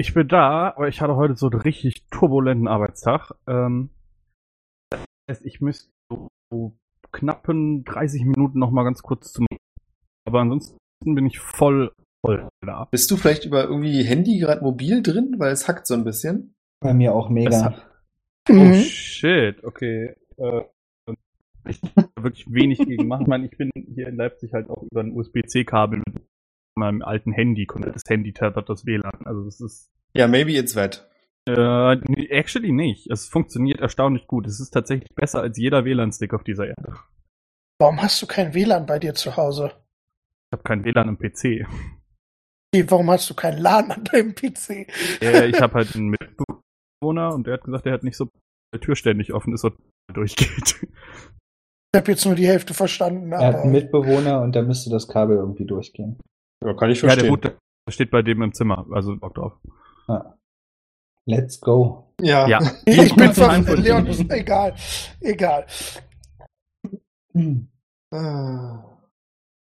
Ich bin da, aber ich hatte heute so einen richtig turbulenten Arbeitstag. Ähm, das heißt, ich müsste so, so knappen 30 Minuten noch mal ganz kurz zum. Aber ansonsten bin ich voll, voll da. Bist du vielleicht über irgendwie Handy gerade mobil drin, weil es hackt so ein bisschen? Bei mir auch mega. hat- Oh Mhm. shit, okay. Äh, ich kann da wirklich wenig gegen machen. Ich meine, ich bin hier in Leipzig halt auch über ein USB-C-Kabel mit meinem alten Handy, konnte das Handy tappert das WLAN. Also das ist Ja, maybe it's wet. äh, actually nicht. Es funktioniert erstaunlich gut. Es ist tatsächlich besser als jeder WLAN-Stick auf dieser Erde. Warum hast du kein WLAN bei dir zu Hause? Ich habe kein WLAN im PC. Warum hast du keinen LAN an deinem PC? Äh, ich habe halt einen Mitbewohner und der hat gesagt, der hat nicht so die Tür ständig offen ist und durchgeht. Ich habe jetzt nur die Hälfte verstanden, Er hat aber einen Mitbewohner und da müsste das Kabel irgendwie durchgehen. Ja, kann ich Ja, der verstehen. Router steht bei dem im Zimmer, also Bock drauf. Ah. Let's go. Ja. Ja. ich bin verwirrt. Leon, ist egal. Egal. Hm. Ah.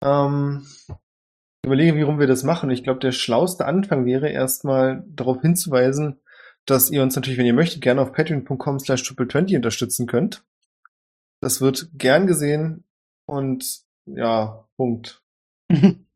Ähm, ich überlege, wie rum wir das machen. Ich glaube, der schlauste Anfang wäre erstmal darauf hinzuweisen, dass ihr uns natürlich, wenn ihr möchtet, gerne auf patreon.com slash triple20 unterstützen könnt. Das wird gern gesehen und ja, Punkt.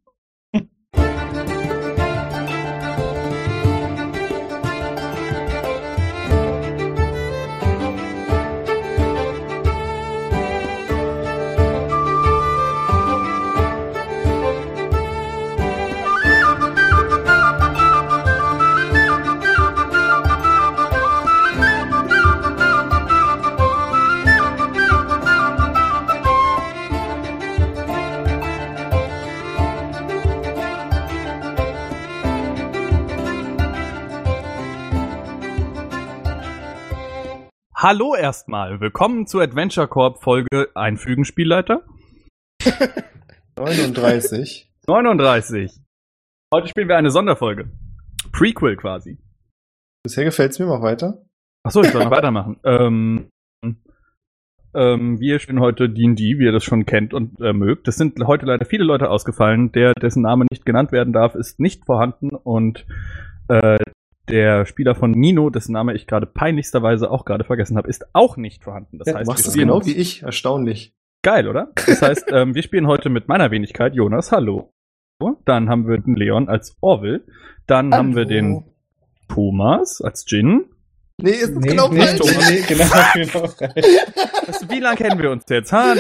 Hallo erstmal, willkommen zu Adventure Corp Folge Einfügen Spielleiter 39. 39. Heute spielen wir eine Sonderfolge. Prequel quasi. Bisher gefällt's mir, mach weiter. Achso, ich soll noch weitermachen. Ähm, ähm, wir spielen heute D&D, wie ihr das schon kennt und äh, mögt. Es sind heute leider viele Leute ausgefallen. Der, dessen Name nicht genannt werden darf, ist nicht vorhanden und äh, der Spieler von Nino, dessen Name ich gerade peinlichsterweise auch gerade vergessen habe, ist auch nicht vorhanden. Das Ja, heißt, du machst wir das genau wie ich. Erstaunlich. Geil, oder? Das heißt, ähm, wir spielen heute mit meiner Wenigkeit Jonas, hallo. Dann haben wir den Leon als Orville. Dann haben wir den Hallo. Thomas als Jin. Nee, ist das Nee, genau nee, falsch? Thomas, nee, genau, genau. Weißt du, wie lange kennen wir uns jetzt? Ha?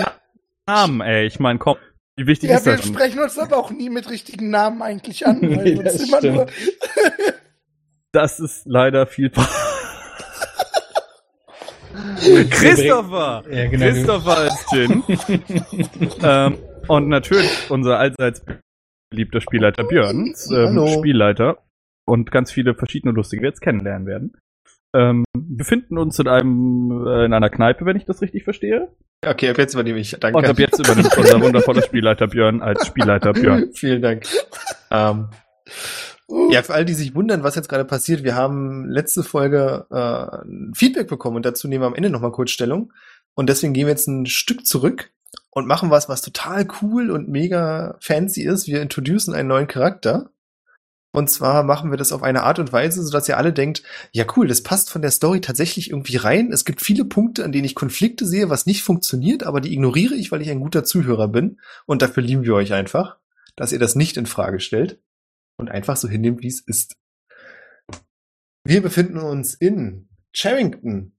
Namen, ey. Ich meine, komm, wie wichtig Ja, ist wir das? denn? sprechen uns aber auch nie mit richtigen Namen eigentlich an. Weil Nee, uns das immer nur Das ist leider viel. Christopher! Ja, genau. Christopher als Jin. ähm, und natürlich unser allseits beliebter Spielleiter Björn, ähm. Spielleiter und ganz viele verschiedene lustige wir jetzt kennenlernen werden. Ähm, wir befinden uns in einem äh, in einer Kneipe, wenn ich das richtig verstehe. Okay, ab jetzt übernehme ich. Danke. Und ab jetzt übernimmt unser wundervoller Spielleiter Björn als Spielleiter Björn. Vielen Dank. Ähm, ja, für all die sich wundern, was jetzt gerade passiert, wir haben letzte Folge äh, Feedback bekommen und dazu nehmen wir am Ende nochmal kurz Stellung. Und deswegen gehen wir jetzt ein Stück zurück und machen was, was total cool und mega fancy ist. Wir introducen einen neuen Charakter. Und zwar machen wir das auf eine Art und Weise, sodass ihr alle denkt, ja cool, das passt von der Story tatsächlich irgendwie rein. Es gibt viele Punkte, an denen ich Konflikte sehe, was nicht funktioniert, aber die ignoriere ich, weil ich ein guter Zuhörer bin. Und dafür lieben wir euch einfach, dass ihr das nicht in Frage stellt und einfach so hinnimmt, wie es ist. Wir befinden uns in Charrington.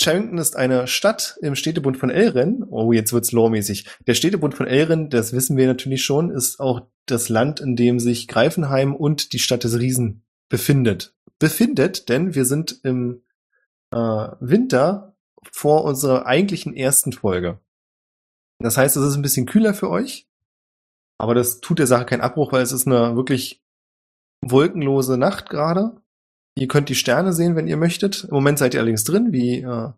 Charrington ist eine Stadt im Städtebund von Elren. Oh, jetzt wird's loremäßig. Der Städtebund von Elren, das wissen wir natürlich schon, ist auch das Land, in dem sich Greifenheim und die Stadt des Riesen befindet. Befindet, denn wir sind im äh, Winter vor unserer eigentlichen ersten Folge. Das heißt, es ist ein bisschen kühler für euch, aber das tut der Sache keinen Abbruch, weil es ist eine wirklich wolkenlose Nacht gerade. Ihr könnt die Sterne sehen, wenn ihr möchtet. Im Moment seid ihr allerdings drin, wie äh,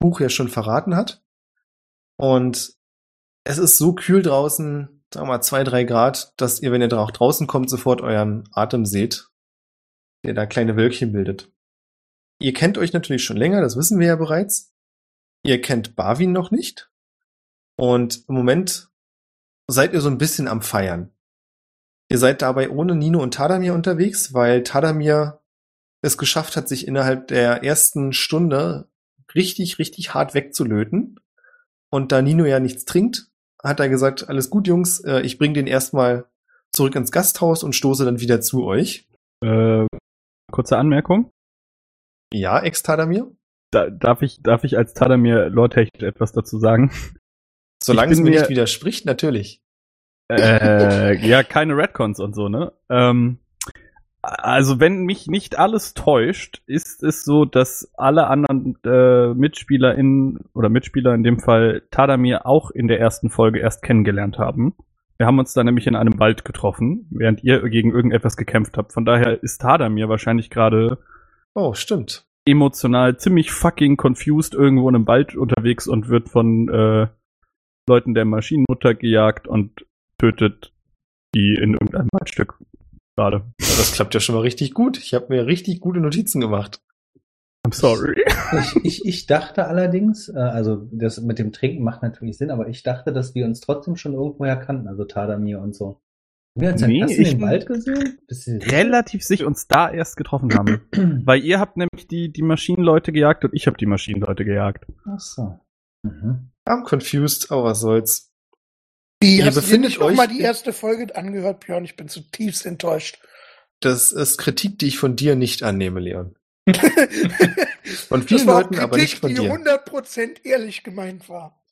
Buch ja schon verraten hat. Und es ist so kühl draußen, sagen wir mal zwei, drei Grad, dass ihr, wenn ihr auch draußen kommt, sofort euren Atem seht, der da kleine Wölkchen bildet. Ihr kennt euch natürlich schon länger, das wissen wir ja bereits. Ihr kennt Barwin noch nicht. Und im Moment seid ihr so ein bisschen am Feiern. Ihr seid dabei ohne Nino und Tadamir unterwegs, weil Tadamir es geschafft hat, sich innerhalb der ersten Stunde richtig, richtig hart wegzulöten. Und da Nino ja nichts trinkt, hat er gesagt, alles gut, Jungs, äh, ich bringe den erstmal zurück ins Gasthaus und stoße dann wieder zu euch. Äh, kurze Anmerkung. Ja, Ex-Tadamir? Da, darf, ich, darf ich als Tadamir lore-technisch etwas dazu sagen? Solange es mir mir- nicht widerspricht, natürlich. äh, ja, keine Redcons und so, ne? Ähm, also wenn mich nicht alles täuscht, ist es so, dass alle anderen äh, Mitspieler in oder Mitspieler in dem Fall Tadamir auch in der ersten Folge erst kennengelernt haben. Wir haben uns da nämlich in einem Wald getroffen, während ihr gegen irgendetwas gekämpft habt. Von daher ist Tadamir wahrscheinlich gerade Oh, stimmt. emotional ziemlich fucking confused irgendwo in einem Wald unterwegs und wird von äh, Leuten der Maschinenmutter gejagt und tötet die in irgendeinem Waldstück gerade. Ja, das klappt ja schon mal richtig gut. Ich habe mir richtig gute Notizen gemacht. I'm sorry. Ich, ich, ich dachte allerdings, äh, also das mit dem Trinken macht natürlich Sinn, aber ich dachte, dass wir uns trotzdem schon irgendwoher kannten, also Tadamir und so. Haben wir uns Nee, ich- den Wald gesehen? Sicher? Relativ sich uns da erst getroffen haben. Weil ihr habt nämlich die, die Maschinenleute gejagt und ich habe die Maschinenleute gejagt. Ach so. Mhm. I'm confused, aber was soll's. Die Ihr hast du nicht euch mal die erste Folge angehört, Björn. Ich bin zutiefst enttäuscht. Das ist Kritik, die ich von dir nicht annehme, Leon. Von Das vielen Leuten, aber nicht von die dir. 100% ehrlich gemeint war.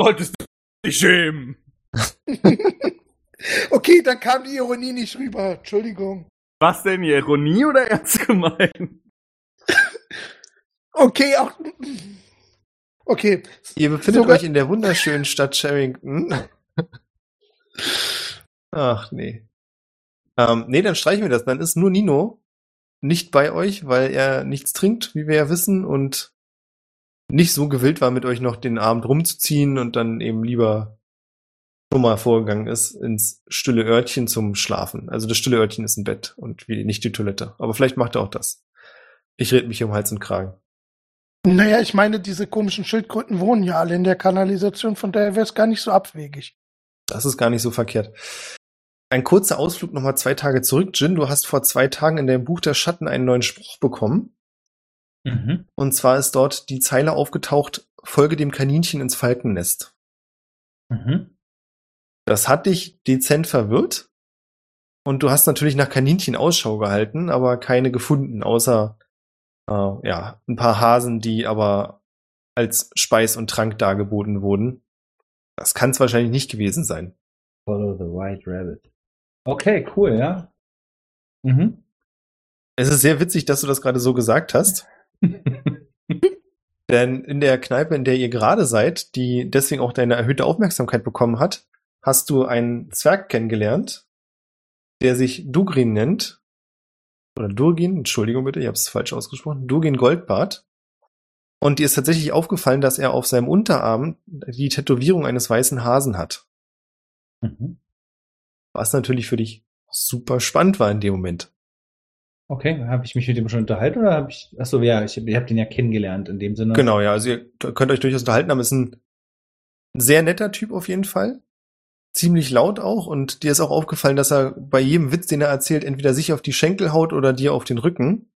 Solltest du dich schämen. Okay, dann kam die Ironie nicht rüber. Entschuldigung. Was denn, Ironie oder ernst gemeint? Okay, auch. Okay. Ihr befindet Sogar- euch in der wunderschönen Stadt Sherrington. Ach nee. Ähm, nee, dann streichen wir das. Dann ist nur Nino nicht bei euch, weil er nichts trinkt, wie wir ja wissen, und nicht so gewillt war, mit euch noch den Abend rumzuziehen und dann eben lieber schon mal vorgegangen ist ins stille Örtchen zum Schlafen. Also das stille Örtchen ist ein Bett und nicht die Toilette. Aber vielleicht macht er auch das. Ich red mich um Hals und Kragen. Naja, ich meine, diese komischen Schildkröten wohnen ja alle in der Kanalisation, von daher wäre es gar nicht so abwegig. Das ist gar nicht so verkehrt. Ein kurzer Ausflug nochmal zwei Tage zurück. Jin, du hast vor zwei Tagen in deinem Buch der Schatten einen neuen Spruch bekommen. Mhm. Und zwar ist dort die Zeile aufgetaucht, folge dem Kaninchen ins Falkennest. Mhm. Das hat dich dezent verwirrt. Und du hast natürlich nach Kaninchen Ausschau gehalten, aber keine gefunden, außer äh, ja, ein paar Hasen, die aber als Speis und Trank dargeboten wurden. Das kann es wahrscheinlich nicht gewesen sein. Follow the White Rabbit. Okay, cool, ja. Mhm. Es ist sehr witzig, dass du das gerade so gesagt hast. Denn in der Kneipe, in der ihr gerade seid, die deswegen auch deine erhöhte Aufmerksamkeit bekommen hat, hast du einen Zwerg kennengelernt, der sich Dugrin nennt. Oder Durgin, Entschuldigung bitte, ich habe es falsch ausgesprochen. Durgin Goldbart. Und dir ist tatsächlich aufgefallen, dass er auf seinem Unterarm die Tätowierung eines weißen Hasen hat. Mhm. Was natürlich für dich super spannend war in dem Moment. Okay, habe ich mich mit dem schon unterhalten oder habe ich. Achso, ja, ich, ich habe den ja kennengelernt in dem Sinne. Genau, ja, also ihr könnt euch durchaus unterhalten, aber ist ein sehr netter Typ auf jeden Fall. Ziemlich laut auch und dir ist auch aufgefallen, dass er bei jedem Witz, den er erzählt, entweder sich auf die Schenkel haut oder dir auf den Rücken.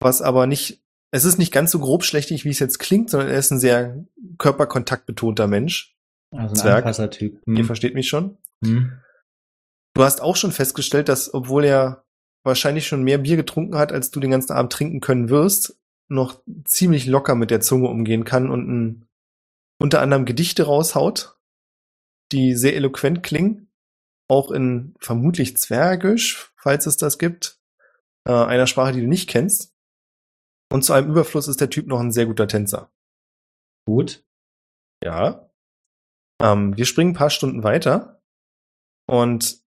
Was aber nicht, es ist nicht ganz so grobschlächtig, wie es jetzt klingt, sondern er ist ein sehr körperkontaktbetonter Mensch. Also ein Zwerg. Anpassertyp. Ihr Hm. versteht mich schon. Hm. Du hast auch schon festgestellt, dass, obwohl er wahrscheinlich schon mehr Bier getrunken hat, als du den ganzen Abend trinken können wirst, noch ziemlich locker mit der Zunge umgehen kann und ein, unter anderem Gedichte raushaut, die sehr eloquent klingen, auch in vermutlich Zwergisch, falls es das gibt, äh, einer Sprache, die du nicht kennst. Und zu einem Überfluss ist der Typ noch ein sehr guter Tänzer. Gut. Ja. Ähm, wir springen ein paar Stunden weiter und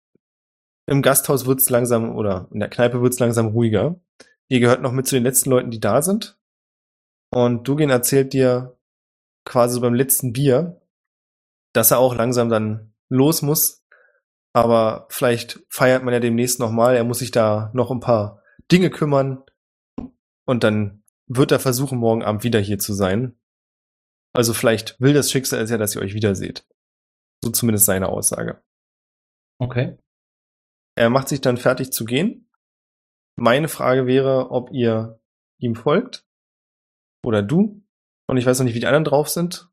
im Gasthaus wird's langsam oder in der Kneipe wird's langsam ruhiger. Ihr gehört noch mit zu den letzten Leuten, die da sind. Und Dugin erzählt dir quasi so beim letzten Bier, dass er auch langsam dann los muss. Aber vielleicht feiert man ja demnächst nochmal. Er muss sich da noch ein paar Dinge kümmern. Und dann wird er versuchen, morgen Abend wieder hier zu sein. Also vielleicht will das Schicksal es ja, dass ihr euch wiederseht. So zumindest seine Aussage. Okay. Er macht sich dann fertig zu gehen Meine Frage wäre, ob ihr ihm folgt oder du. Und ich weiß noch nicht, wie die anderen drauf sind.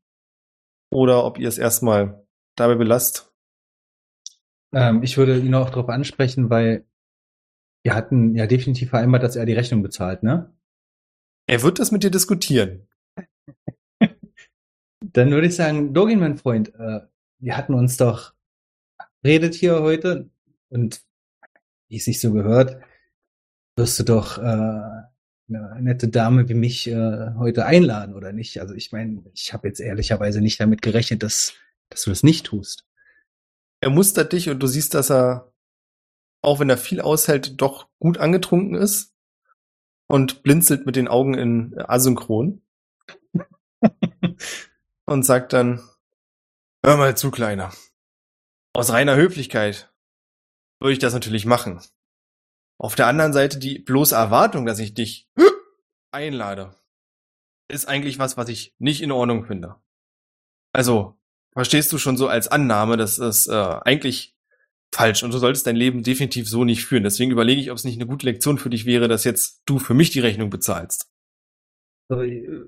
Oder ob ihr es erstmal dabei belasst. Ähm, ich würde ihn auch darauf ansprechen, weil wir hatten ja definitiv vereinbart, dass er die Rechnung bezahlt, ne? Er wird das mit dir diskutieren. Dann würde ich sagen, Dogin, mein Freund, äh, wir hatten uns doch redet hier heute und wie es sich so gehört, wirst du doch äh, eine nette Dame wie mich äh, heute einladen oder nicht? Also ich meine, ich habe jetzt ehrlicherweise nicht damit gerechnet, dass, dass du das nicht tust. Er mustert dich und du siehst, dass er, auch wenn er viel aushält, doch gut angetrunken ist und blinzelt mit den Augen in asynchron und sagt dann, hör mal zu, Kleiner. Aus reiner Höflichkeit würde ich das natürlich machen. Auf der anderen Seite die bloße Erwartung, dass ich dich einlade, ist eigentlich was, was ich nicht in Ordnung finde. Also, verstehst du schon so als Annahme, das ist äh, eigentlich falsch und du solltest dein Leben definitiv so nicht führen. Deswegen überlege ich, ob es nicht eine gute Lektion für dich wäre, dass jetzt du für mich die Rechnung bezahlst.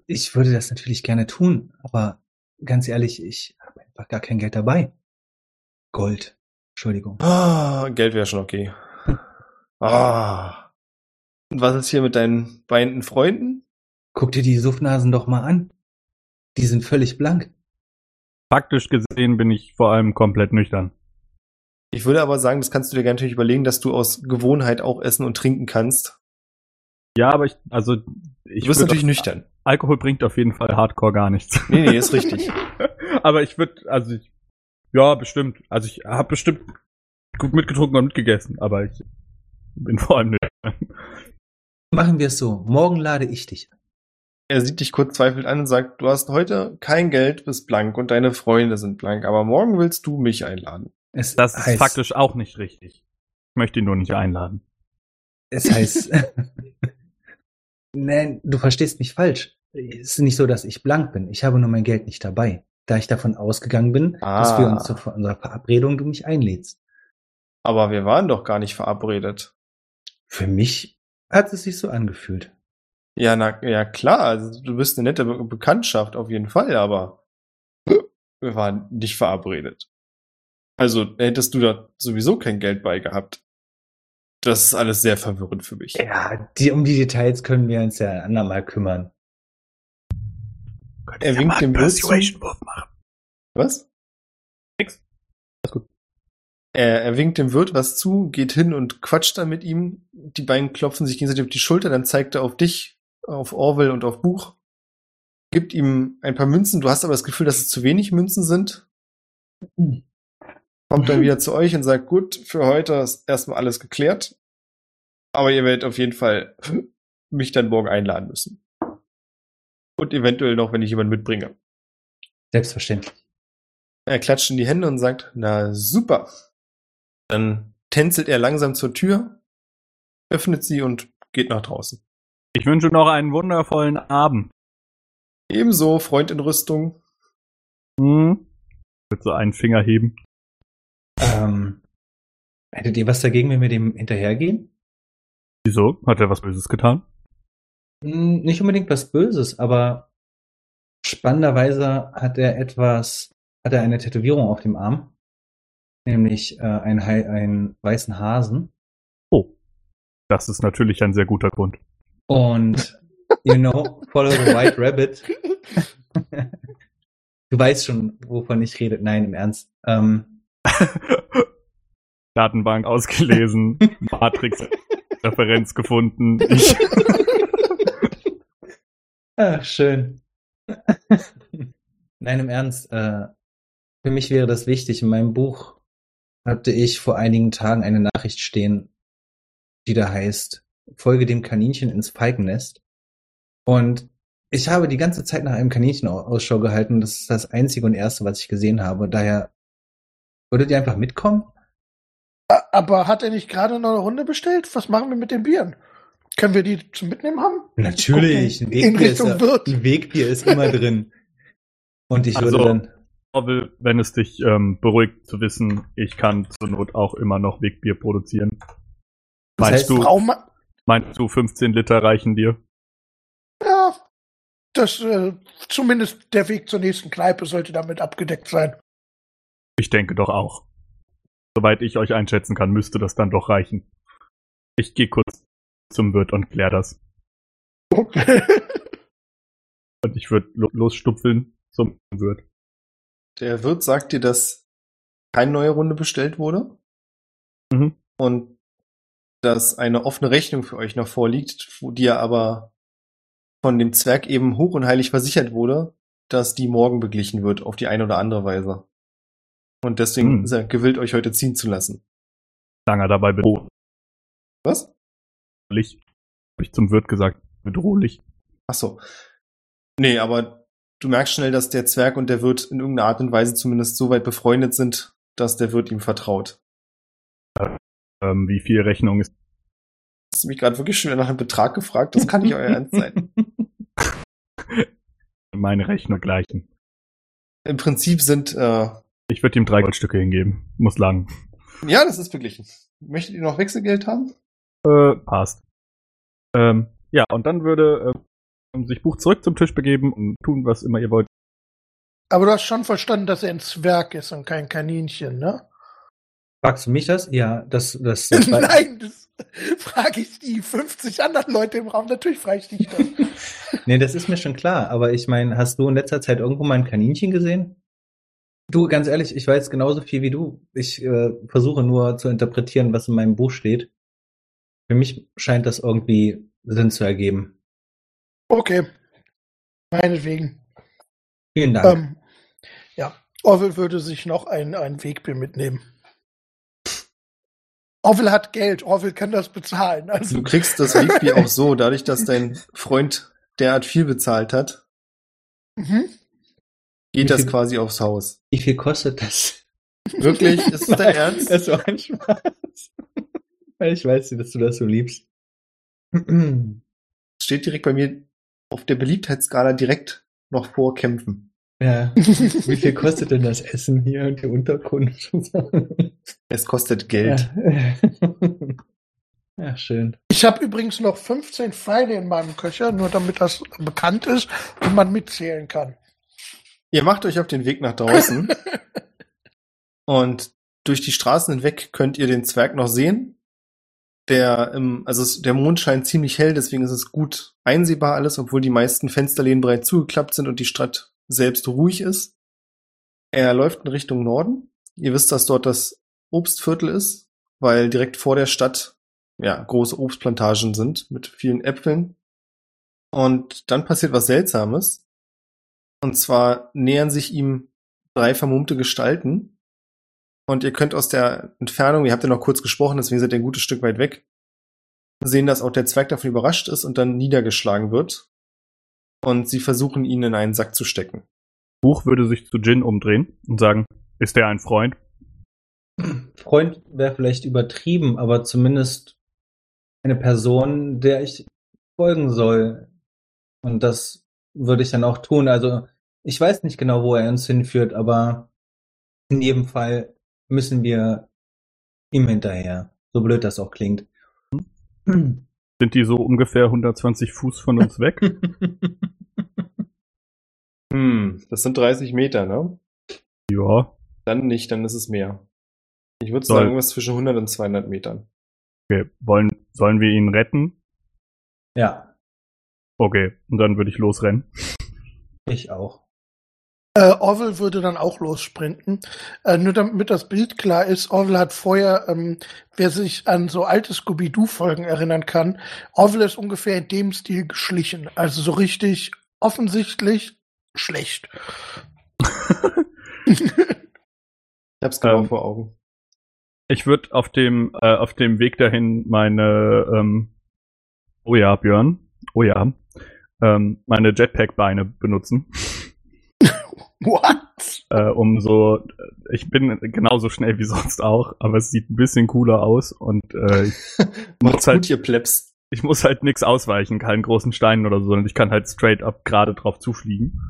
Ich würde das natürlich gerne tun, aber ganz ehrlich, ich habe einfach gar kein Geld dabei. Gold. Entschuldigung. Ah, Geld wäre schon okay. Ah. Und was ist hier mit deinen weinenden Freunden? Guck dir die Suffnasen doch mal an. Die sind völlig blank. Faktisch gesehen bin ich vor allem komplett nüchtern. Ich würde aber sagen, das kannst du dir natürlich überlegen, dass du aus Gewohnheit auch essen und trinken kannst. Ja, aber ich, also ich Du bist natürlich auf- nüchtern. Alkohol bringt auf jeden Fall Hardcore gar nichts. Nee, nee, ist richtig. aber ich würde, also ich, ja, bestimmt. Also ich habe bestimmt gut mitgetrunken und mitgegessen, aber ich bin vor allem nüchtern. Machen wir es so. Morgen lade ich dich. ein. Er sieht dich kurz zweifelnd an und sagt, du hast heute kein Geld, bist blank und deine Freunde sind blank, aber morgen willst du mich einladen. Es Das ist heißt, faktisch auch nicht richtig. Ich möchte ihn nur nicht einladen. Es heißt, nein, du verstehst mich falsch. Es ist nicht so, dass ich blank bin. Ich habe nur mein Geld nicht dabei. Da ich davon ausgegangen bin, dass Ah. wir uns zu unserer Verabredung du mich einlädst. Aber wir waren doch gar nicht verabredet. Für mich hat es sich so angefühlt. Ja, na, ja klar, also du bist eine nette Be Bekanntschaft auf jeden Fall, aber wir waren nicht verabredet. Also hättest du da sowieso kein Geld bei gehabt. Das ist alles sehr verwirrend für mich. Ja, die, um die Details können wir uns ja ein andermal kümmern. Er winkt dem machen. Was? Er, er winkt dem Wirt was zu, geht hin und quatscht dann mit ihm. Die beiden klopfen sich gegenseitig auf die Schulter, dann zeigt er auf dich, auf Orwell und auf Buch. Gibt ihm ein paar Münzen. Du hast aber das Gefühl, dass es zu wenig Münzen sind. Kommt dann wieder zu euch und sagt, gut, für heute ist erstmal alles geklärt. Aber ihr werdet auf jeden Fall mich dann morgen einladen müssen. Und eventuell noch, wenn ich jemanden mitbringe. Selbstverständlich. Er klatscht in die Hände und sagt, na super. Dann tänzelt er langsam zur Tür, öffnet sie und geht nach draußen. Ich wünsche noch einen wundervollen Abend. Ebenso, Freund in Rüstung. Hm? Wird so einen Finger heben. Ähm, hättet ihr was dagegen, wenn wir dem hinterhergehen? Wieso? Hat er was Böses getan? Hm, Nicht unbedingt was Böses, aber spannenderweise hat er etwas, hat er eine Tätowierung auf dem Arm, nämlich äh, ein, Hai- einen weißen Hasen. Oh. Das ist natürlich ein sehr guter Grund. Und you know, follow the white rabbit. du weißt schon, wovon ich rede. Nein, im Ernst. Ähm, Datenbank ausgelesen, Matrix-Referenz gefunden. Ich, Ach, schön. Nein, im Ernst. Äh, für mich wäre das wichtig. In meinem Buch hatte ich vor einigen Tagen eine Nachricht stehen, die da heißt, folge dem Kaninchen ins Falkennest. Und ich habe die ganze Zeit nach einem Kaninchen au- Ausschau gehalten. Das ist das einzige und erste, was ich gesehen habe. Daher würdet ihr einfach mitkommen? Aber hat er nicht gerade noch eine Runde bestellt? Was machen wir mit den Bieren? Können wir die zum Mitnehmen haben? Natürlich. Gucken, Ein in Wegbier, ist, Richtung ja- Wirt. ein Wegbier ist immer drin. Und ich würde Also- dann, Orwell, wenn es dich ähm, beruhigt zu wissen, ich kann zur Not auch immer noch Wegbier produzieren. Das Meinst heißt, du, Meinst du, 15 Liter reichen dir? Ja, das, äh, zumindest der Weg zur nächsten Kneipe sollte damit abgedeckt sein. Ich denke doch auch. Soweit ich euch einschätzen kann, müsste das dann doch reichen. Ich gehe kurz zum Wirt und klär das. Okay. Und ich würde lo losstupfeln zum Wirt. Der Wirt sagt dir, dass keine neue Runde bestellt wurde Mhm. und dass eine offene Rechnung für euch noch vorliegt, wo die ja aber von dem Zwerg eben hoch und heilig versichert wurde, dass die morgen beglichen wird, auf die eine oder andere Weise. Und deswegen Hm. ist er gewillt, euch heute ziehen zu lassen. Langer dabei bedrohlich. Was? Habe ich zum Wirt gesagt, bedrohlich. Ach so. Nee, aber du merkst schnell, dass der Zwerg und der Wirt in irgendeiner Art und Weise zumindest so weit befreundet sind, dass der Wirt ihm vertraut. Ähm, wie viel Rechnung ist? Hast du mich gerade wirklich schon wieder nach einem Betrag gefragt? Das kann nicht euer Ernst sein. Meine Rechnung gleichen. Im Prinzip sind, äh, Ich würde ihm drei Goldstücke hingeben. Muss lang. ja, das ist beglichen. Möchtet ihr noch Wechselgeld haben? Äh, passt. Ähm, ja, und dann würde ähm, sich Buch zurück zum Tisch begeben und tun, was immer ihr wollt. Aber du hast schon verstanden, dass er ein Zwerg ist und kein Kaninchen, ne? Fragst du mich das? Ja, das, das, das Nein, das frage ich die 50 anderen Leute im Raum. Natürlich frage ich dich das. Nee, das ist mir schon klar. Aber ich meine, hast du in letzter Zeit irgendwo mal ein Kaninchen gesehen? Du, ganz ehrlich, ich weiß genauso viel wie du. Ich äh, versuche nur zu interpretieren, was in meinem Buch steht. Für mich scheint das irgendwie Sinn zu ergeben. Okay. Meinetwegen. Vielen Dank. Ähm, ja, Orwell würde sich noch ein, ein Wegbier mitnehmen. Orwell hat Geld, Orwell kann das bezahlen. Also, Du kriegst das Wegbier auch so, dadurch, dass dein Freund derart viel bezahlt hat, mhm. Wie geht das viel- quasi aufs Haus. Wie viel kostet das? Wirklich? Ist das dein Ernst? Das war ein Spaß. Weil ich weiß, dass du das so liebst. Steht direkt bei mir auf der Beliebtheitsskala direkt noch vor Kämpfen. ja. Wie viel kostet denn das Essen hier und die Unterkunft? Es kostet Geld. Ja. ja, schön. Ich habe übrigens noch 15 Pfeile in meinem Köcher, nur damit das bekannt ist und man mitzählen kann. Ihr macht euch auf den Weg nach draußen und durch die Straßen hinweg könnt ihr den Zwerg noch sehen. Der, ähm, also der Mond scheint ziemlich hell, deswegen ist es gut einsehbar alles, obwohl die meisten Fensterläden bereits zugeklappt sind und die Stadt selbst ruhig ist. Er läuft in Richtung Norden. Ihr wisst, dass dort das Obstviertel ist, weil direkt vor der Stadt ja große Obstplantagen sind mit vielen Äpfeln. Und dann passiert was Seltsames. Und zwar nähern sich ihm drei vermummte Gestalten. Und ihr könnt aus der Entfernung, ihr habt ja noch kurz gesprochen, deswegen seid ihr ein gutes Stück weit weg, sehen, dass auch der Zwerg davon überrascht ist und dann niedergeschlagen wird. Und sie versuchen, ihn in einen Sack zu stecken. Buch würde sich zu Jin umdrehen und sagen, ist der ein Freund? Freund wäre vielleicht übertrieben, aber zumindest eine Person, der ich folgen soll. Und das würde ich dann auch tun. Also ich weiß nicht genau, wo er uns hinführt, aber in jedem Fall müssen wir ihm hinterher. So blöd das auch klingt. Sind die so ungefähr 120 Fuß von uns weg? Hm, das sind 30 Meter, ne? ja. Dann nicht, dann ist es mehr. Ich würde sagen, irgendwas zwischen 100 und 200 Metern. Okay. Wollen, sollen wir ihn retten? ja, Okay. Und dann würde ich losrennen. ich auch. Äh, Orwell würde dann auch lossprinten. Äh, nur damit das Bild klar ist, Orwell hat vorher, ähm, wer sich an so alte Scooby-Doo-Folgen erinnern kann, Orwell ist ungefähr in dem Stil geschlichen. Also so richtig offensichtlich schlecht. Ich hab's genau Ähm, vor Augen. Ich würde auf dem äh, auf dem Weg dahin meine ähm, oh ja Björn oh ja ähm, meine Jetpack-Beine benutzen, What? äh, um so ich bin genauso schnell wie sonst auch, aber es sieht ein bisschen cooler aus und äh, ich, Macht's halt- gut, ihr Plebs. ich muss halt nix ausweichen, keinen großen Steinen oder so, sondern ich kann halt straight up gerade drauf zufliegen.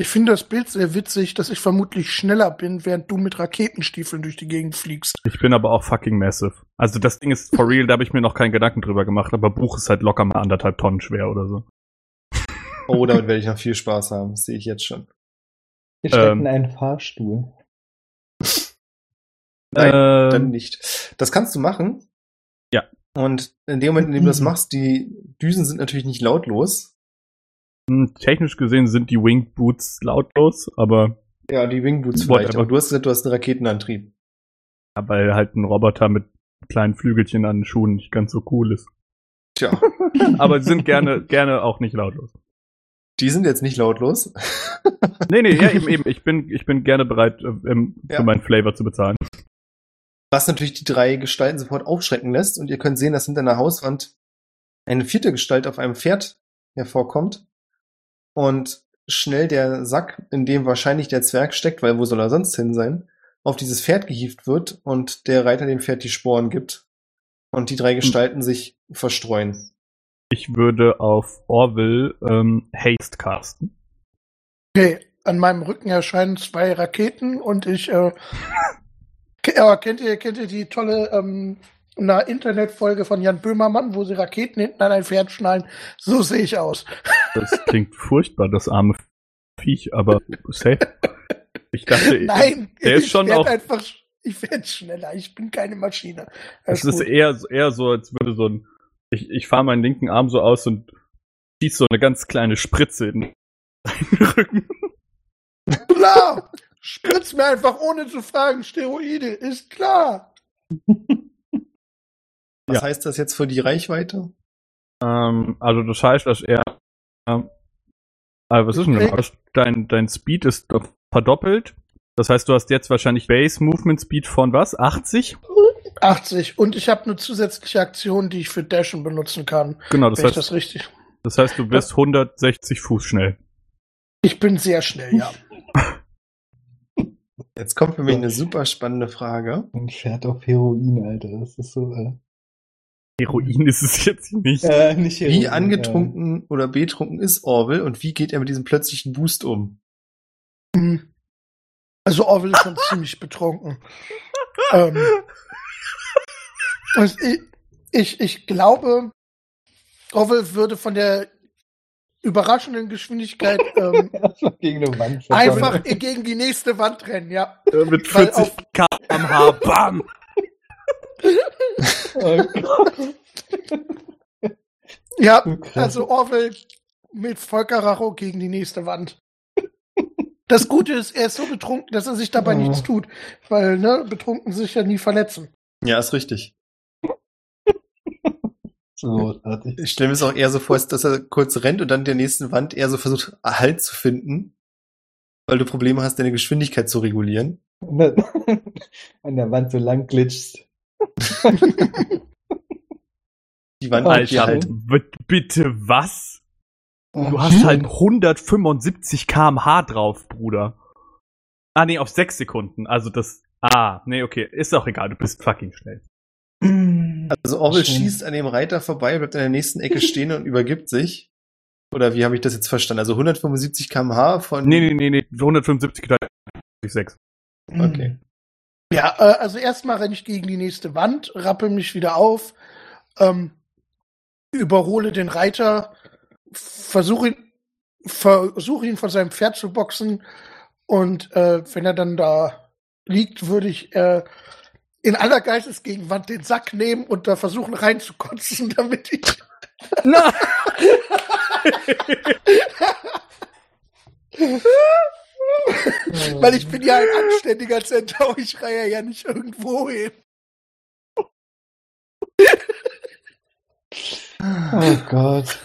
Ich finde das Bild sehr witzig, dass ich vermutlich schneller bin, während du mit Raketenstiefeln durch die Gegend fliegst. Ich bin aber auch fucking massive. Also das Ding ist for real, da habe ich mir noch keinen Gedanken drüber gemacht, aber Buch ist halt locker mal anderthalb Tonnen schwer oder so. Oh, damit werde ich noch viel Spaß haben. Sehe ich jetzt schon. Wir stecken Ähm. in einen Fahrstuhl. Nein, Ähm, dann nicht. Das kannst du machen. Ja. Und in dem Moment, in dem du das Mhm. machst, die Düsen sind natürlich nicht lautlos. Hm, Technisch gesehen sind die Winged Boots lautlos, aber Ja, die Wingboots Whatever. vielleicht. Aber du hast gesagt, du hast einen Raketenantrieb. weil halt ein Roboter mit kleinen Flügelchen an den Schuhen nicht ganz so cool ist. Tja, Aber sie sind gerne, gerne auch nicht lautlos. Die sind jetzt nicht lautlos. Nee, nee, ja, eben, eben. Ich bin, ich bin gerne bereit, äh, ähm, Ja. für meinen Flavor zu bezahlen. Was natürlich die drei Gestalten sofort aufschrecken lässt. Und ihr könnt sehen, dass hinter einer Hauswand eine vierte Gestalt auf einem Pferd hervorkommt. Und schnell der Sack, in dem wahrscheinlich der Zwerg steckt, weil wo soll er sonst hin sein, auf dieses Pferd gehievt wird und der Reiter dem Pferd die Sporen gibt. Und die drei Gestalten sich verstreuen. Ich würde auf Orville ähm, Haste casten. Okay, an meinem Rücken erscheinen zwei Raketen und ich, äh, ja, kennt ihr, kennt ihr die tolle, ähm, eine Internetfolge von Jan Böhmermann, wo sie Raketen hinten an ein Pferd schnallen? So sehe ich aus. Das klingt furchtbar, das arme Viech, aber safe. Ich dachte, Nein, der ist ich schon auch- einfach, ich werde schneller, ich bin keine Maschine. es ist eher, eher so, als würde so ein, ich, ich fahre meinen linken Arm so aus und schieß so eine ganz kleine Spritze in den Rücken. klar. Spritz mir einfach ohne zu fragen, Steroide, ist klar. Was Ja. heißt das jetzt für die Reichweite? Ähm, also das heißt, dass er, ähm, aber was ist denn Okay. das? Dein, dein Speed ist verdoppelt. Das heißt, du hast jetzt wahrscheinlich Base Movement Speed von was? 80? 80. Und ich habe eine zusätzliche Aktion, die ich für Dashen benutzen kann. Genau, das heißt, das richtig. das heißt, du bist 160 Fuß schnell. Ich bin sehr schnell, ja. Jetzt kommt für mich eine super spannende Frage. Ein Pferd auf Heroin, Alter. Das ist so. Äh, Heroin ist es jetzt nicht. äh, nicht Heroin. Wie angetrunken oder betrunken ist Orwell und wie geht er mit diesem plötzlichen Boost um? Hm. Also Orwell ist schon ziemlich betrunken. Ähm, und ich, ich, ich glaube, Orwell würde von der überraschenden Geschwindigkeit ähm, Äh, gegen eine Wand. einfach gegen die nächste Wand rennen, ja. Mit Weil 40 km/h, bam! Oh Gott. Ja, also Orwell mit Volker Racho gegen die nächste Wand. Das Gute ist, er ist so betrunken, dass er sich dabei Ja. nichts tut. Weil, ne, betrunken sich ja nie verletzen. Ja, ist richtig. So. Ich stelle mir es auch eher so vor, dass er kurz rennt und dann der nächsten Wand eher so versucht, Halt zu finden, weil du Probleme hast, deine Geschwindigkeit zu regulieren. An der Wand so lang glitscht. Die Wand Oh, dir Alter, halt. bitte was? Oh, Du hast halt 175 km/h drauf, Bruder. Ah, nee, auf 6 Sekunden. Also das. Ah, nee, okay. Ist auch egal, du bist fucking schnell. Also Orwell Schön. schießt an dem Reiter vorbei, bleibt in der nächsten Ecke stehen und übergibt sich. Oder wie habe ich das jetzt verstanden? Also 175 km/h von. Nee, nee, nee, nee. 175 geteilt durch 6. Okay. Ja, äh, also erstmal renne ich gegen die nächste Wand, rappel mich wieder auf, ähm, überhole den Reiter, versuche ihn, versuche ihn von seinem Pferd zu boxen und äh, wenn er dann da liegt, würde ich äh, in aller Geistesgegenwart den Sack nehmen und da versuchen reinzukotzen, damit ich Na! Weil ich bin ja ein anständiger Zentaur, ich reihe ja nicht irgendwo hin. Oh Gott.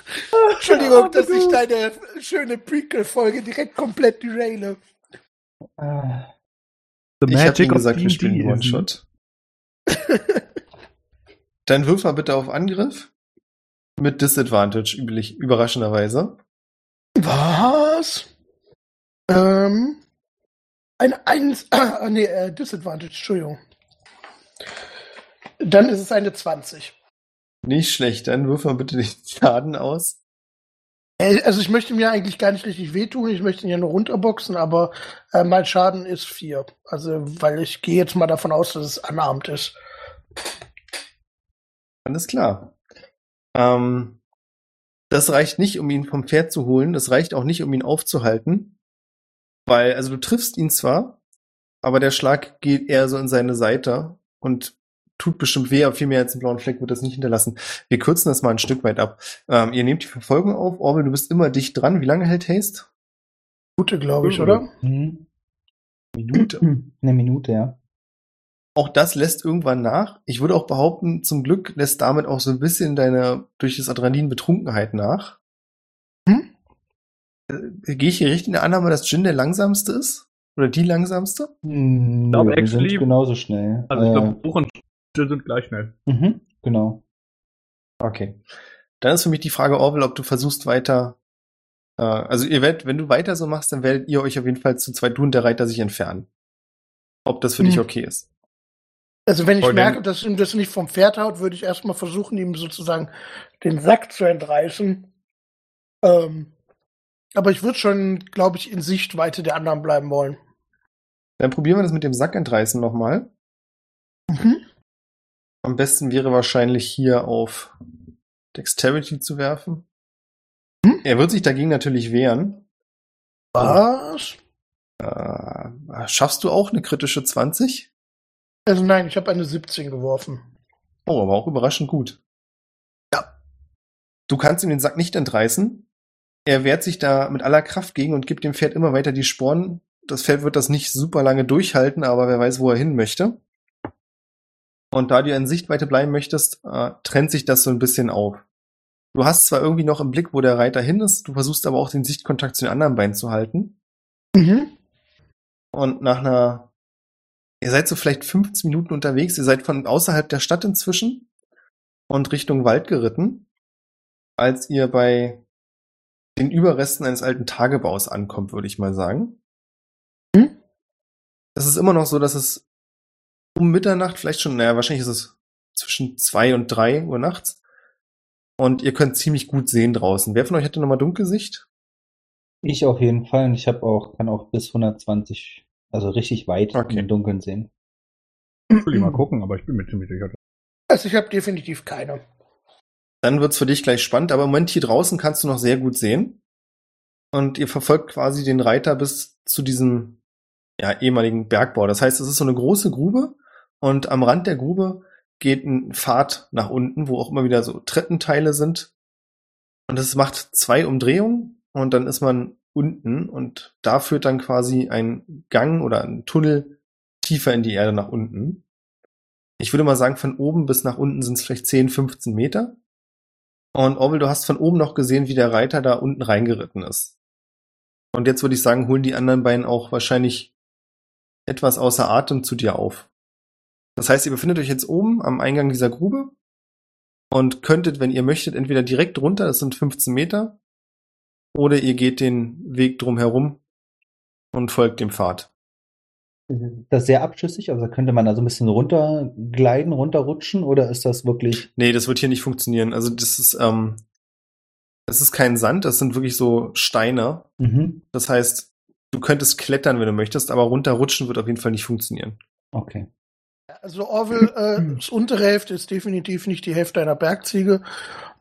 Entschuldigung, dass ich deine schöne Prequel-Folge direkt komplett deraile. The Ich habe ihm gesagt, wir spielen One-Shot. Dann wirf mal bitte auf Angriff. Mit Disadvantage, üblich, überraschenderweise. Was? Ähm. Eine Eins. Ah, nee, äh, Disadvantage, Entschuldigung. Dann ist es eine 20. Nicht schlecht, dann wirf mal bitte den Schaden aus. Äh, Also ich möchte mir eigentlich gar nicht richtig wehtun, ich möchte ihn ja nur runterboxen, aber äh, mein Schaden ist vier. Also, weil ich gehe jetzt mal davon aus, dass es anarmt ist. Alles klar. Ähm, das reicht nicht, um ihn vom Pferd zu holen. Das reicht auch nicht, um ihn aufzuhalten. Weil, also du triffst ihn zwar, aber der Schlag geht eher so in seine Seite und tut bestimmt weh, aber viel mehr als einen blauen Fleck wird das nicht hinterlassen. Wir kürzen das mal ein Stück weit ab. Ähm, ihr nehmt die Verfolgung auf. Orwell, du bist immer dicht dran. Wie lange hält Haste? Gute, glaube ich, oder? Mhm. Minute. Eine Minute, ja. Auch das lässt irgendwann nach. Ich würde auch behaupten, zum Glück lässt damit auch so ein bisschen deine durch das Adrenalin Betrunkenheit nach. Hm? Äh, Gehe ich hier richtig in der Annahme, dass Jin der langsamste ist? Oder die langsamste? Hm, glaub, nö, wir actually- sind genauso schnell. Also ich Äh, glaube, Buch und Jill sind gleich schnell. mhm, genau. Okay. Dann ist für mich die Frage, Orwell, ob du versuchst weiter. Äh, also ihr werdet, wenn du weiter so machst, dann werdet ihr euch auf jeden Fall zu zweit, du und der Reiter, sich entfernen. Ob das für dich Hm. okay ist. Also wenn ich Voll merke, dass ihm das nicht vom Pferd haut, würde ich erstmal versuchen, ihm sozusagen den Sack zu entreißen. Ähm, aber ich würde schon, glaube ich, in Sichtweite der anderen bleiben wollen. Dann probieren wir das mit dem Sack entreißen nochmal. Mhm. Am besten wäre wahrscheinlich hier auf Dexterity zu werfen. Hm? Er wird sich dagegen natürlich wehren. Was? Äh, schaffst du auch eine kritische 20? Also nein, ich habe eine 17 geworfen. Oh, aber auch überraschend gut. Ja. Du kannst ihm den Sack nicht entreißen. Er wehrt sich da mit aller Kraft gegen und gibt dem Pferd immer weiter die Sporen. Das Pferd wird das nicht super lange durchhalten, aber wer weiß, wo er hin möchte. Und da du in Sichtweite bleiben möchtest, äh, trennt sich das so ein bisschen auf. Du hast zwar irgendwie noch im Blick, wo der Reiter hin ist, du versuchst aber auch den Sichtkontakt zu den anderen Beinen zu halten. Mhm. Und nach einer, ihr seid so vielleicht 15 Minuten unterwegs, ihr seid von außerhalb der Stadt inzwischen und Richtung Wald geritten, als ihr bei den Überresten eines alten Tagebaus ankommt, würde ich mal sagen. Hm? Es ist immer noch so, dass es um Mitternacht, vielleicht schon, naja, wahrscheinlich ist es zwischen zwei und drei Uhr nachts. Und ihr könnt ziemlich gut sehen draußen. Wer von euch hatte nochmal Dunkelsicht? Ich auf jeden Fall und ich habe auch, kann auch bis 120, also richtig weit Okay. im Dunkeln sehen. Ich will mal gucken, aber ich bin mir ziemlich sicher. Also ich habe definitiv keine. Dann wird's für dich gleich spannend, aber im Moment hier draußen kannst du noch sehr gut sehen. Und ihr verfolgt quasi den Reiter bis zu diesem ja, ehemaligen Bergbau. Das heißt, es ist so eine große Grube und am Rand der Grube geht ein Pfad nach unten, wo auch immer wieder so Treppenteile sind. Und es macht zwei Umdrehungen und dann ist man unten und da führt dann quasi ein Gang oder ein Tunnel tiefer in die Erde nach unten. Ich würde mal sagen, von oben bis nach unten sind es vielleicht 10, 15 Meter. Und Orwell, du hast von oben noch gesehen, wie der Reiter da unten reingeritten ist. Und jetzt würde ich sagen, holen die anderen beiden auch wahrscheinlich etwas außer Atem zu dir auf. Das heißt, ihr befindet euch jetzt oben am Eingang dieser Grube und könntet, wenn ihr möchtet, entweder direkt runter, das sind 15 Meter, oder ihr geht den Weg drum herum und folgt dem Pfad. Das ist sehr abschüssig, also könnte man da so ein bisschen runtergleiten, runterrutschen oder ist das wirklich, Nee, das wird hier nicht funktionieren. Also das ist, ähm, das ist kein Sand, das sind wirklich so Steine. mhm, Das heißt, du könntest klettern, wenn du möchtest, aber runterrutschen wird auf jeden Fall nicht funktionieren. okay. Also Orwell, äh, das untere Hälfte ist definitiv nicht die Hälfte einer Bergziege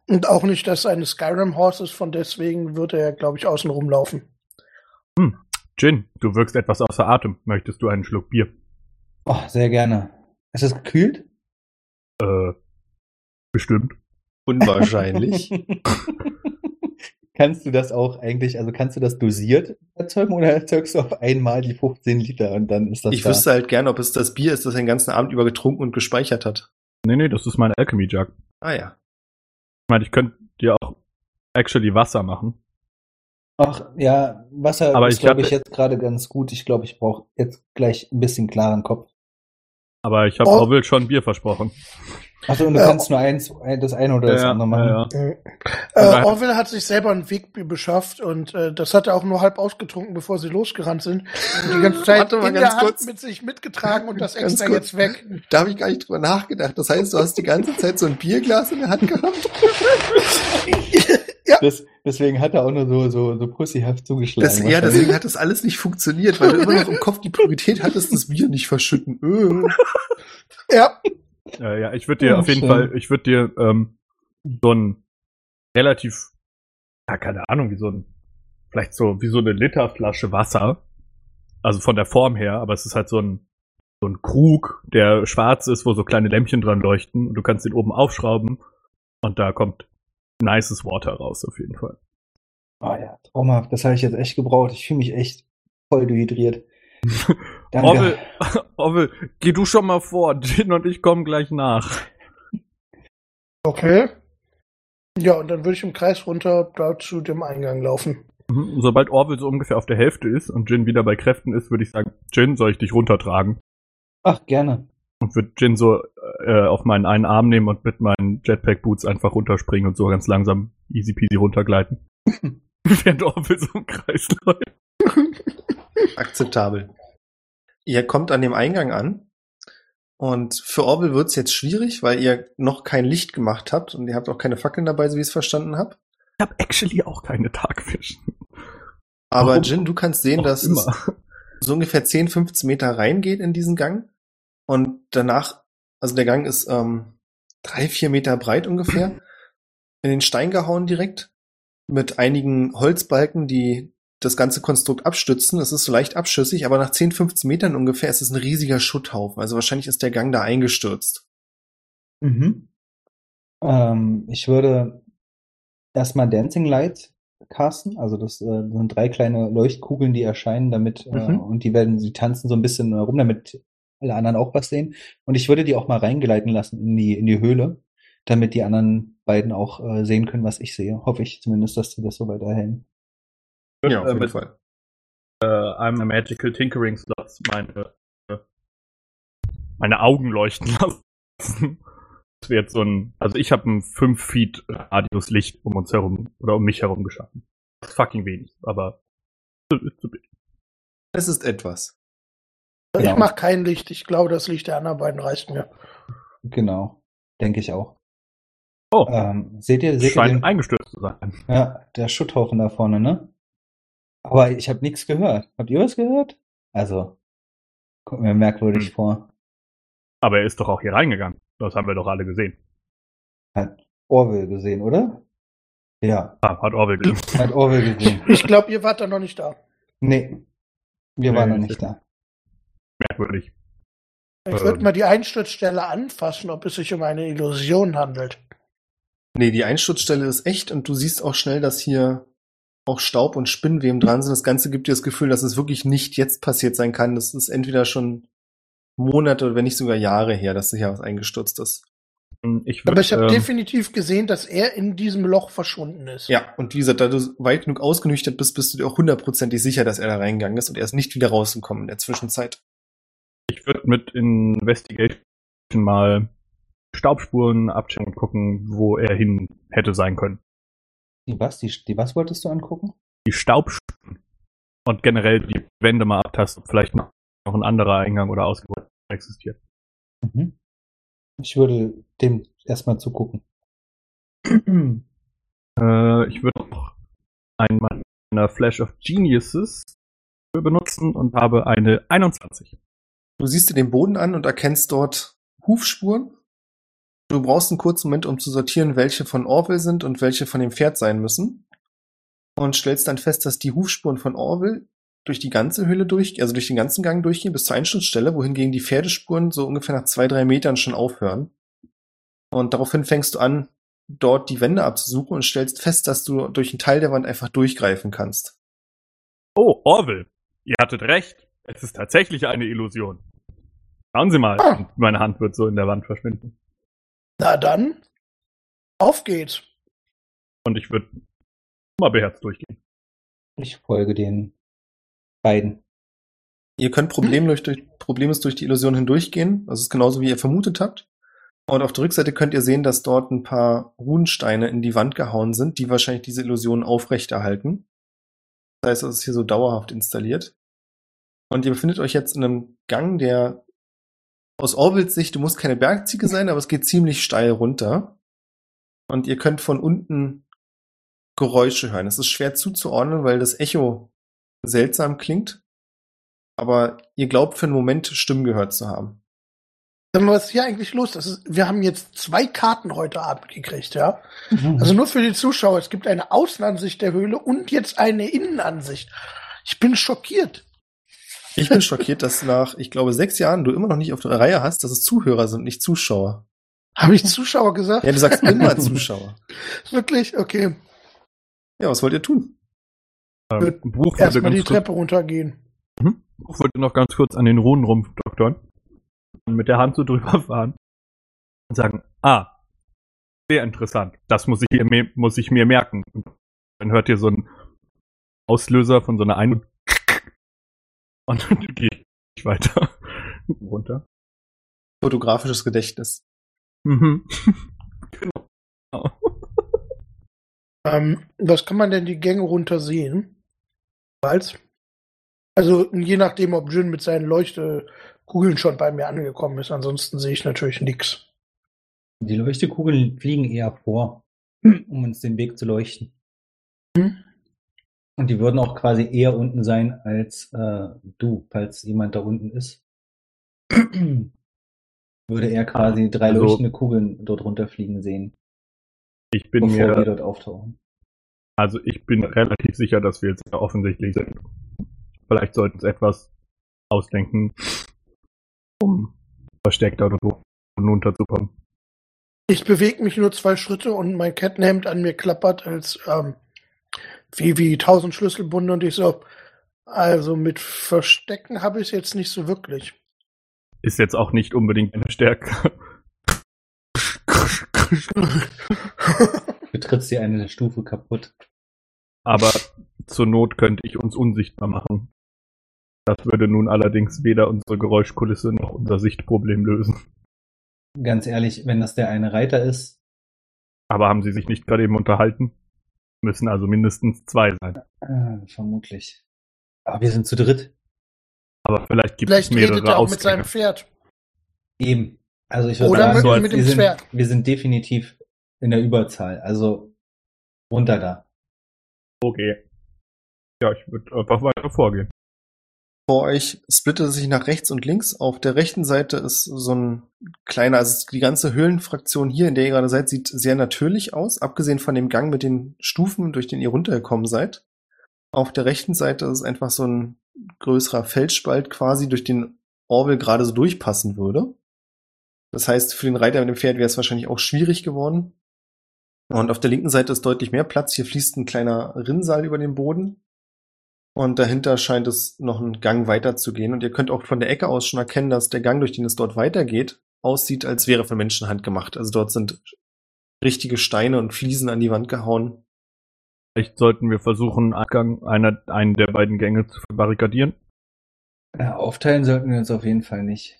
und auch nicht das eines Skyrim Horses, von deswegen wird er, glaube ich, außen rumlaufen. Jin, du wirkst etwas außer Atem. Möchtest du einen Schluck Bier? Oh, sehr gerne. Ist es gekühlt? Äh, bestimmt. Unwahrscheinlich. kannst du das auch eigentlich, also kannst du das dosiert erzeugen oder erzeugst du auf einmal die 15 Liter und dann ist das ich da? wüsste halt gerne, ob es das Bier ist, das er den ganzen Abend über getrunken und gespeichert hat. Nee, nee, das ist mein Alchemy Jug. Ah ja. Ich meine, ich könnte dir auch actually Wasser machen. Ach ja, Wasser Aber ist, ich glaube ich, jetzt gerade ganz gut. Ich glaube, ich brauche jetzt gleich ein bisschen klaren Kopf. Aber ich habe Oh. Orwell schon Bier versprochen. Achso, und du Ja. kannst nur eins, ein- das eine oder das Ja, andere machen. ja, ja. Äh, daher- Orwell hat sich selber ein Wegbier beschafft und äh, das hat er auch nur halb ausgetrunken, bevor sie losgerannt sind. Und die ganze Zeit in ganz der Hand kurz. mit sich mitgetragen und das extra kurz. jetzt weg. Da habe ich gar nicht drüber nachgedacht. Das heißt, du hast die ganze Zeit so ein Bierglas in der Hand gehabt? Ja. Das, deswegen hat er auch nur so, so, so pussyhaft zugeschlagen. Das, ja, deswegen hat das alles nicht funktioniert, weil du immer noch im Kopf die Priorität hattest, das Bier nicht verschütten. Äh. Ja, Ja, ja, ich würde dir Oh, auf jeden schön. Fall, ich würde dir ähm, so ein relativ, ja, keine Ahnung, wie so ein, vielleicht so, wie so eine Literflasche Wasser. Also von der Form her, aber es ist halt so ein, so ein Krug, der schwarz ist, wo so kleine Lämpchen dran leuchten und du kannst den oben aufschrauben und da kommt nices Water raus auf jeden Fall. Oh ja, traumhaft. Das habe ich jetzt echt gebraucht. Ich fühle mich echt voll dehydriert. Danke. Orwell, Orwell, geh du schon mal vor, Jin und ich kommen gleich nach. okay. Ja, und dann würde ich im Kreis runter da zu dem Eingang laufen. Mhm, Sobald Orwell so ungefähr auf der Hälfte ist und Jin wieder bei Kräften ist, würde ich sagen, Jin, soll ich dich runtertragen? Ach, gerne. Und würde Jin so äh, auf meinen einen Arm nehmen und mit meinen Jetpack-Boots einfach runterspringen und so ganz langsam easy peasy runtergleiten. Während Orwell so im Kreis läuft. Akzeptabel. Ihr kommt an dem Eingang an und für Orwell wird's jetzt schwierig, weil ihr noch kein Licht gemacht habt und ihr habt auch keine Fackeln dabei, so wie ich es verstanden habe. Ich habe actually auch keine Tagfischen. Aber Warum? Jin, du kannst sehen, Auch dass es immer. so ungefähr 10, 15 Meter reingeht in diesen Gang und danach, also der Gang ist ähm, drei, vier Meter breit ungefähr, in den Stein gehauen direkt mit einigen Holzbalken, die das ganze Konstrukt abstützen. Es ist so leicht abschüssig, aber nach 10, 15 Metern ungefähr ist es ein riesiger Schutthaufen. Also wahrscheinlich ist der Gang da eingestürzt. Mhm. Ähm, ich würde erstmal Dancing Light casten. Also das äh, sind drei kleine Leuchtkugeln, die erscheinen, damit äh, Mhm. und die werden, sie tanzen so ein bisschen herum, damit alle anderen auch was sehen. Und ich würde die auch mal reingleiten lassen in die in die Höhle, damit die anderen beiden auch äh, sehen können, was ich sehe. Hoffe ich zumindest, dass die das so weiterhin. Ja, auf Äh, jeden mit- Fall. äh, I'm a Magical Tinkering Slots meine, äh, meine Augen leuchten lassen. Das wäre jetzt so ein, also ich habe einen 5 Feet Radius Licht um uns herum oder um mich herum geschaffen. Das ist fucking wenig, aber ist zu wenig. Es ist etwas. Ich Genau. mache kein Licht. Ich glaube, das Licht der anderen beiden reicht mir. Genau, denke ich auch. Oh, Ähm, seht ihr, seht ihr scheint den, eingestürzt zu sein. Ja, der Schutthaufen da vorne, ne? Aber ich habe nichts gehört. Habt ihr was gehört? Also, kommt mir merkwürdig Hm. vor. Aber er ist doch auch hier reingegangen. Das haben wir doch alle gesehen. Hat Orwell gesehen, oder? Ja, Ah, hat Orwell gesehen. hat Orwell gesehen. Ich glaube, ihr wart da noch nicht da. Nee, wir Nee, waren noch nicht da. Merkwürdig. Ich Ähm. würde mal die Einsturzstelle anfassen, ob es sich um eine Illusion handelt. Nee, die Einsturzstelle ist echt und du siehst auch schnell, dass hier auch Staub und Spinnweben dran sind. Das Ganze gibt dir das Gefühl, dass es wirklich nicht jetzt passiert sein kann. Das ist entweder schon Monate oder wenn nicht sogar Jahre her, dass hier was eingestürzt ist. Ich würd, Aber ich habe ähm, definitiv gesehen, dass er in diesem Loch verschwunden ist. Ja, und wie gesagt, da du weit genug ausgenüchtert bist, bist du dir auch hundertprozentig sicher, dass er da reingegangen ist und er ist nicht wieder rausgekommen in der Zwischenzeit. Ich würde mit Investigation mal Staubspuren abchecken und gucken, wo er hin hätte sein können. Die was? Die, die was wolltest du angucken? Die Staubspuren und generell die Wände mal abtasten, ob vielleicht noch noch ein anderer Eingang oder Ausgang existiert. Mhm. Ich würde dem erstmal zugucken. Äh, ich würde noch einen meiner Flash of Geniuses benutzen und habe eine 21. Du siehst dir den Boden an und erkennst dort Hufspuren. Du brauchst einen kurzen Moment, um zu sortieren, welche von Orwell sind und welche von dem Pferd sein müssen. Und stellst dann fest, dass die Hufspuren von Orwell durch die ganze Höhle durch, also durch den ganzen Gang durchgehen bis zur Einsturzstelle, wohingegen die Pferdespuren so ungefähr nach zwei, drei Metern schon aufhören. Und daraufhin fängst du an, dort die Wände abzusuchen und stellst fest, dass du durch einen Teil der Wand einfach durchgreifen kannst. Oh, Orwell, ihr hattet recht. Es ist tatsächlich eine Illusion. Schauen Sie mal. Ah. Meine Hand wird so in der Wand verschwinden. Na dann, auf geht's. Und ich würde mal beherzt durchgehen. Ich folge den beiden. Ihr könnt problemlos durch, problemlos durch die Illusion hindurchgehen. Das ist genauso, wie ihr vermutet habt. Und auf der Rückseite könnt ihr sehen, dass dort ein paar Runensteine in die Wand gehauen sind, die wahrscheinlich diese Illusion aufrechterhalten. Das heißt, es ist hier so dauerhaft installiert. Und ihr befindet euch jetzt in einem Gang, der aus Orwells Sicht, du musst keine Bergziege sein, aber es geht ziemlich steil runter. Und ihr könnt von unten Geräusche hören. Es ist schwer zuzuordnen, weil das Echo seltsam klingt. Aber ihr glaubt für einen Moment Stimmen gehört zu haben. Sag mal, was ist hier eigentlich los? Das ist, wir haben jetzt zwei Karten heute Abend gekriegt, ja? Also nur für die Zuschauer. Es gibt eine Außenansicht der Höhle und jetzt eine Innenansicht. Ich bin schockiert. Ich bin schockiert, dass nach, ich glaube, sechs Jahren du immer noch nicht auf der Reihe hast, dass es Zuhörer sind, nicht Zuschauer. Habe ich Zuschauer gesagt? Ja, du sagst immer Zuschauer. Wirklich? Okay. Ja, was wollt ihr tun? Ähm, Buch würde Erstmal die Treppe runtergehen. Mhm. Buch würde noch ganz kurz an den Runenrumpf doktern. Und mit der Hand so drüber fahren. Und sagen, ah, sehr interessant. Das muss ich, hier, me- muss ich mir merken. Und dann hört ihr so einen Auslöser von so einer Ein- und dann gehe ich weiter runter. Fotografisches Gedächtnis. Mhm. genau. Ähm, was kann man denn die Gänge runter sehen? Als? Also je nachdem, ob Jin mit seinen Leuchtekugeln schon bei mir angekommen ist. Ansonsten sehe ich natürlich nichts. Die Leuchtekugeln fliegen eher vor, um uns den Weg zu leuchten. Hm? Und die würden auch quasi eher unten sein als äh, du, falls jemand da unten ist. Würde er quasi drei Also- leuchtende Kugeln dort runterfliegen sehen, Ich bin bevor die mir, dort auftauchen. also ich bin relativ sicher, dass wir jetzt offensichtlich sind. Vielleicht sollten wir etwas ausdenken, um versteckt dort runterzukommen. Ich bewege mich nur zwei Schritte und mein Kettenhemd an mir klappert als ähm, wie, wie tausend Schlüsselbunde und ich so, also mit Verstecken habe ich es jetzt nicht so wirklich. Ist jetzt auch nicht unbedingt eine Stärke. Du trittst dir eine Stufe kaputt. Aber zur Not könnte ich uns unsichtbar machen. Das würde nun allerdings weder unsere Geräuschkulisse noch unser Sichtproblem lösen. Ganz ehrlich, wenn das der eine Reiter ist, Aber haben sie sich nicht gerade eben unterhalten? Müssen also mindestens zwei sein. äh, vermutlich. Aber wir sind zu dritt. Aber vielleicht gibt Vielleicht es mehrere redet er auch mit Ausgänge. seinem Pferd. Eben. Also ich würde Oder sagen, mit- mit, wir, dem sind, Pferd. wir sind definitiv in der Überzahl. Also runter da. Okay. Ja, ich würde einfach weiter vorgehen. Vor euch splittet sich nach rechts und links. Auf der rechten Seite ist so ein kleiner, also die ganze Höhlenfraktion hier, in der ihr gerade seid, sieht sehr natürlich aus, abgesehen von dem Gang mit den Stufen, durch den ihr runtergekommen seid. Auf der rechten Seite ist einfach so ein größerer Felsspalt quasi, durch den Orwell gerade so durchpassen würde. Das heißt, für den Reiter mit dem Pferd wäre es wahrscheinlich auch schwierig geworden. Und auf der linken Seite ist deutlich mehr Platz. Hier fließt ein kleiner Rinnsal über den Boden. Und dahinter scheint es noch einen Gang weiter zu gehen. Und ihr könnt auch von der Ecke aus schon erkennen, dass der Gang, durch den es dort weitergeht, aussieht, als wäre von Menschenhand gemacht. Also dort sind richtige Steine und Fliesen an die Wand gehauen. Vielleicht sollten wir versuchen, Eingang einer, einen der beiden Gänge zu verbarrikadieren. Ja, aufteilen sollten wir uns auf jeden Fall nicht.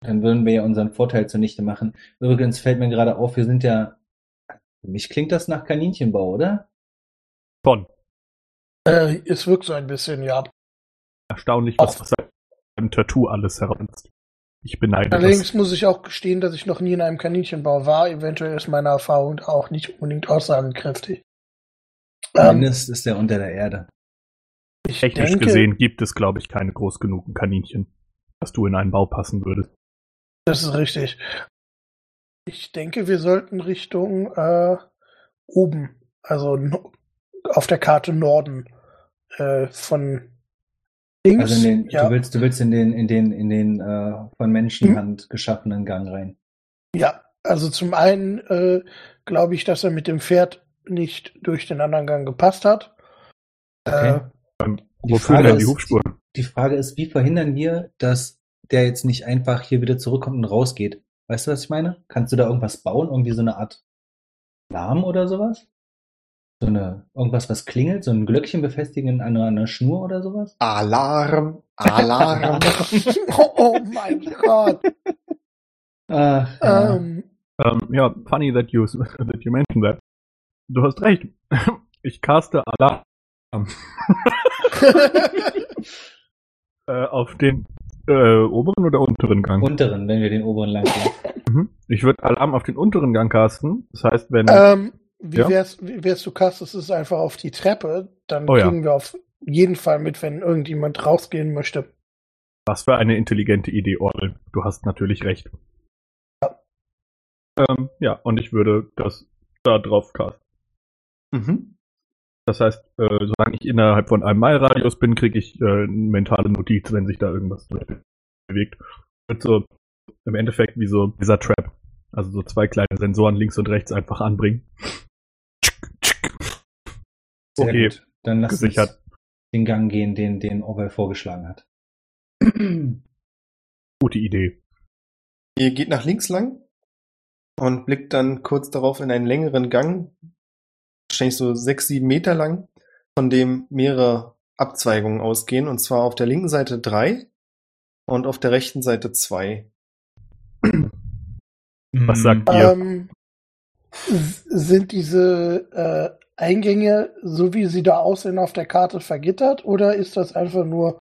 Dann würden wir ja unseren Vorteil zunichte machen. Übrigens fällt mir gerade auf, wir sind ja. Für mich klingt das nach Kaninchenbau, oder? Von. Äh, es wirkt so ein bisschen, ja. Erstaunlich, was aus seinem Tattoo alles heraus. Ich beneide Allerdings das. muss ich auch gestehen, dass ich noch nie in einem Kaninchenbau war. Eventuell ist meine Erfahrung auch nicht unbedingt aussagekräftig. Ähm, Zumindest ist er unter der Erde. ich Technisch denke, gesehen gibt es, glaube ich, keine groß genugen Kaninchen, dass du in einen Bau passen würdest. Das ist richtig. Ich denke, wir sollten Richtung äh, oben, also auf der Karte Norden äh, von links. Also in den, ja, du willst, du willst in den, in den, in den äh, von Menschenhand geschaffenen Gang rein. ja, also zum einen äh, glaube ich, dass er mit dem Pferd nicht durch den anderen Gang gepasst hat. Okay. Äh, Die Wofür Frage denn die ist- Hubspuren? Die Frage ist, wie verhindern wir, dass der jetzt nicht einfach hier wieder zurückkommt und rausgeht? Weißt du, was ich meine? Kannst du da irgendwas bauen? Irgendwie so eine Art Alarm oder sowas? So eine, irgendwas, was klingelt? So ein Glöckchen befestigen an einer, an einer Schnur oder sowas? Alarm! Alarm! oh, oh mein Gott. Ach, ja. Ähm, Ähm, ja, funny that you, that you mentioned that. Du hast recht. Ich caste Alarm äh, auf den äh, oberen oder unteren Gang. unteren, wenn wir den oberen lang gehen. Mhm. Ich würde Alarm auf den unteren Gang casten. Das heißt, wenn ähm, wie Ja? wär's, wie wär's, du castest es einfach auf die Treppe, dann Oh ja. kriegen wir auf jeden Fall mit, wenn irgendjemand rausgehen möchte. Was für eine intelligente Idee, Orwell. Du hast natürlich recht. Ähm, ja, und ich würde das da drauf casten. Mhm. Das heißt, äh, solange ich innerhalb von einem Meilradius bin, kriege ich äh, eine mentale Notiz, wenn sich da irgendwas bewegt. Wird so im Endeffekt wie so dieser Trap. Also so zwei kleine Sensoren links und rechts einfach anbringen. Sehr Okay, gut. Dann lass gesichert. uns den Gang gehen, den, den Orwell vorgeschlagen hat. Gute Idee. Ihr geht nach links lang und blickt dann kurz darauf in einen längeren Gang, wahrscheinlich so sechs, sieben Meter lang, von dem mehrere Abzweigungen ausgehen, und zwar auf der linken Seite drei und auf der rechten Seite zwei. Was sagt ihr? Ähm, sind diese äh, Eingänge, so wie sie da aussehen, auf der Karte vergittert oder ist das einfach nur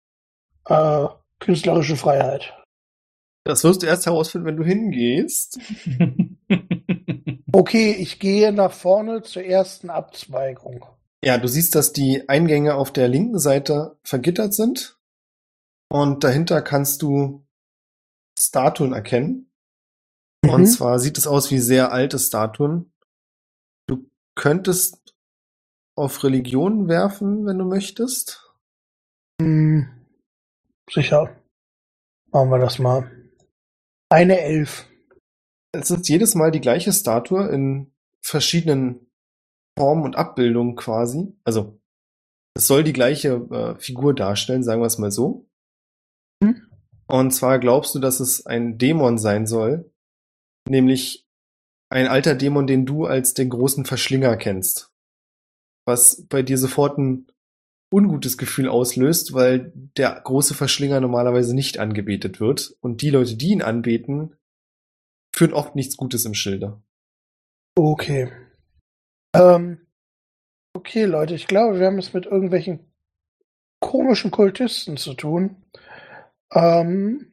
äh, künstlerische Freiheit? Das wirst du erst herausfinden, wenn du hingehst. Okay, ich gehe nach vorne zur ersten Abzweigung. Ja, du siehst, dass die Eingänge auf der linken Seite vergittert sind und dahinter kannst du Statuen erkennen. Und Mhm. zwar sieht es aus wie sehr alte Statuen. Du könntest auf Religion werfen, wenn du möchtest. Hm, sicher. Machen wir das mal. Eine Elf. Es ist jedes Mal die gleiche Statue in verschiedenen Formen und Abbildungen quasi. Also es soll die gleiche äh, Figur darstellen, sagen wir es mal so. Hm. Und zwar glaubst du, dass es ein Dämon sein soll, nämlich ein alter Dämon, den du als den großen Verschlinger kennst. Was bei dir sofort ein ungutes Gefühl auslöst, weil der große Verschlinger normalerweise nicht angebetet wird. Und die Leute, die ihn anbeten, führen oft nichts Gutes im Schilde. Okay. Ähm, okay, Leute, ich glaube, wir haben es mit irgendwelchen komischen Kultisten zu tun. Ähm,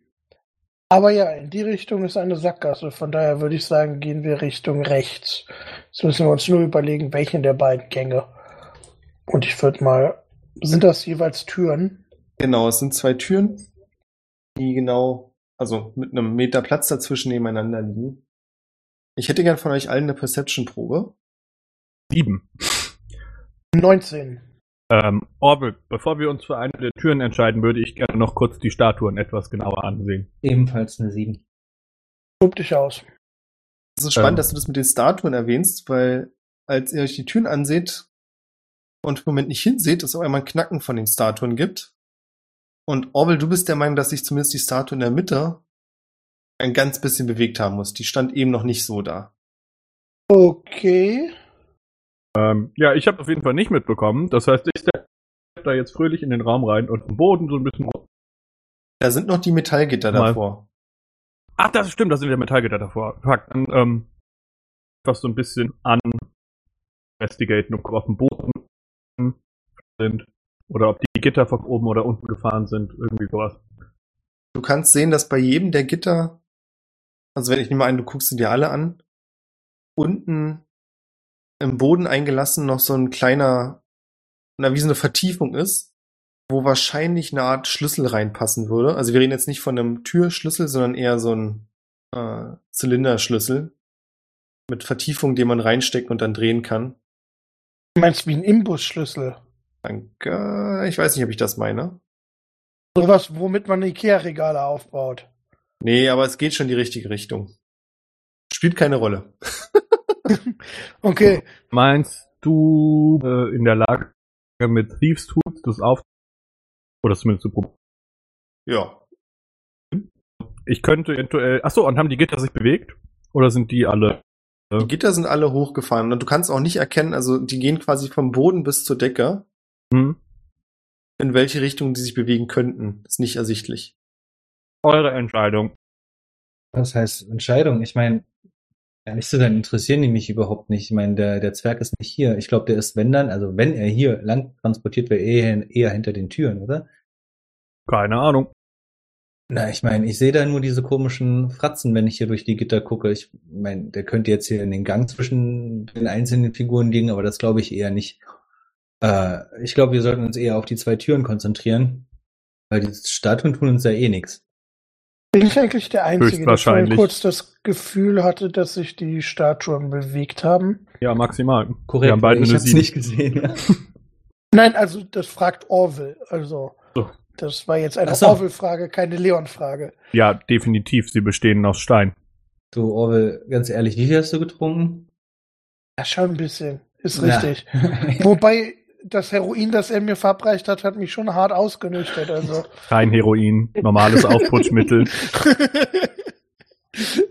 aber ja, in die Richtung ist eine Sackgasse. Von daher würde ich sagen, gehen wir Richtung rechts. Jetzt müssen wir uns nur überlegen, welchen der beiden Gänge. Und ich würde mal, sind das jeweils Türen? Genau, es sind zwei Türen, die genau, also mit einem Meter Platz dazwischen nebeneinander liegen. Ich hätte gern von euch allen eine Perception-Probe. Sieben. 19. Ähm, Orwell, bevor wir uns für eine der Türen entscheiden, würde ich gerne noch kurz die Statuen etwas genauer ansehen. Ebenfalls eine 7. Tob dich aus. Es ist spannend, Ähm. dass du das mit den Statuen erwähnst, weil als ihr euch die Türen anseht und im Moment nicht hinseht, es auf einmal ein Knacken von den Statuen gibt. Und Orwell, du bist der Meinung, dass sich zumindest die Statue in der Mitte ein ganz bisschen bewegt haben muss. Die stand eben noch nicht so da. Okay. Ähm, ja, ich habe auf jeden Fall nicht mitbekommen. Das heißt, ich step da jetzt fröhlich in den Raum rein und am Boden so ein bisschen. Da sind noch die Metallgitter Mal. davor. Ach, das stimmt, da sind ja Metallgitter davor. Fuck, dann, ähm, was so ein bisschen an investigaten, ob auf dem Boden sind. Oder ob die Gitter von oben oder unten gefahren sind. Irgendwie sowas. Du kannst sehen, dass bei jedem der Gitter, also wenn ich nehme an, du guckst sie dir alle an, unten im Boden eingelassen noch so ein kleiner, na, wie so eine Vertiefung ist, wo wahrscheinlich eine Art Schlüssel reinpassen würde. Also wir reden jetzt nicht von einem Türschlüssel, sondern eher so ein äh, Zylinderschlüssel mit Vertiefung, den man reinsteckt und dann drehen kann. Du meinst wie ein Imbusschlüssel? Danke. Ich weiß nicht, ob ich das meine. Sowas, womit man Ikea-Regale aufbaut. Nee, aber es geht schon in die richtige Richtung. Spielt keine Rolle. Okay. Meinst du äh, in der Lage mit Thieves Tools das auf oder zumindest zu probieren? Ja. Ich könnte eventuell. Achso, und haben die Gitter sich bewegt? Oder sind die alle? Die Gitter sind alle hochgefahren und du kannst auch nicht erkennen, also die gehen quasi vom Boden bis zur Decke, Hm? in welche Richtung die sich bewegen könnten. Ist nicht ersichtlich. Eure Entscheidung. Was heißt Entscheidung? Ich meine, ehrlich zu sein, interessieren die mich überhaupt nicht. Ich meine, der, der Zwerg ist nicht hier. Ich glaube, der ist, wenn dann, also wenn er hier lang transportiert wäre, eher, eher hinter den Türen, oder? Keine Ahnung. Na, ich meine, ich sehe da nur diese komischen Fratzen, wenn ich hier durch die Gitter gucke. Ich meine, der könnte jetzt hier in den Gang zwischen den einzelnen Figuren liegen, aber das glaube ich eher nicht. Äh, ich glaube, wir sollten uns eher auf die zwei Türen konzentrieren, weil die Statuen tun uns ja eh nichts. Bin ich eigentlich der Einzige, der vorhin kurz das Gefühl hatte, dass sich die Statuen bewegt haben? Ja, maximal. Korrekt, Wir haben beide ich hab's 7. nicht gesehen. Ja. Nein, also das fragt Orville. Also So. Das war jetzt eine so. Orville-Frage, keine Leon-Frage. Ja, definitiv. Sie bestehen aus Stein. Du, Orwell, ganz ehrlich, wie viel hast du getrunken? Ja, schon ein bisschen. Ist richtig. Wobei das Heroin, das er mir verabreicht hat, hat mich schon hart ausgenüchtert. Also Kein Heroin, normales Aufputschmittel.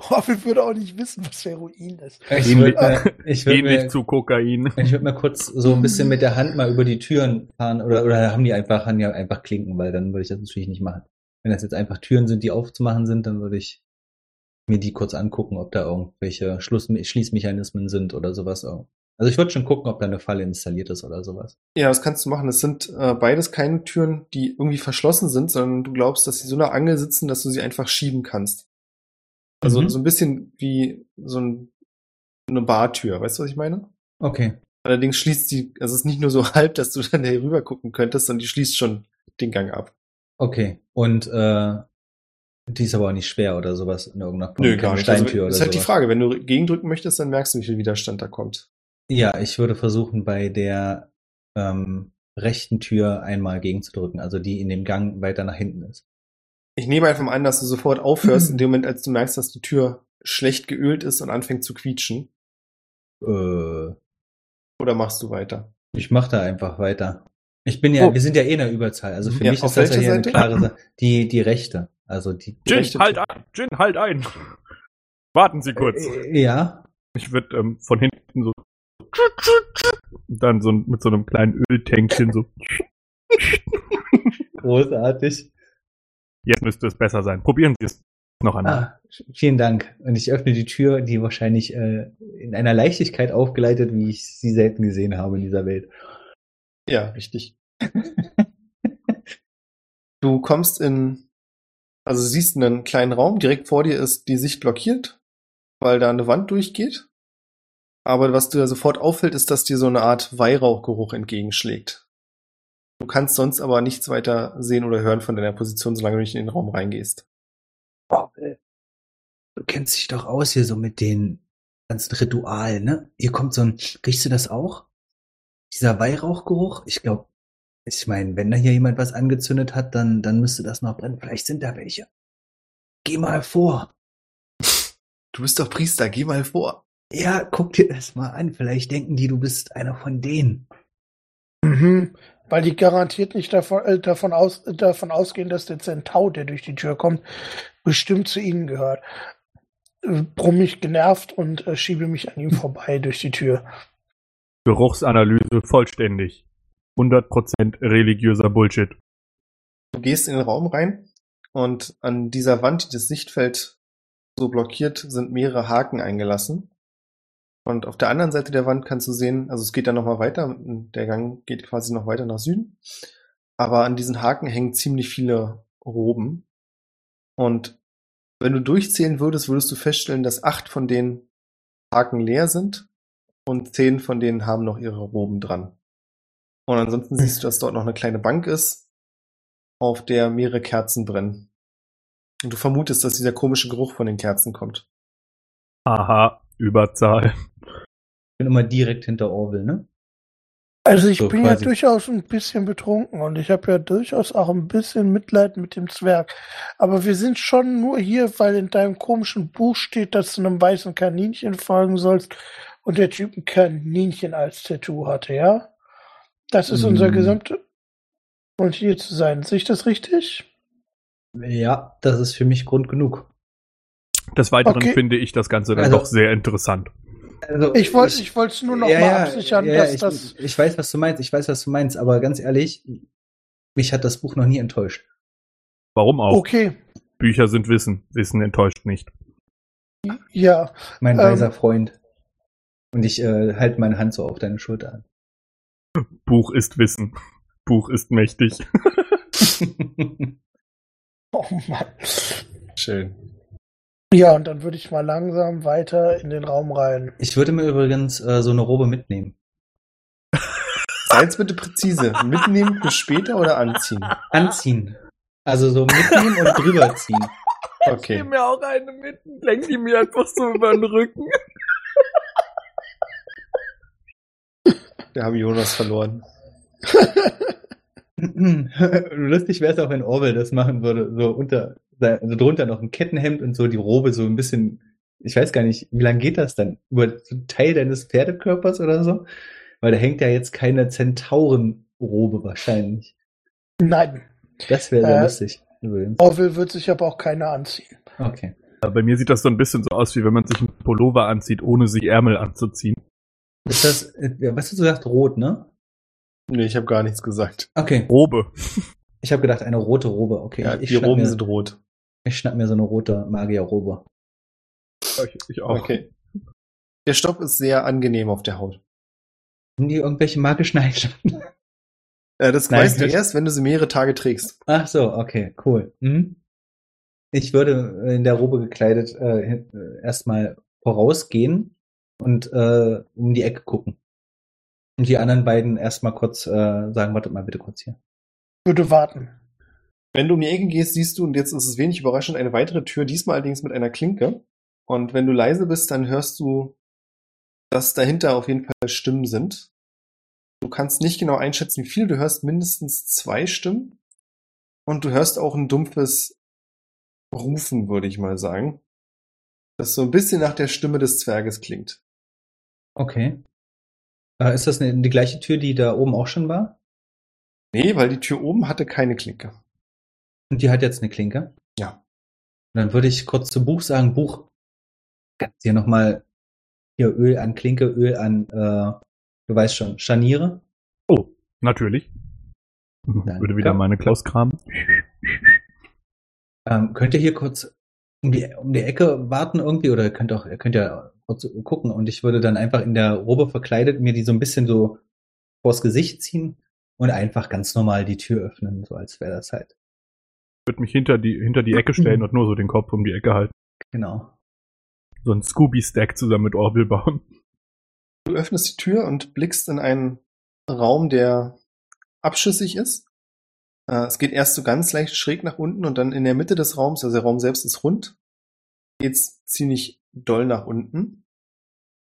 Orville würde auch nicht wissen, was Heroin ist. Ich würde ich würd mir, zu Kokain. ich würd mal kurz so ein bisschen mit der Hand mal über die Türen fahren oder, oder haben die einfach, haben die einfach Klinken, weil dann würde ich das natürlich nicht machen. Wenn das jetzt einfach Türen sind, die aufzumachen sind, dann würde ich mir die kurz angucken, ob da irgendwelche Schluss Schließmechanismen sind oder sowas. Also ich würde schon gucken, ob da eine Falle installiert ist oder sowas. Ja, das kannst du machen. Es sind äh, beides keine Türen, die irgendwie verschlossen sind, sondern du glaubst, dass sie so eine Angel sitzen, dass du sie einfach schieben kannst. Also Mhm. so ein bisschen wie so ein, eine Bartür, weißt du, was ich meine? Okay. Allerdings schließt sie, also es ist nicht nur so halb, dass du dann hier rüber gucken könntest, sondern die schließt schon den Gang ab. Okay. Und äh, die ist aber auch nicht schwer oder sowas in irgendeiner Form. Nö, gar nicht. Also, Steintür ist oder halt die sowas. Frage, wenn du gegendrücken möchtest, dann merkst du, wie viel Widerstand da kommt. Ja, ich würde versuchen, bei der ähm, rechten Tür einmal gegenzudrücken, also die in dem Gang weiter nach hinten ist. Ich nehme einfach mal an, dass du sofort aufhörst, in dem Moment, als du merkst, dass die Tür schlecht geölt ist und anfängt zu quietschen. Äh, Oder machst du weiter? ich mache da einfach weiter. Ich bin ja, Oh. wir sind ja eh in der Überzahl. Also für Ja, mich auf ist das ja welcher hier eine Seite? klare Sache. Die, die rechte. Also die. Jin, rechte halt ein! Jin, halt ein! Warten Sie kurz. Äh, ja. Ich würde ähm, von hinten so dann so mit so einem kleinen Öltänkchen so. Großartig. Jetzt müsste es besser sein. Probieren Sie es noch einmal. Ah, vielen Dank. Und ich öffne die Tür, die wahrscheinlich äh, in einer Leichtigkeit aufgeleitet, wie ich sie selten gesehen habe in dieser Welt. Ja, richtig. Du kommst in, also du siehst einen kleinen Raum, direkt vor dir ist die Sicht blockiert, weil da eine Wand durchgeht. Aber was dir sofort auffällt, ist, dass dir so eine Art Weihrauchgeruch entgegenschlägt. Du kannst sonst aber nichts weiter sehen oder hören von deiner Position, solange du nicht in den Raum reingehst. Oh, du kennst dich doch aus hier so mit den ganzen Ritualen, ne? Hier kommt so ein, riechst du das auch? Dieser Weihrauchgeruch? Ich glaube, ich meine, wenn da hier jemand was angezündet hat, dann, dann müsste das noch brennen. Vielleicht sind da welche. Geh mal vor. Du bist doch Priester, geh mal vor. Ja, guck dir das mal an. Vielleicht denken die, du bist einer von denen. Mhm. Weil die garantiert nicht davon, äh, davon, aus, äh, davon ausgehen, dass der Zentau, der durch die Tür kommt, bestimmt zu ihnen gehört. Äh, Brumm mich genervt und äh, schiebe mich an ihm vorbei durch die Tür. Geruchsanalyse vollständig. 100% religiöser Bullshit. Du gehst in den Raum rein und an dieser Wand, die das Sichtfeld so blockiert, sind mehrere Haken eingelassen. Und auf der anderen Seite der Wand kannst du sehen, also es geht dann nochmal weiter, der Gang geht quasi noch weiter nach Süden. Aber an diesen Haken hängen ziemlich viele Roben. Und wenn du durchzählen würdest, würdest du feststellen, dass acht von den Haken leer sind und zehn von denen haben noch ihre Roben dran. Und ansonsten siehst du, dass dort noch eine kleine Bank ist, auf der mehrere Kerzen brennen. Und du vermutest, dass dieser komische Geruch von den Kerzen kommt. Aha, Überzahl. Ich bin immer direkt hinter Orwell, ne? Also ich So bin quasi. ja durchaus ein bisschen betrunken und ich habe ja durchaus auch ein bisschen Mitleid mit dem Zwerg. Aber wir sind schon nur hier, weil in deinem komischen Buch steht, dass du einem weißen Kaninchen folgen sollst und der Typ ein Kaninchen als Tattoo hatte, ja? Das ist unser Mm. gesamte und hier zu sein. Sehe ich das richtig? Ja, das ist für mich Grund genug. Des Weiteren Okay. finde ich das Ganze dann Also- doch sehr interessant. Also, Ich wollte ich wollte es nur noch mal absichern, dass ich, das Ich weiß, was du meinst, ich weiß, was du meinst, aber ganz ehrlich, mich hat das Buch noch nie enttäuscht. Warum auch? okay. Bücher sind Wissen. Wissen enttäuscht nicht. Ja, Mein Ähm. weiser Freund. Und ich äh, halte meine Hand so auf deine Schulter an. Buch ist Wissen. Buch ist mächtig. Oh Mann. Schön. Ja, und dann würde ich mal langsam weiter in den Raum rein. Ich würde mir übrigens äh, so eine Robe mitnehmen. Sei jetzt bitte präzise. Mitnehmen für später oder anziehen? Anziehen. Also so mitnehmen und drüber ziehen. Ich Okay. nehme mir auch eine mit und lenk die mir einfach so über den Rücken. Wir haben Jonas verloren. Lustig wäre es auch, wenn Orwell das machen würde. So unter, also drunter noch ein Kettenhemd und so die Robe so ein bisschen, ich weiß gar nicht, wie lange geht das dann? Über so einen Teil deines Pferdekörpers oder so? Weil da hängt ja jetzt keine Zentaurenrobe wahrscheinlich. Nein, Das wäre sehr Äh, lustig. Übrigens. Orville wird sich aber auch keiner anziehen. Okay. Bei mir sieht das so ein bisschen so aus, wie wenn man sich einen Pullover anzieht, ohne sich Ärmel anzuziehen. Ist das, äh, was hast du gesagt, rot, ne? Nee, ich habe gar nichts gesagt. Okay. Robe. Ich habe gedacht, eine rote Robe. Okay. Ja, ich, die Roben mir, sind rot. ich schnapp mir so eine rote Magierrobe. Ich, ich auch. Okay. Der Stoff ist sehr angenehm auf der Haut. Haben die irgendwelche magischen Eigenschaften? Äh, das Nein, weißt du erst, wenn du sie mehrere Tage trägst. Ach so, okay, cool. Mhm. Ich würde in der Robe gekleidet äh, äh, erstmal vorausgehen und äh, um die Ecke gucken. Und die anderen beiden erstmal kurz äh, sagen, wartet mal bitte kurz hier. Würde warten. Wenn du um die Ecke gehst, siehst du, und jetzt ist es wenig überraschend, eine weitere Tür, diesmal allerdings mit einer Klinke. Und wenn du leise bist, dann hörst du, dass dahinter auf jeden Fall Stimmen sind. Du kannst nicht genau einschätzen, wie viel. Du hörst mindestens zwei Stimmen. Und du hörst auch ein dumpfes Rufen, würde ich mal sagen. Das so ein bisschen nach der Stimme des Zwerges klingt. Okay. Äh, ist das eine, die gleiche Tür, die da oben auch schon war? Nee, weil die Tür oben hatte keine Klinke. Und die hat jetzt eine Klinke? Ja. Dann würde ich kurz zu Buch sagen, Buch, kannst hier nochmal hier Öl an Klinke, Öl an, äh, du weißt schon, Scharniere. Oh, natürlich. Danke. Würde wieder meine Klaus kramen. Ähm, könnt ihr hier kurz um die, um die Ecke warten irgendwie oder könnt auch, ihr könnt ja kurz gucken und ich würde dann einfach in der Robe verkleidet mir die so ein bisschen so vors Gesicht ziehen und einfach ganz normal die Tür öffnen, so als wäre das halt. Ich würde mich hinter die, hinter die Ecke stellen und nur so den Kopf um die Ecke halten. Genau. So ein Scooby-Stack zusammen mit Orville bauen. Du öffnest die Tür und blickst in einen Raum, der abschüssig ist. Äh, Es geht erst so ganz leicht schräg nach unten und dann in der Mitte des Raums, also der Raum selbst ist rund, geht's ziemlich doll nach unten.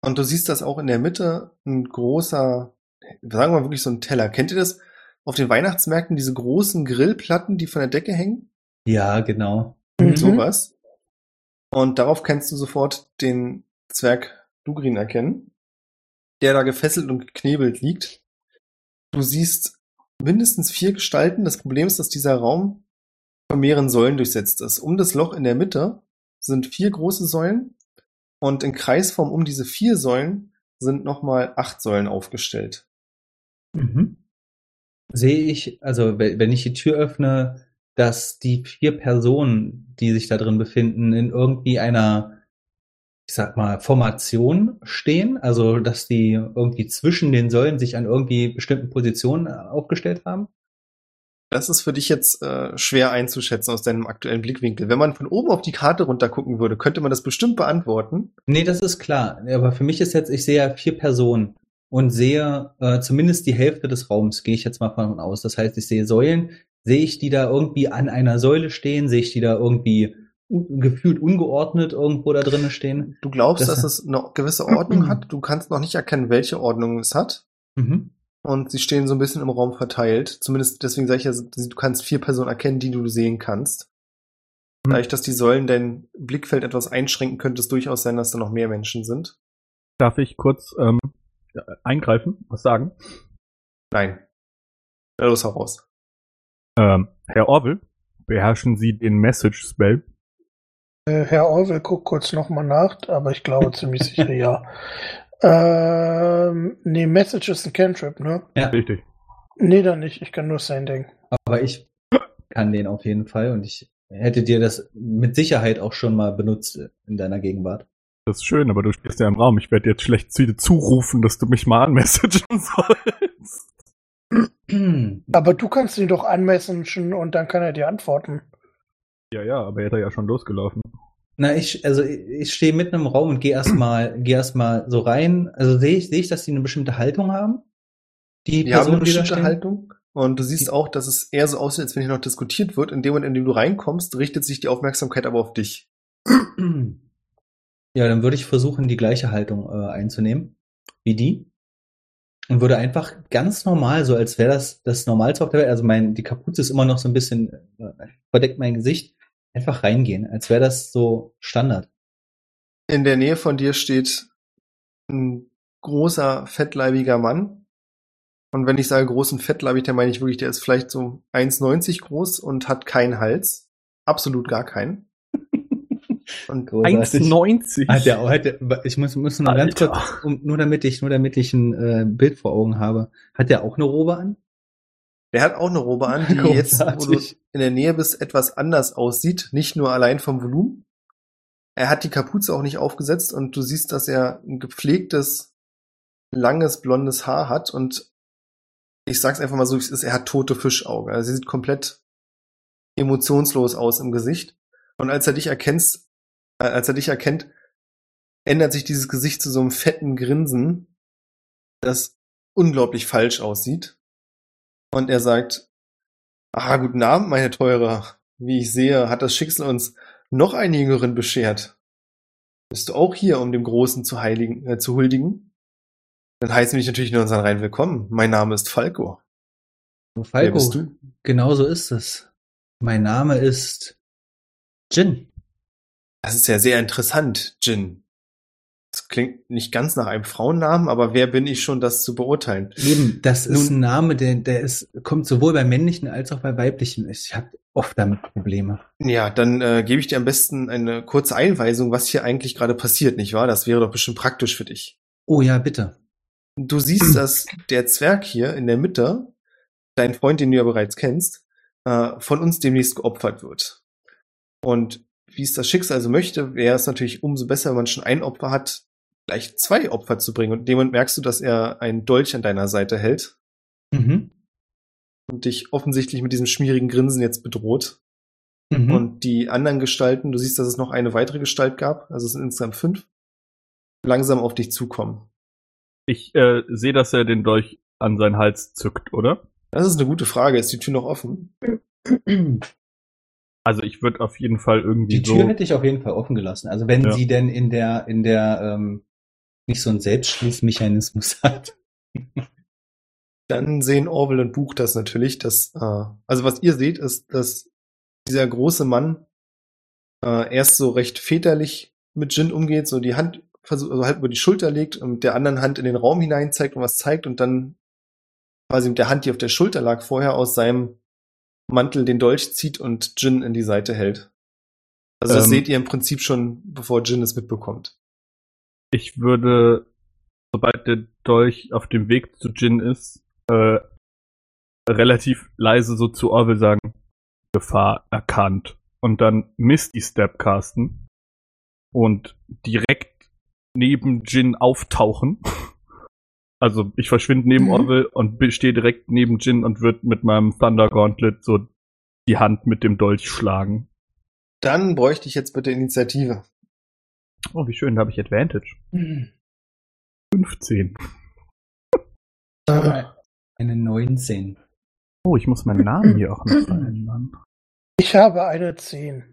Und du siehst, dass auch in der Mitte ein großer, sagen wir mal wirklich so ein Teller. Kennt ihr das auf den Weihnachtsmärkten, diese großen Grillplatten, die von der Decke hängen? Ja, genau. Mhm. Sowas. Und darauf kannst du sofort den Zwerg Dugrin erkennen, der da gefesselt und geknebelt liegt. Du siehst mindestens vier Gestalten. Das Problem ist, dass dieser Raum von mehreren Säulen durchsetzt ist. Um das Loch in der Mitte sind vier große Säulen und in Kreisform um diese vier Säulen sind nochmal acht Säulen aufgestellt. Mhm. Sehe ich, also we- wenn ich die Tür öffne, dass die vier Personen, die sich da drin befinden, in irgendwie einer, ich sag mal, Formation stehen, also dass die irgendwie zwischen den Säulen sich an irgendwie bestimmten Positionen aufgestellt haben? Das ist für dich jetzt äh, schwer einzuschätzen aus deinem aktuellen Blickwinkel. Wenn man von oben auf die Karte runter gucken würde, könnte man das bestimmt beantworten. Nee, das ist klar. Aber für mich ist jetzt, ich sehe ja vier Personen und sehe äh, zumindest die Hälfte des Raums, gehe ich jetzt mal von aus. Das heißt, ich sehe Säulen. Sehe ich die da irgendwie an einer Säule stehen? Sehe ich die da irgendwie gefühlt ungeordnet irgendwo da drinnen stehen? Du glaubst, Das- dass es eine gewisse Ordnung hat. Du kannst noch nicht erkennen, welche Ordnung es hat. Mhm. Und sie stehen so ein bisschen im Raum verteilt. Zumindest deswegen sage ich ja, du kannst vier Personen erkennen, die du sehen kannst. Mhm. Dadurch, dass die Säulen dein Blickfeld etwas einschränken, könnte es durchaus sein, dass da noch mehr Menschen sind. Darf ich kurz ähm, eingreifen, was sagen? Nein. Na, Los heraus. Ähm, Herr Orville, beherrschen Sie den Message-Spell? Äh, Herr Orwell guckt kurz nochmal nach, aber ich glaube ziemlich sicher ja. Ähm, nee, Message ist ein Cantrip, ne? Ja, Richtig. Nee, dann nicht. Ich kann nur Sending. aber ich kann den auf jeden Fall und ich hätte dir das mit Sicherheit auch schon mal benutzt in deiner Gegenwart. Das ist schön, aber du stehst ja im Raum. Ich werde jetzt schlecht zu dir zurufen, dass du mich mal anmessagen sollst. Aber du kannst ihn doch anmessagen und dann kann er dir antworten. Ja, ja, aber er ist ja schon losgelaufen. Na, ich, also ich stehe mitten im Raum und gehe erstmal, gehe erstmal so rein. Also sehe ich, sehe ich, dass die eine bestimmte Haltung haben? Die, die haben eine bestimmte Haltung. Und du siehst auch, dass es eher so aussieht, als wenn hier noch diskutiert wird. In dem Moment, in dem du reinkommst, richtet sich die Aufmerksamkeit aber auf dich. Ja, dann würde ich versuchen, die gleiche Haltung äh, einzunehmen wie die. Und würde einfach ganz normal, so als wäre das das Normalste auf der Welt, also mein, die Kapuze ist immer noch so ein bisschen, äh, verdeckt mein Gesicht, einfach reingehen, als wäre das so Standard. In der Nähe von dir steht ein großer, fettleibiger Mann. Und wenn ich sage großen fettleibig, dann meine ich wirklich, der ist vielleicht so 1,90 groß und hat keinen Hals. Absolut gar keinen. Und 1,90. Hat der, hat der, ich muss, muss noch ganz Alter. kurz, um, nur damit ich, nur damit ich ein äh, Bild vor Augen habe. Hat der auch eine Robe an? Der hat auch eine Robe an, die jetzt, wo du in der Nähe bist, etwas anders aussieht. Nicht nur allein vom Volumen. Er hat die Kapuze auch nicht aufgesetzt und du siehst, dass er ein gepflegtes, langes, blondes Haar hat und ich sag's einfach mal so, es ist, er hat tote Fischaugen. Also er sieht komplett emotionslos aus im Gesicht. Und als er dich erkennst, äh, als er dich erkennt, ändert sich dieses Gesicht zu so einem fetten Grinsen, das unglaublich falsch aussieht. Und er sagt, ah, guten Abend, meine Teure. Wie ich sehe, hat das Schicksal uns noch einen Jüngeren beschert. Bist du auch hier, um dem Großen zu, heiligen, äh, zu huldigen? Dann heißen wir dich natürlich in unseren Reihen willkommen. Mein Name ist Falco. Wer Falco, bist du? genau so ist es. Mein Name ist Jin. Das ist ja sehr interessant, Jin. Das klingt nicht ganz nach einem Frauennamen, aber wer bin ich schon, das zu beurteilen? Eben, das ist Nun- ein Name, der, der ist, kommt sowohl bei männlichen als auch bei weiblichen. Ich habe oft damit Probleme. Ja, dann äh, gebe ich dir am besten eine kurze Einweisung, was hier eigentlich gerade passiert, nicht wahr? Das wäre doch bestimmt praktisch für dich. Oh ja, bitte. Du siehst, dass der Zwerg hier in der Mitte, dein Freund, den du ja bereits kennst, äh, von uns demnächst geopfert wird. Und wie es das Schicksal so möchte, wäre es natürlich umso besser, wenn man schon ein Opfer hat, gleich zwei Opfer zu bringen. Und in dem Moment merkst du, dass er einen Dolch an deiner Seite hält Mhm. und dich offensichtlich mit diesem schmierigen Grinsen jetzt bedroht. Mhm. Und die anderen Gestalten, du siehst, dass es noch eine weitere Gestalt gab, also es sind insgesamt fünf, langsam auf dich zukommen. Ich äh, sehe, dass er den Dolch an seinen Hals zückt, oder? Das ist eine gute Frage. Ist die Tür noch offen? Also ich würde auf jeden Fall irgendwie Die Tür so. hätte ich auf jeden Fall offen gelassen. Also wenn Ja. sie denn in der, in der, ähm, nicht so einen Selbstschließmechanismus hat. Dann sehen Orwell und Buch das natürlich, dass, äh, also was ihr seht, ist, dass dieser große Mann äh, erst so recht väterlich mit Jin umgeht, so die Hand versucht, also halt über die Schulter legt und mit der anderen Hand in den Raum hinein zeigt und was zeigt und dann quasi mit der Hand, die auf der Schulter lag, vorher aus seinem Mantel den Dolch zieht und Jin in die Seite hält. Also das Ähm. seht ihr im Prinzip schon, bevor Jin es mitbekommt. Ich würde, sobald der Dolch auf dem Weg zu Jin ist, äh, relativ leise so zu Orwell sagen, Gefahr erkannt. Und dann Misty Step casten und direkt neben Jin auftauchen. Also ich verschwinde neben Mhm. Orwell und stehe direkt neben Jin und wird mit meinem Thunder Gauntlet so die Hand mit dem Dolch schlagen. Dann bräuchte ich jetzt bitte Initiative. Oh, wie schön, da habe ich Advantage. 15. Äh, Eine 19. Oh, ich muss meinen Namen hier auch noch verändern. ich habe eine 10.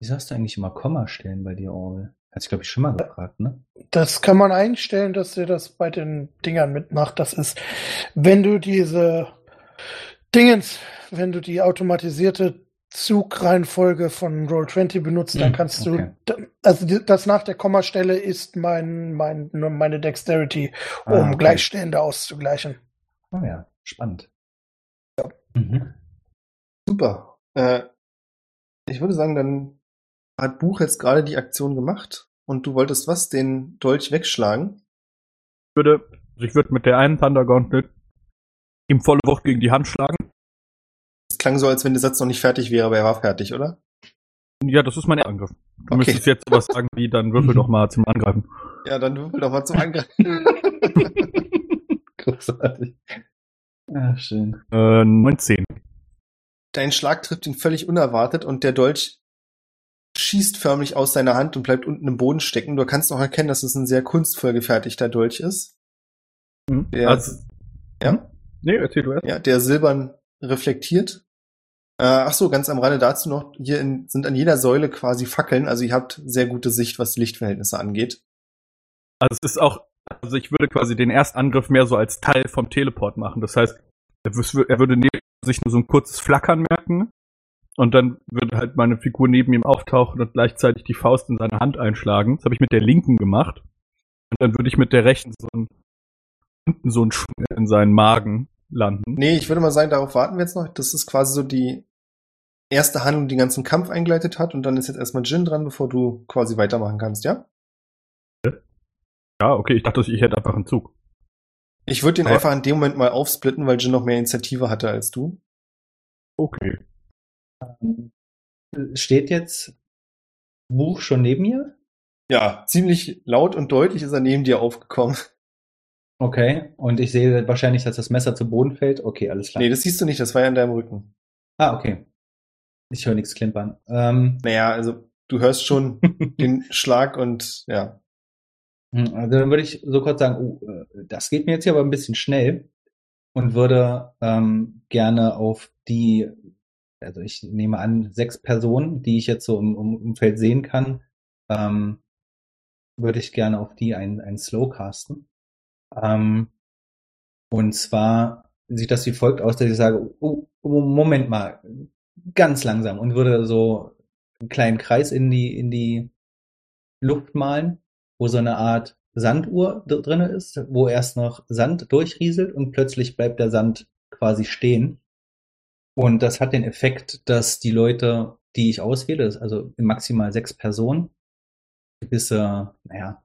Wie sagst du eigentlich immer Komma stellen bei dir, Orwell? Hat sich, glaube ich, schon mal gefragt, ne? Das kann man einstellen, dass er das bei den Dingern mitmacht. Das ist, wenn du diese Dingens, wenn du die automatisierte Zugreihenfolge von Roll20 benutzt, dann Hm, kannst okay. du, also das nach der Kommastelle ist mein, mein, nur meine Dexterity, um Ah, okay. Gleichstehende auszugleichen. Oh ja, spannend. Mhm. Super. Äh, ich würde sagen, dann hat Buch jetzt gerade die Aktion gemacht und du wolltest was? Den Dolch wegschlagen? Ich würde, also ich würde mit der einen Thunder Gauntlet ihm volle Wucht gegen die Hand schlagen. Es klang so, als wenn der Satz noch nicht fertig wäre, aber er war fertig, oder? Ja, das ist mein Angriff. Du Okay. müsstest jetzt sowas sagen wie, dann würfel doch mal zum Angreifen. Ja, dann würfel doch mal zum Angriff. Großartig. Ja, schön. Äh, 19. dein Schlag trifft ihn völlig unerwartet und der Dolch schießt förmlich aus seiner Hand und bleibt unten im Boden stecken. Du kannst auch erkennen, dass es ein sehr kunstvoll gefertigter Dolch ist. Hm? Der, Also, ja? nee, erzähl du erst. Ja, der silbern reflektiert. Äh, ach so, ganz am Rande dazu noch, hier in, sind an jeder Säule quasi Fackeln, also ihr habt sehr gute Sicht, was die Lichtverhältnisse angeht. Also es ist auch, also ich würde quasi den Erstangriff mehr so als Teil vom Teleport machen. Das heißt, er, er würde sich nur so ein kurzes Flackern merken und dann würde halt meine Figur neben ihm auftauchen und gleichzeitig die Faust in seine Hand einschlagen. Das habe ich mit der linken gemacht. Und dann würde ich mit der rechten so ein, unten so ein Schwung in seinen Magen landen. Nee, ich würde mal sagen, darauf warten wir jetzt noch. Das ist quasi so die erste Handlung, die den ganzen Kampf eingeleitet hat und dann ist jetzt erstmal Jin dran, bevor du quasi weitermachen kannst, ja? Ja, okay, ich dachte, ich hätte einfach einen Zug. Ich würde den Ja. einfach in dem Moment mal aufsplitten, weil Jin noch mehr Initiative hatte als du. Okay. Steht jetzt Buch schon neben mir? Ja, ziemlich laut und deutlich ist er neben dir aufgekommen. Okay. Und ich sehe wahrscheinlich, dass das Messer zu Boden fällt. Okay, alles klar. Nee, das siehst du nicht, das war ja in deinem Rücken. ah, okay. Ich höre nichts klimpern. Ähm, Naja, also du hörst schon den Schlag und ja. Hm, Also dann würde ich so kurz sagen, oh, äh, das geht mir jetzt hier aber ein bisschen schnell und würde ähm, gerne auf die, also ich nehme an, sechs Personen, die ich jetzt so im, im Umfeld sehen kann, ähm, würde ich gerne auf die ein, ein Slow casten. Ähm, und zwar sieht das wie folgt aus, dass ich sage, oh, oh, Moment mal, ganz langsam und würde so einen kleinen Kreis in die, in die Luft malen wo so eine Art Sanduhr drinne ist, wo erst noch Sand durchrieselt und plötzlich bleibt der Sand quasi stehen. Und das hat den Effekt, dass die Leute, die ich auswähle, also maximal sechs Personen, gewisse, naja,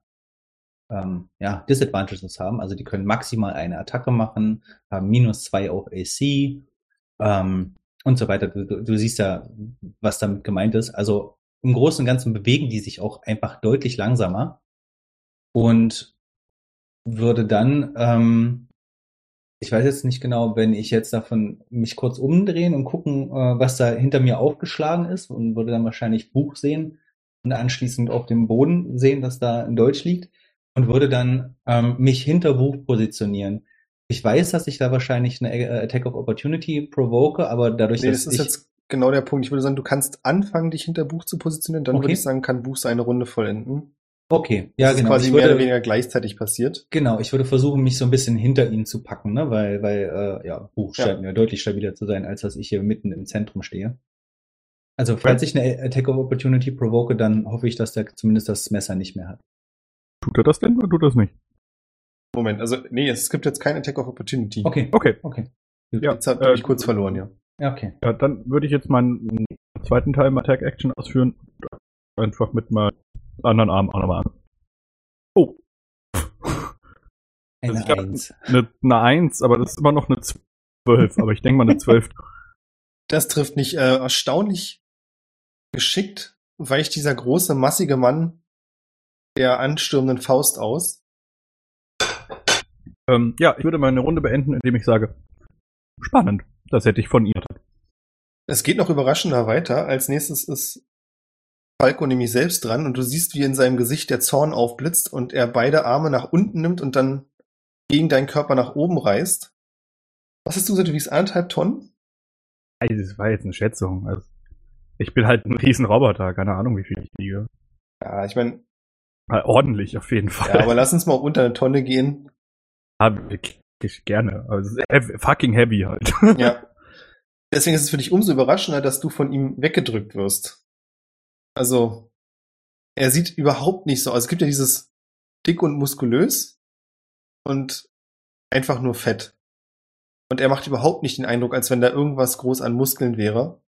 ähm, ja, Disadvantages haben. Also die können maximal eine Attacke machen, haben minus zwei auf AC ähm, und so weiter. Du, du, du siehst ja, was damit gemeint ist. Also im Großen und Ganzen bewegen die sich auch einfach deutlich langsamer und würde dann, ähm, ich weiß jetzt nicht genau, wenn ich jetzt davon mich kurz umdrehen und gucken, äh, was da hinter mir aufgeschlagen ist und würde dann wahrscheinlich Buch sehen und anschließend auf dem Boden sehen, dass da in Deutsch liegt und würde dann ähm, mich hinter Buch positionieren. Ich weiß, dass ich da wahrscheinlich eine äh, Attack of Opportunity provoke, aber dadurch, Nee, dass das ist ich jetzt genau der Punkt. Ich würde sagen, du kannst anfangen, dich hinter Buch zu positionieren, dann Okay. würde ich sagen, kann Buch seine Runde vollenden. Okay, ja das genau, ist quasi ich mehr oder würde, weniger gleichzeitig passiert. Genau, ich würde versuchen, mich so ein bisschen hinter ihn zu packen, ne? weil, weil äh, ja, Buch Ja. scheint mir deutlich stabiler zu sein, als dass ich hier mitten im Zentrum stehe. Also, falls ich eine Attack of Opportunity provoke, dann hoffe ich, dass der zumindest das Messer nicht mehr hat. Tut er das denn oder tut er das nicht? Moment, also nee, es gibt jetzt kein Attack of Opportunity. Okay, Okay. okay. Ja, Jetzt habe äh, ich kurz verloren, ja. Ja, okay. Ja, dann würde ich jetzt meinen zweiten Teil im Attack Action ausführen. Einfach mit meinem anderen Arm auch nochmal an. Oh. Eine ich glaub, Eins. Eine, eine 1, aber das ist immer noch eine 12. aber ich denke mal eine 12. Das trifft nicht äh, erstaunlich geschickt, weicht dieser große, massige Mann der anstürmenden Faust aus. ähm, ja, ich würde meine Runde beenden, indem ich sage, spannend. Das hätte ich von ihr. Es geht noch überraschender weiter. Als nächstes ist Falco nämlich selbst dran und du siehst, wie in seinem Gesicht der Zorn aufblitzt und er beide Arme nach unten nimmt und dann gegen deinen Körper nach oben reißt. Was hast du gesagt, du wiegst anderthalb Tonnen? Das war jetzt eine Schätzung. Also, ich bin halt ein Riesenroboter, keine Ahnung, wie viel ich wiege. Ja, ich meine, ordentlich auf jeden Fall. ja, aber lass uns mal unter eine Tonne gehen. Ja, wirklich gerne. Also, fucking heavy halt. Ja. Deswegen ist es für dich umso überraschender, dass du von ihm weggedrückt wirst. Also, er sieht überhaupt nicht so aus. Es gibt ja dieses dick und muskulös und einfach nur fett. Und er macht überhaupt nicht den Eindruck, als wenn da irgendwas groß an Muskeln wäre.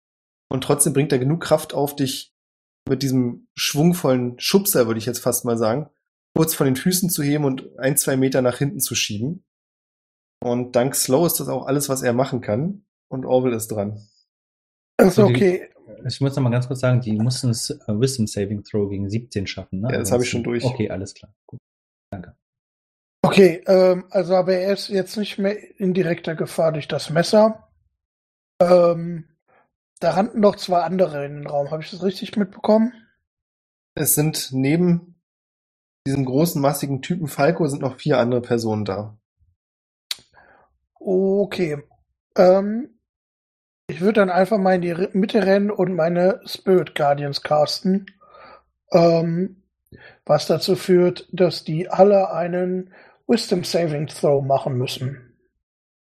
Und trotzdem bringt er genug Kraft auf, dich mit diesem schwungvollen Schubser, würde ich jetzt fast mal sagen, kurz von den Füßen zu heben und ein, zwei Meter nach hinten zu schieben. Und dank Slow ist das auch alles, was er machen kann. Und Orwell ist dran. Also Und die- okay. Ich muss noch mal ganz kurz sagen, die mussten es äh, Wisdom Saving Throw gegen 17 schaffen, ne? Ja, das habe ich schon durch. Okay, alles klar. Gut. Okay, ähm, also aber er ist jetzt nicht mehr in direkter Gefahr durch das Messer. Ähm, Da rannten noch zwei andere in den Raum. Habe ich das richtig mitbekommen? Es sind neben diesem großen, massigen Typen Falco sind noch vier andere Personen da. Okay. Ähm, ich würde dann einfach mal in die Mitte rennen und meine Spirit Guardians casten. Ähm, was dazu führt, dass die alle einen Wisdom Saving Throw machen müssen.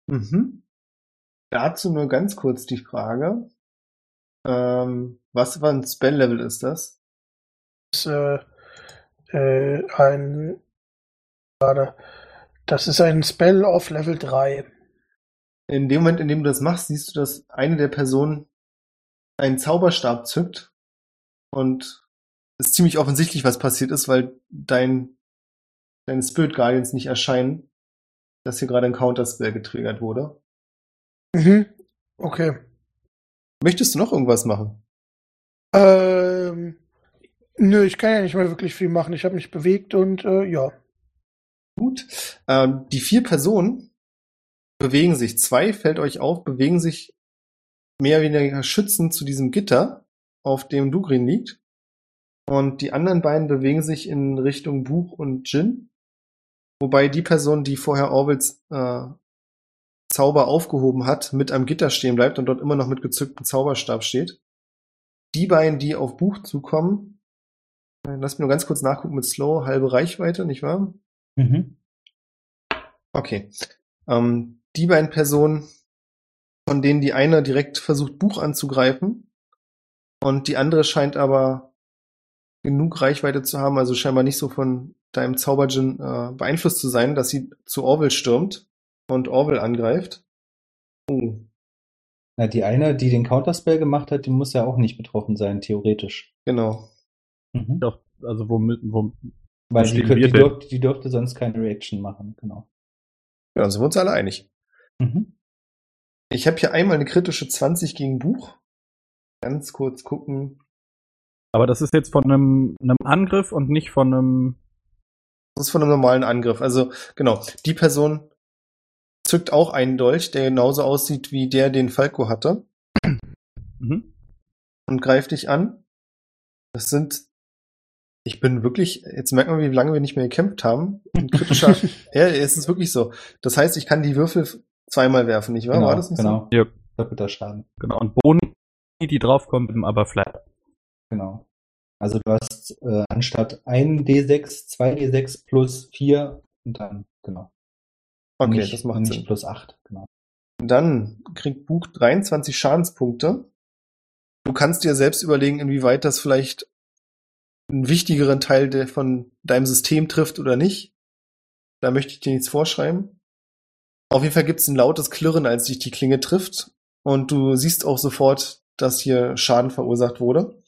Mhm. Dazu nur ganz kurz die Frage. Ähm, was für ein Spell-Level ist das? Das ist äh, äh, ein warte, das ist ein Spell auf Level 3. In dem Moment, in dem du das machst, siehst du, dass eine der Personen einen Zauberstab zückt und es ist ziemlich offensichtlich, was passiert ist, weil dein, deine Spirit Guardians nicht erscheinen, dass hier gerade ein Counterspell getriggert wurde. Mhm. Okay. Möchtest du noch irgendwas machen? Ähm, nö, ich kann ja nicht mehr wirklich viel machen. Ich habe mich bewegt und äh, ja. Gut. Ähm, die vier Personen bewegen sich. Zwei, fällt euch auf, bewegen sich mehr oder weniger schützend zu diesem Gitter, auf dem Dugrin liegt. Und die anderen beiden bewegen sich in Richtung Buch und Jin. Wobei die Person, die vorher Orwells äh, Zauber aufgehoben hat, mit am Gitter stehen bleibt und dort immer noch mit gezücktem Zauberstab steht. Die beiden, die auf Buch zukommen, äh, lass mich nur ganz kurz nachgucken mit Slow, halbe Reichweite, nicht wahr? Mhm. Okay. Ähm, die beiden Personen, von denen die eine direkt versucht, Buch anzugreifen und die andere scheint aber genug Reichweite zu haben, also scheinbar nicht so von deinem Zaubergin äh, beeinflusst zu sein, dass sie zu Orwell stürmt und Orwell angreift. Oh, Na, die eine, die den Counterspell gemacht hat, die muss ja auch nicht betroffen sein, theoretisch. genau. Mhm. Doch, also womit, wo, Weil Wo die, die, dürfte, die dürfte sonst keine Reaction machen, genau. Ja, sind wir uns alle einig. Mhm. Ich habe hier einmal eine kritische 20 gegen Buch. Ganz kurz gucken. aber das ist jetzt von einem, einem Angriff und nicht von einem. Das ist von einem normalen Angriff. Also, genau. Die Person zückt auch einen Dolch, der genauso aussieht wie der, den Falco hatte. Mhm. und greift dich an. Das sind, ich bin wirklich, jetzt merkt man, wie lange wir nicht mehr gekämpft haben. Ein kritischer, ja, es ist wirklich so. Das heißt, ich kann die Würfel zweimal werfen, nicht wahr? genau, War das nicht genau. Ja. Doppelter Schaden. Genau. Und Boni, die draufkommen, bleiben aber flat. Genau. Also du hast äh, anstatt 1 D6, 2 D6 plus 4 und dann, genau. so? Okay, nicht, das macht nicht Sinn. plus 8, genau. Dann kriegt Buch 23 Schadenspunkte. Du kannst dir selbst überlegen, inwieweit das vielleicht einen wichtigeren Teil der, von deinem System trifft oder nicht. Da möchte ich dir nichts vorschreiben. Auf jeden Fall gibt es ein lautes Klirren, als dich die Klinge trifft. Und du siehst auch sofort, dass hier Schaden verursacht wurde.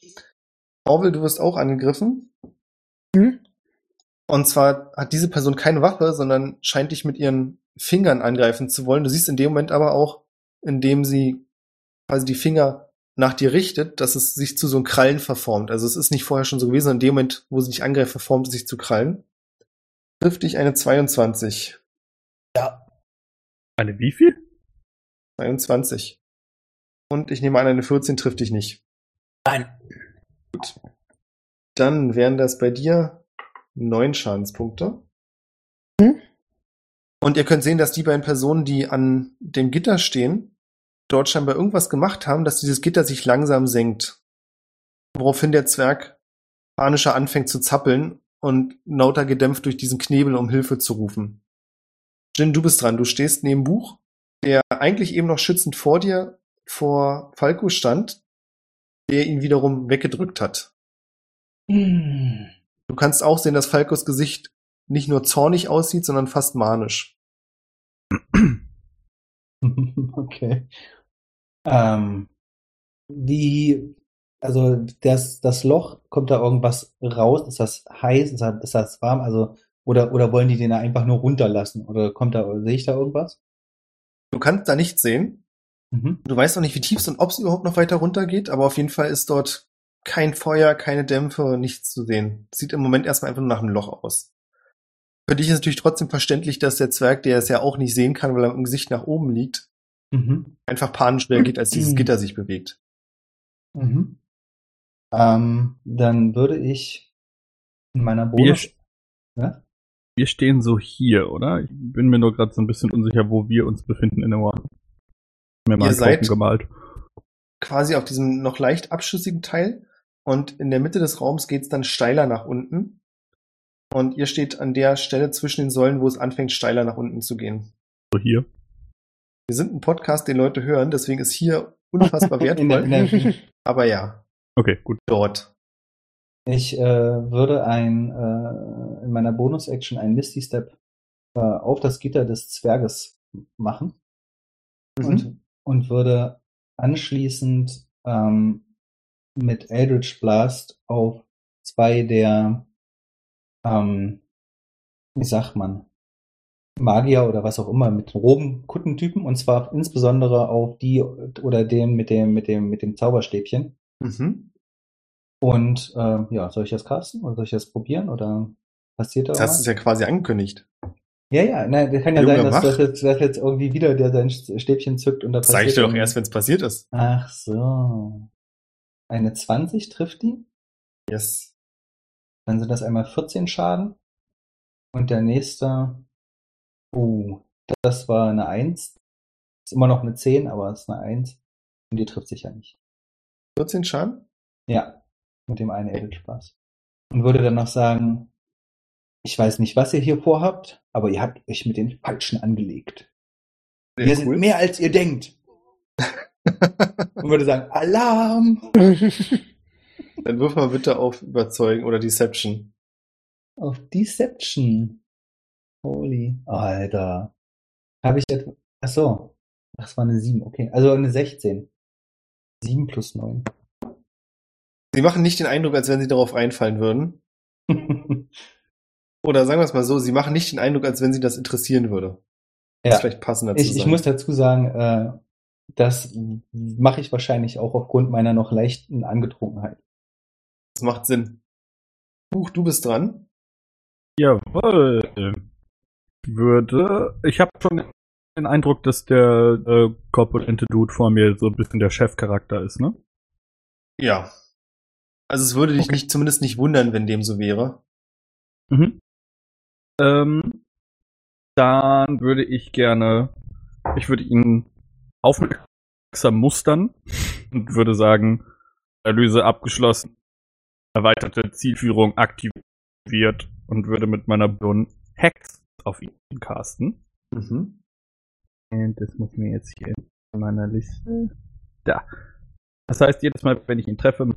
Orwell, du wirst auch angegriffen. Hm? Und zwar hat diese Person keine Waffe, sondern scheint dich mit ihren Fingern angreifen zu wollen. Du siehst in dem Moment aber auch, indem sie quasi die Finger nach dir richtet, dass es sich zu so einem Krallen verformt. Also es ist nicht vorher schon so gewesen, in dem Moment, wo sie dich angreift, verformt es sich zu Krallen. Trifft dich eine 22. Eine wie viel? 22. Und ich nehme an, eine 14 trifft dich nicht. Nein. Dann wären das bei dir neun Schadenspunkte. Hm? Und ihr könnt sehen, dass die beiden Personen, die an dem Gitter stehen, dort scheinbar irgendwas gemacht haben, dass dieses Gitter sich langsam senkt. Woraufhin der Zwerg panischer anfängt zu zappeln und lauter gedämpft durch diesen Knebel, um Hilfe zu rufen. Jin, du bist dran. Du stehst neben Buch, der eigentlich eben noch schützend vor dir vor Falco stand, der ihn wiederum weggedrückt hat. Du kannst auch sehen, dass Falcos Gesicht nicht nur zornig aussieht, sondern fast manisch. okay. Ähm, wie, also das, das Loch, kommt da irgendwas raus? Ist das heiß? Ist das, ist das warm? Also, oder, oder wollen die den da einfach nur runterlassen? Oder kommt da, sehe ich da irgendwas? Du kannst da nichts sehen. Mhm. Du weißt noch nicht, wie tief es und ob es überhaupt noch weiter runter geht, aber auf jeden Fall ist dort kein Feuer, keine Dämpfe, nichts zu sehen. Sieht im Moment erstmal einfach nur nach einem Loch aus. Für dich ist natürlich trotzdem verständlich, dass der Zwerg, der es ja auch nicht sehen kann, weil er im Gesicht nach oben liegt, Mhm. einfach panisch reagiert, als dieses Mhm. Gitter sich bewegt. Mhm. Ähm, dann würde ich in meiner Wir, Bonus... Ja? Wir stehen so hier, oder? Ich bin mir nur gerade so ein bisschen unsicher, wo wir uns befinden in der One. Mir mal Ihr seid- gemalt. Quasi auf diesem noch leicht abschüssigen Teil. Und in der Mitte des Raums geht's dann steiler nach unten. Und ihr steht an der Stelle zwischen den Säulen, wo es anfängt, steiler nach unten zu gehen. So hier. Wir sind ein Podcast, den Leute hören, deswegen ist hier unfassbar In der, wertvoll. in der, Aber ja, Okay, gut. dort. Ich äh, würde ein äh, in meiner Bonus-Action einen Misty Step äh, auf das Gitter des Zwerges machen Mhm. und, und würde anschließend ähm, mit Eldritch Blast auf zwei der ähm, wie sagt man Magier oder was auch immer mit groben Kuttentypen und zwar insbesondere auf die oder den mit dem mit dem mit dem Zauberstäbchen Mhm. Und äh, ja, soll ich das casten oder soll ich das probieren oder passiert da Das was? es ja quasi angekündigt. Ja, ja, nein, das kann ja Junge, sein, dass das jetzt, dass jetzt irgendwie wieder der sein Stäbchen zückt und da Das sage ich dir doch erst, wenn es passiert ist. Ach so. Eine 20 trifft die, Yes. dann sind das einmal 14 Schaden und der nächste, uh, das war eine 1. Ist immer noch eine 10, aber es ist eine 1 und die trifft sicher nicht. 14 Schaden? Ja, mit dem einen Blast. Und würde dann noch sagen, ich weiß nicht, was ihr hier vorhabt, aber ihr habt euch mit den Falschen angelegt. Sehr wir sind mehr als ihr denkt. Und würde sagen, Alarm! Dann wirf mal bitte auf Überzeugen oder Deception. Auf Deception. Holy. Alter. Habe ich etwa. Ach so. Ach, es war eine 7, okay. Also eine 16. 7 plus 9. Sie machen nicht den Eindruck, als wenn sie darauf einfallen würden. Oder sagen wir es mal so, sie machen nicht den Eindruck, als wenn sie das interessieren würde. Das ja. ist vielleicht passender zu Ich, ich sagen. muss dazu sagen, äh, das mache ich wahrscheinlich auch aufgrund meiner noch leichten Angetrunkenheit. das macht Sinn. Buch, du bist dran. Jawohl. Würde. Ich habe schon den Eindruck, dass der äh, korpulente Dude vor mir so ein bisschen der Chefcharakter ist, ne? Ja. Also es würde dich Okay. nicht, zumindest nicht wundern, wenn dem so wäre. Mhm. Ähm, dann würde ich gerne, ich würde ihn aufmerksam mustern und würde sagen, Erlöse abgeschlossen, erweiterte Zielführung aktiviert und würde mit meiner Birne Hex auf ihn casten. Mhm. Und das muss mir jetzt hier in meiner Liste. Da. Das heißt, jedes Mal, wenn ich ihn treffe,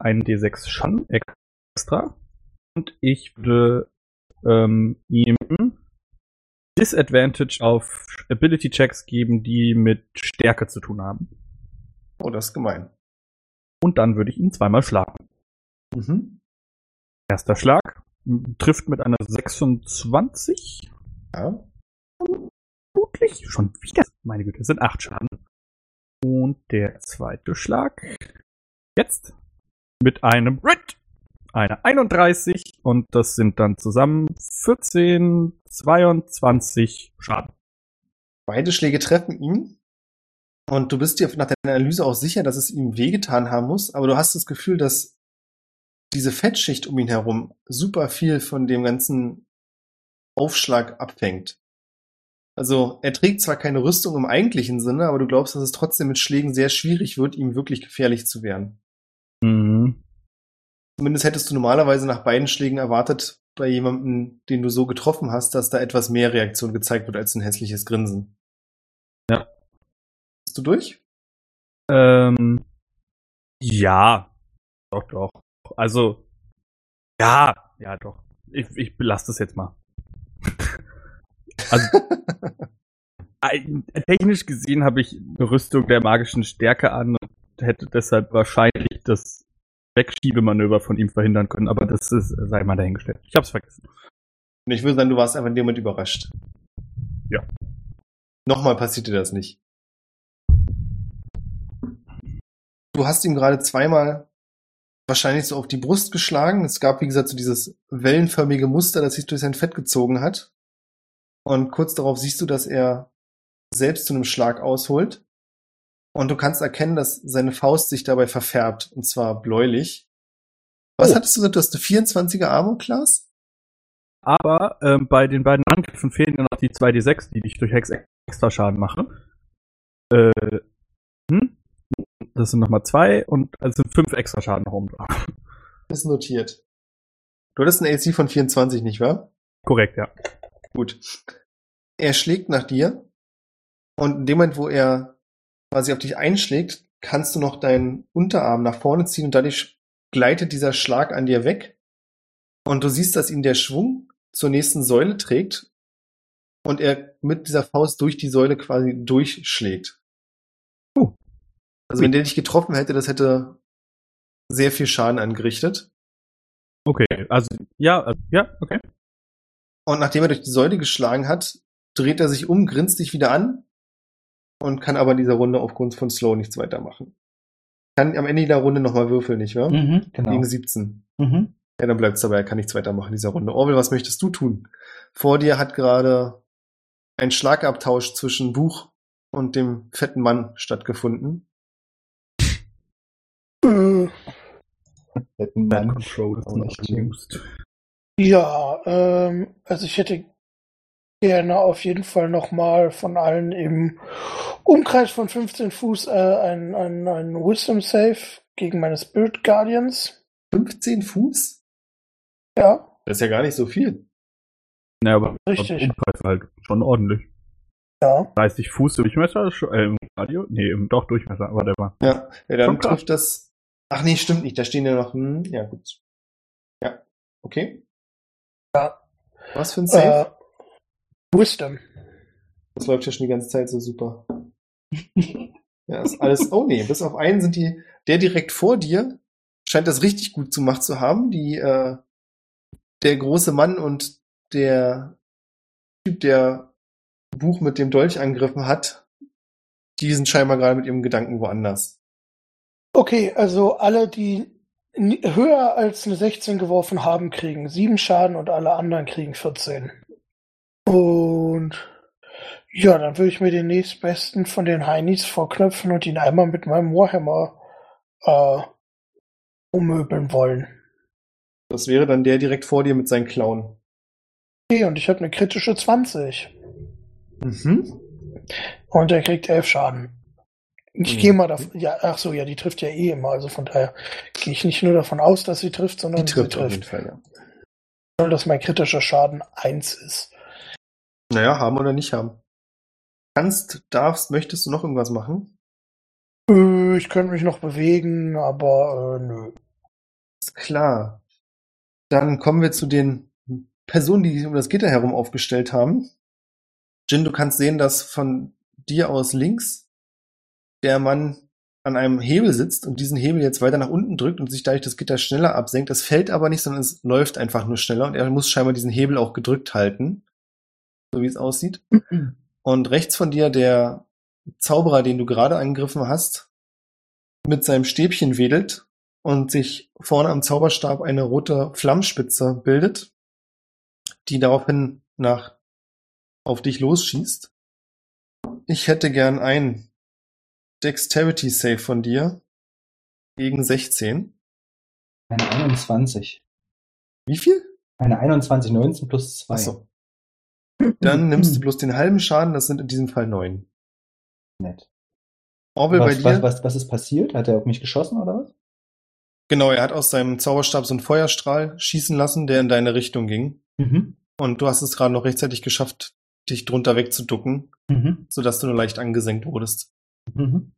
einen D6 Schaden extra. Und ich würde ähm, ihm Disadvantage auf Ability Checks geben, die mit Stärke zu tun haben. Oh, das ist gemein. Und dann würde ich ihn zweimal schlagen. Mhm. Erster Schlag trifft mit einer 26. Ja. Vermutlich schon wieder. Meine Güte, es sind acht Schaden. Und der zweite Schlag. Jetzt mit einem Rit. Eine 31 und das sind dann zusammen 14, 22 Schaden. Beide Schläge treffen ihn. Und du bist dir nach deiner Analyse auch sicher, dass es ihm wehgetan haben muss, aber du hast das Gefühl, dass diese Fettschicht um ihn herum super viel von dem ganzen Aufschlag abfängt. Also er trägt zwar keine Rüstung im eigentlichen Sinne, aber du glaubst, dass es trotzdem mit Schlägen sehr schwierig wird, ihm wirklich gefährlich zu werden. Mhm. Zumindest hättest du normalerweise nach beiden Schlägen erwartet, bei jemandem, den du so getroffen hast, dass da etwas mehr Reaktion gezeigt wird als ein hässliches Grinsen. Ja. Bist du durch? Ähm, ja, doch, doch. Also, ja, ja, doch. Ich, ich belasse das jetzt mal. also, technisch gesehen habe ich eine Rüstung der magischen Stärke an und hätte deshalb wahrscheinlich das Wegschiebemanöver von ihm verhindern können, aber das ist, sei mal dahingestellt. Ich hab's vergessen. Und ich würde sagen, du warst einfach in dem Moment überrascht. Ja. Nochmal passiert dir das nicht. Du hast ihm gerade zweimal wahrscheinlich so auf die Brust geschlagen. Es gab, wie gesagt, so dieses wellenförmige Muster, das sich durch sein Fett gezogen hat. Und kurz darauf siehst du, dass er selbst zu einem Schlag ausholt. Und du kannst erkennen, dass seine Faust sich dabei verfärbt, und zwar bläulich. Was Oh. hattest du gesagt? Du hast eine 24er Armor Class? Aber ähm, bei den beiden Angriffen fehlen ja noch die 2d6, die ich durch Hex extra Schaden mache. Äh, hm? Das sind nochmal zwei und es sind fünf extra Schaden noch oben drauf. Ist notiert. Du hattest einen AC von 24, nicht wahr? Korrekt, ja. Gut. Er schlägt nach dir und in dem Moment, wo er quasi auf dich einschlägt, kannst du noch deinen Unterarm nach vorne ziehen und dadurch gleitet dieser Schlag an dir weg und du siehst, dass ihn der Schwung zur nächsten Säule trägt und er mit dieser Faust durch die Säule quasi durchschlägt. Oh. Also wenn der dich getroffen hätte, das hätte sehr viel Schaden angerichtet. Okay, also, ja, also, ja, okay. Und nachdem er durch die Säule geschlagen hat, dreht er sich um, grinst dich wieder an und kann aber in dieser Runde aufgrund von Slow nichts weitermachen. Kann am Ende jeder Runde nochmal würfeln, nicht wahr? Mhm, genau. Gegen 17. Mhm. Ja, dann bleibt's dabei, er kann nichts weitermachen in dieser Runde. Orwell, was möchtest du tun? Vor dir hat gerade ein Schlagabtausch zwischen Buch und dem fetten Mann stattgefunden. Fetten Mann. Control ja, ähm, also ich hätte gerne auf jeden Fall nochmal von allen im Umkreis von 15 Fuß äh, ein, ein, ein Wisdom Save gegen meine Spirit Guardians. 15 Fuß? Ja, Das ist ja gar nicht so viel. Ja, aber Richtig. Umkreis halt schon ordentlich. ja. 30 Fuß Durchmesser, äh, im Radio? Nee, im, doch Durchmesser, aber der war. Ja, ja dann Schon krass. trifft das. Ach nee, stimmt nicht. Da stehen ja noch. Hm, ja, gut. Ja, okay. Ja. Was für ein Save? Äh, Wisdom. Das läuft ja schon die ganze Zeit so super. Ja, ist alles. Oh nee, bis auf einen sind die. Der direkt vor dir scheint das richtig gut gemacht zu haben. Die, äh, der große Mann und der Typ, der Buch mit dem Dolch angegriffen hat, die sind scheinbar gerade mit ihrem Gedanken woanders. Okay, also alle, die höher als eine 16 geworfen haben, kriegen 7 Schaden und alle anderen kriegen 14. Und ja, dann würde ich mir den nächstbesten von den Heinis vorknöpfen und ihn einmal mit meinem Warhammer äh, ummöbeln wollen. Das wäre dann der direkt vor dir mit seinen Klauen. Okay, und ich habe eine kritische 20. Mhm. Und er kriegt 11 Schaden. Ich Mhm. gehe mal davon, ja, ach so, ja, die trifft ja eh immer, also von daher gehe ich nicht nur davon aus, dass sie trifft, Die sondern trifft sie auf jeden trifft. Fall, ja. Dass mein kritischer Schaden 1 ist. Naja, haben oder nicht haben. Kannst, darfst, möchtest du noch irgendwas machen? Äh, Ich könnte mich noch bewegen, aber äh, nö. Ist klar. Dann kommen wir zu den Personen, die sich um das Gitter herum aufgestellt haben. Jin, du kannst sehen, dass von dir aus links der Mann an einem Hebel sitzt und diesen Hebel jetzt weiter nach unten drückt und sich dadurch das Gitter schneller absenkt. Das fällt aber nicht, sondern es läuft einfach nur schneller und er muss scheinbar diesen Hebel auch gedrückt halten. So wie es aussieht. Und rechts von dir der Zauberer, den du gerade angegriffen hast, mit seinem Stäbchen wedelt und sich vorne am Zauberstab eine rote Flammspitze bildet, die daraufhin nach auf dich losschießt. Ich hätte gern ein Dexterity Save von dir gegen 16. Eine 21. Wie viel? Eine 21, 19 plus 2. Achso. Dann nimmst du bloß den halben Schaden, das sind in diesem Fall neun. Nett. Orwell bei Was, dir? was, was, was ist passiert? Hat er auf mich geschossen oder was? Genau, er hat aus seinem Zauberstab so einen Feuerstrahl schießen lassen, der in deine Richtung ging. Mhm. Und du hast es gerade noch rechtzeitig geschafft, dich drunter wegzuducken, Mhm. sodass du nur leicht angesenkt wurdest. Mhm.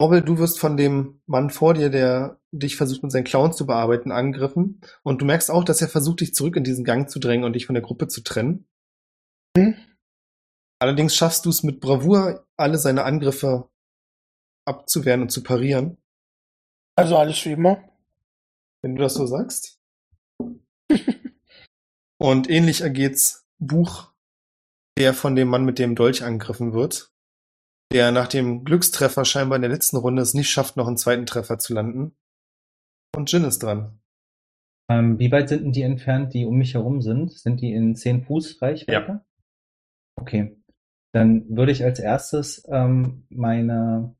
Orwell, du wirst von dem Mann vor dir, der dich versucht mit seinen Clowns zu bearbeiten, angegriffen. Und du merkst auch, dass er versucht, dich zurück in diesen Gang zu drängen und dich von der Gruppe zu trennen. Allerdings schaffst du es mit Bravour, alle seine Angriffe abzuwehren und zu parieren, Also alles wie immer. wenn du das so sagst. und ähnlich ergeht's Buch, der von dem Mann mit dem Dolch angegriffen wird, der nach dem Glückstreffer scheinbar in der letzten Runde es nicht schafft, noch einen zweiten Treffer zu landen. Und Jin ist dran. Ähm, wie weit sind denn die entfernt, die um mich herum sind? Sind die in 10 Fuß Reichweite? Okay. Dann würde ich als erstes ähm, meine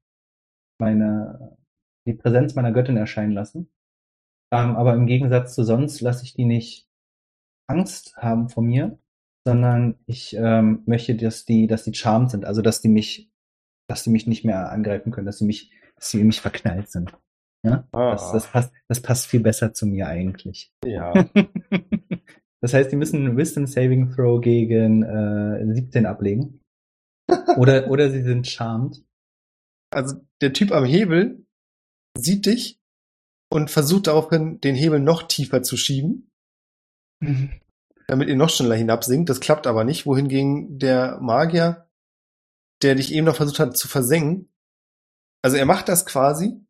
meine, die Präsenz meiner Göttin erscheinen lassen. Ähm, aber im Gegensatz zu sonst lasse ich die nicht Angst haben vor mir, sondern ich ähm, möchte, dass die, dass die charmed sind, also dass die mich, dass die mich nicht mehr angreifen können, dass sie mich, dass sie in mich verknallt sind. Ja, Ah. das, das passt, das passt viel besser zu mir eigentlich. Ja. das heißt, die müssen einen Wisdom Saving Throw gegen äh, 17 ablegen. Oder, oder sie sind charmed. Also der Typ am Hebel sieht dich und versucht daraufhin, den Hebel noch tiefer zu schieben, damit ihr noch schneller hinabsinkt. Das klappt aber nicht. Wohingegen der Magier, der dich eben noch versucht hat zu versengen, also er macht das quasi,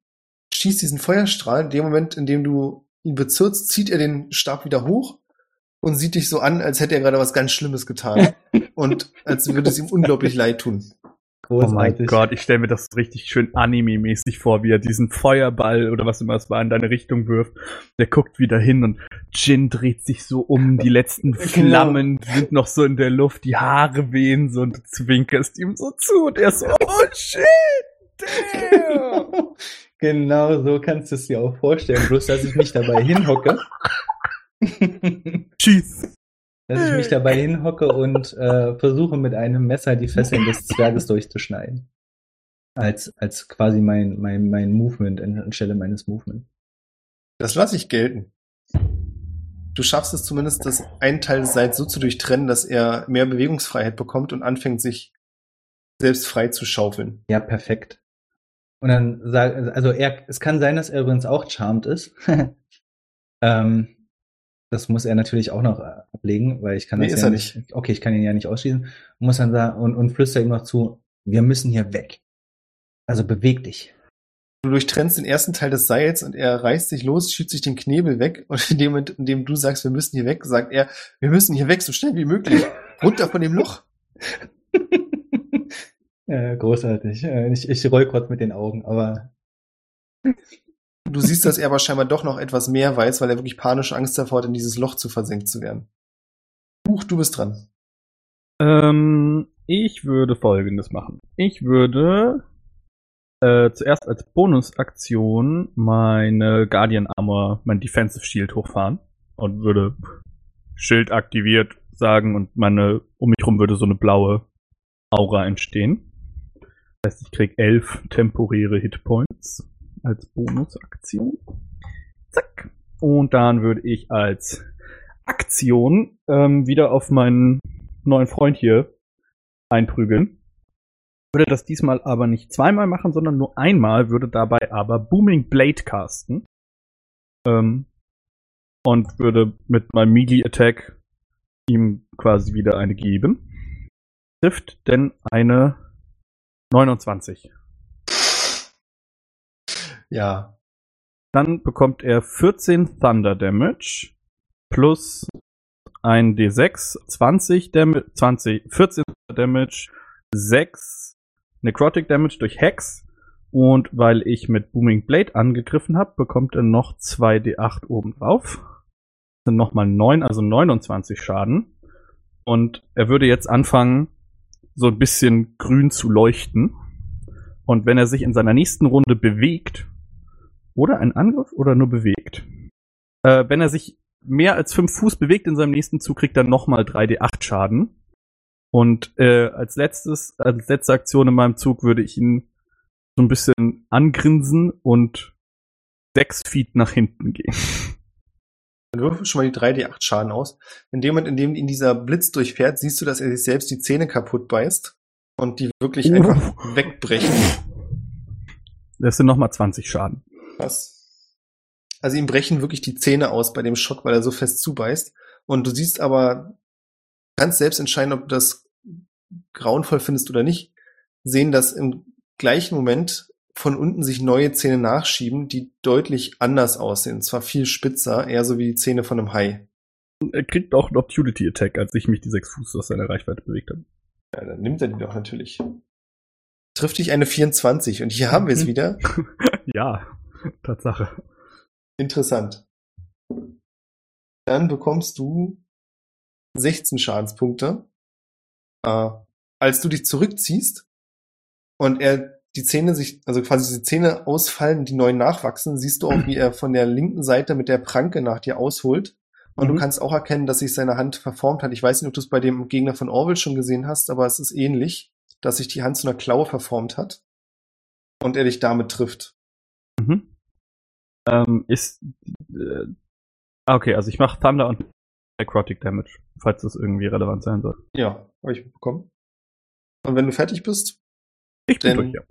schießt diesen Feuerstrahl. In dem Moment, in dem du ihn bezirzt, zieht er den Stab wieder hoch und sieht dich so an, als hätte er gerade was ganz Schlimmes getan. und als würde es ihm unglaublich leid tun. Oh mein Großartig. Gott, ich stelle mir das richtig schön anime-mäßig vor, wie er diesen Feuerball oder was immer es war in deine Richtung wirft. Der guckt wieder hin und Jin dreht sich so um, die letzten Flammen sind noch so in der Luft, die Haare wehen so und du zwinkerst ihm so zu und er so, oh shit, damn. genau so kannst du es dir auch vorstellen, bloß dass ich mich dabei hinhocke. Tschüss. dass ich mich dabei hinhocke und äh, versuche mit einem Messer die Fesseln des Zwerges durchzuschneiden. Als, als quasi mein, mein, mein Movement anstelle meines Movements. Das lasse ich gelten. Du schaffst es zumindest, das einen Teil des Seils so zu durchtrennen, dass er mehr Bewegungsfreiheit bekommt und anfängt, sich selbst frei zu schaufeln. Ja, perfekt. Und dann sag, also er, es kann sein, dass er übrigens auch charmed ist. ähm, das muss er natürlich auch noch äh, ablegen, weil ich kann Nee, das ist ja er nicht. Okay, ich kann ihn ja nicht ausschließen. Muss dann sagen und, und flüstert ihm noch zu, wir müssen hier weg. Also beweg dich. Du durchtrennst den ersten Teil des Seils und er reißt sich los, schiebt sich den Knebel weg und in dem in dem du sagst, wir müssen hier weg, sagt er, wir müssen hier weg, so schnell wie möglich. Runter von dem Loch. äh, großartig. Äh, ich, ich roll kurz mit den Augen, aber Du siehst, dass er aber scheinbar doch noch etwas mehr weiß, weil er wirklich panische Angst davor hat, in dieses Loch zu versenkt zu werden. Buch, du bist dran. Ähm, ich würde folgendes machen. Ich würde äh, zuerst als Bonusaktion meine Guardian Armor, mein Defensive Shield hochfahren und würde Schild aktiviert sagen und meine, um mich rum würde so eine blaue Aura entstehen. Das heißt, ich krieg elf temporäre Hitpoints als Bonusaktion. Zack. Und dann würde ich als Aktion ähm, wieder auf meinen neuen Freund hier einprügeln. Würde das diesmal aber nicht zweimal machen, sondern nur einmal, würde dabei aber Booming Blade casten. Ähm, und würde mit meinem Melee Attack ihm quasi wieder eine geben. Trifft denn eine 29. Ja. Dann bekommt er 14 Thunder Damage plus ein D6, 20 Damage, 20, 14 Damage, 6 Necrotic Damage durch Hex. Und weil ich mit Booming Blade angegriffen habe, bekommt er noch 2 D8 oben drauf. Das sind nochmal 9, also 29 Schaden. Und er würde jetzt anfangen, so ein bisschen grün zu leuchten. Und wenn er sich in seiner nächsten Runde bewegt, oder ein Angriff oder nur bewegt. Äh, wenn er sich mehr als fünf Fuß bewegt in seinem nächsten Zug, kriegt er nochmal 3d8 Schaden. Und äh, als letztes, als letzte Aktion in meinem Zug würde ich ihn so ein bisschen angrinsen und sechs Feet nach hinten gehen. Dann würfel schon mal die 3D8 Schaden aus. In dem Moment, in dem ihn dieser Blitz durchfährt, siehst du, dass er sich selbst die Zähne kaputt beißt und die wirklich einfach wegbrechen. Das sind nochmal 20 Schaden. Was? Also ihm brechen wirklich die Zähne aus bei dem Schock, weil er so fest zubeißt. Und du siehst aber, kannst selbst entscheiden, ob du das grauenvoll findest oder nicht, sehen, dass im gleichen Moment von unten sich neue Zähne nachschieben, die deutlich anders aussehen. Und zwar viel spitzer, eher so wie die Zähne von einem Hai. Er kriegt auch einen Opportunity Attack, als ich mich die sechs Fuß aus seiner Reichweite bewegt habe. Ja, dann nimmt er die doch natürlich. Trifft dich eine 24 und hier haben wir es wieder. Ja, Tatsache. Interessant. Dann bekommst du 16 Schadenspunkte, äh, als du dich zurückziehst und er die Zähne sich, also quasi die Zähne ausfallen, die neuen nachwachsen, siehst du auch, wie er von der linken Seite mit der Pranke nach dir ausholt. Und Mhm. du kannst auch erkennen, dass sich seine Hand verformt hat. Ich weiß nicht, ob du es bei dem Gegner von Orwell schon gesehen hast, aber es ist ähnlich, dass sich die Hand zu einer Klaue verformt hat. Und er dich damit trifft. Mhm. Ähm, ist. Äh, ah, okay, also ich mache Thunder und Necrotic Damage, falls das irgendwie relevant sein soll. Ja, habe ich bekommen. Und wenn du fertig bist, Ich bin durch, ja.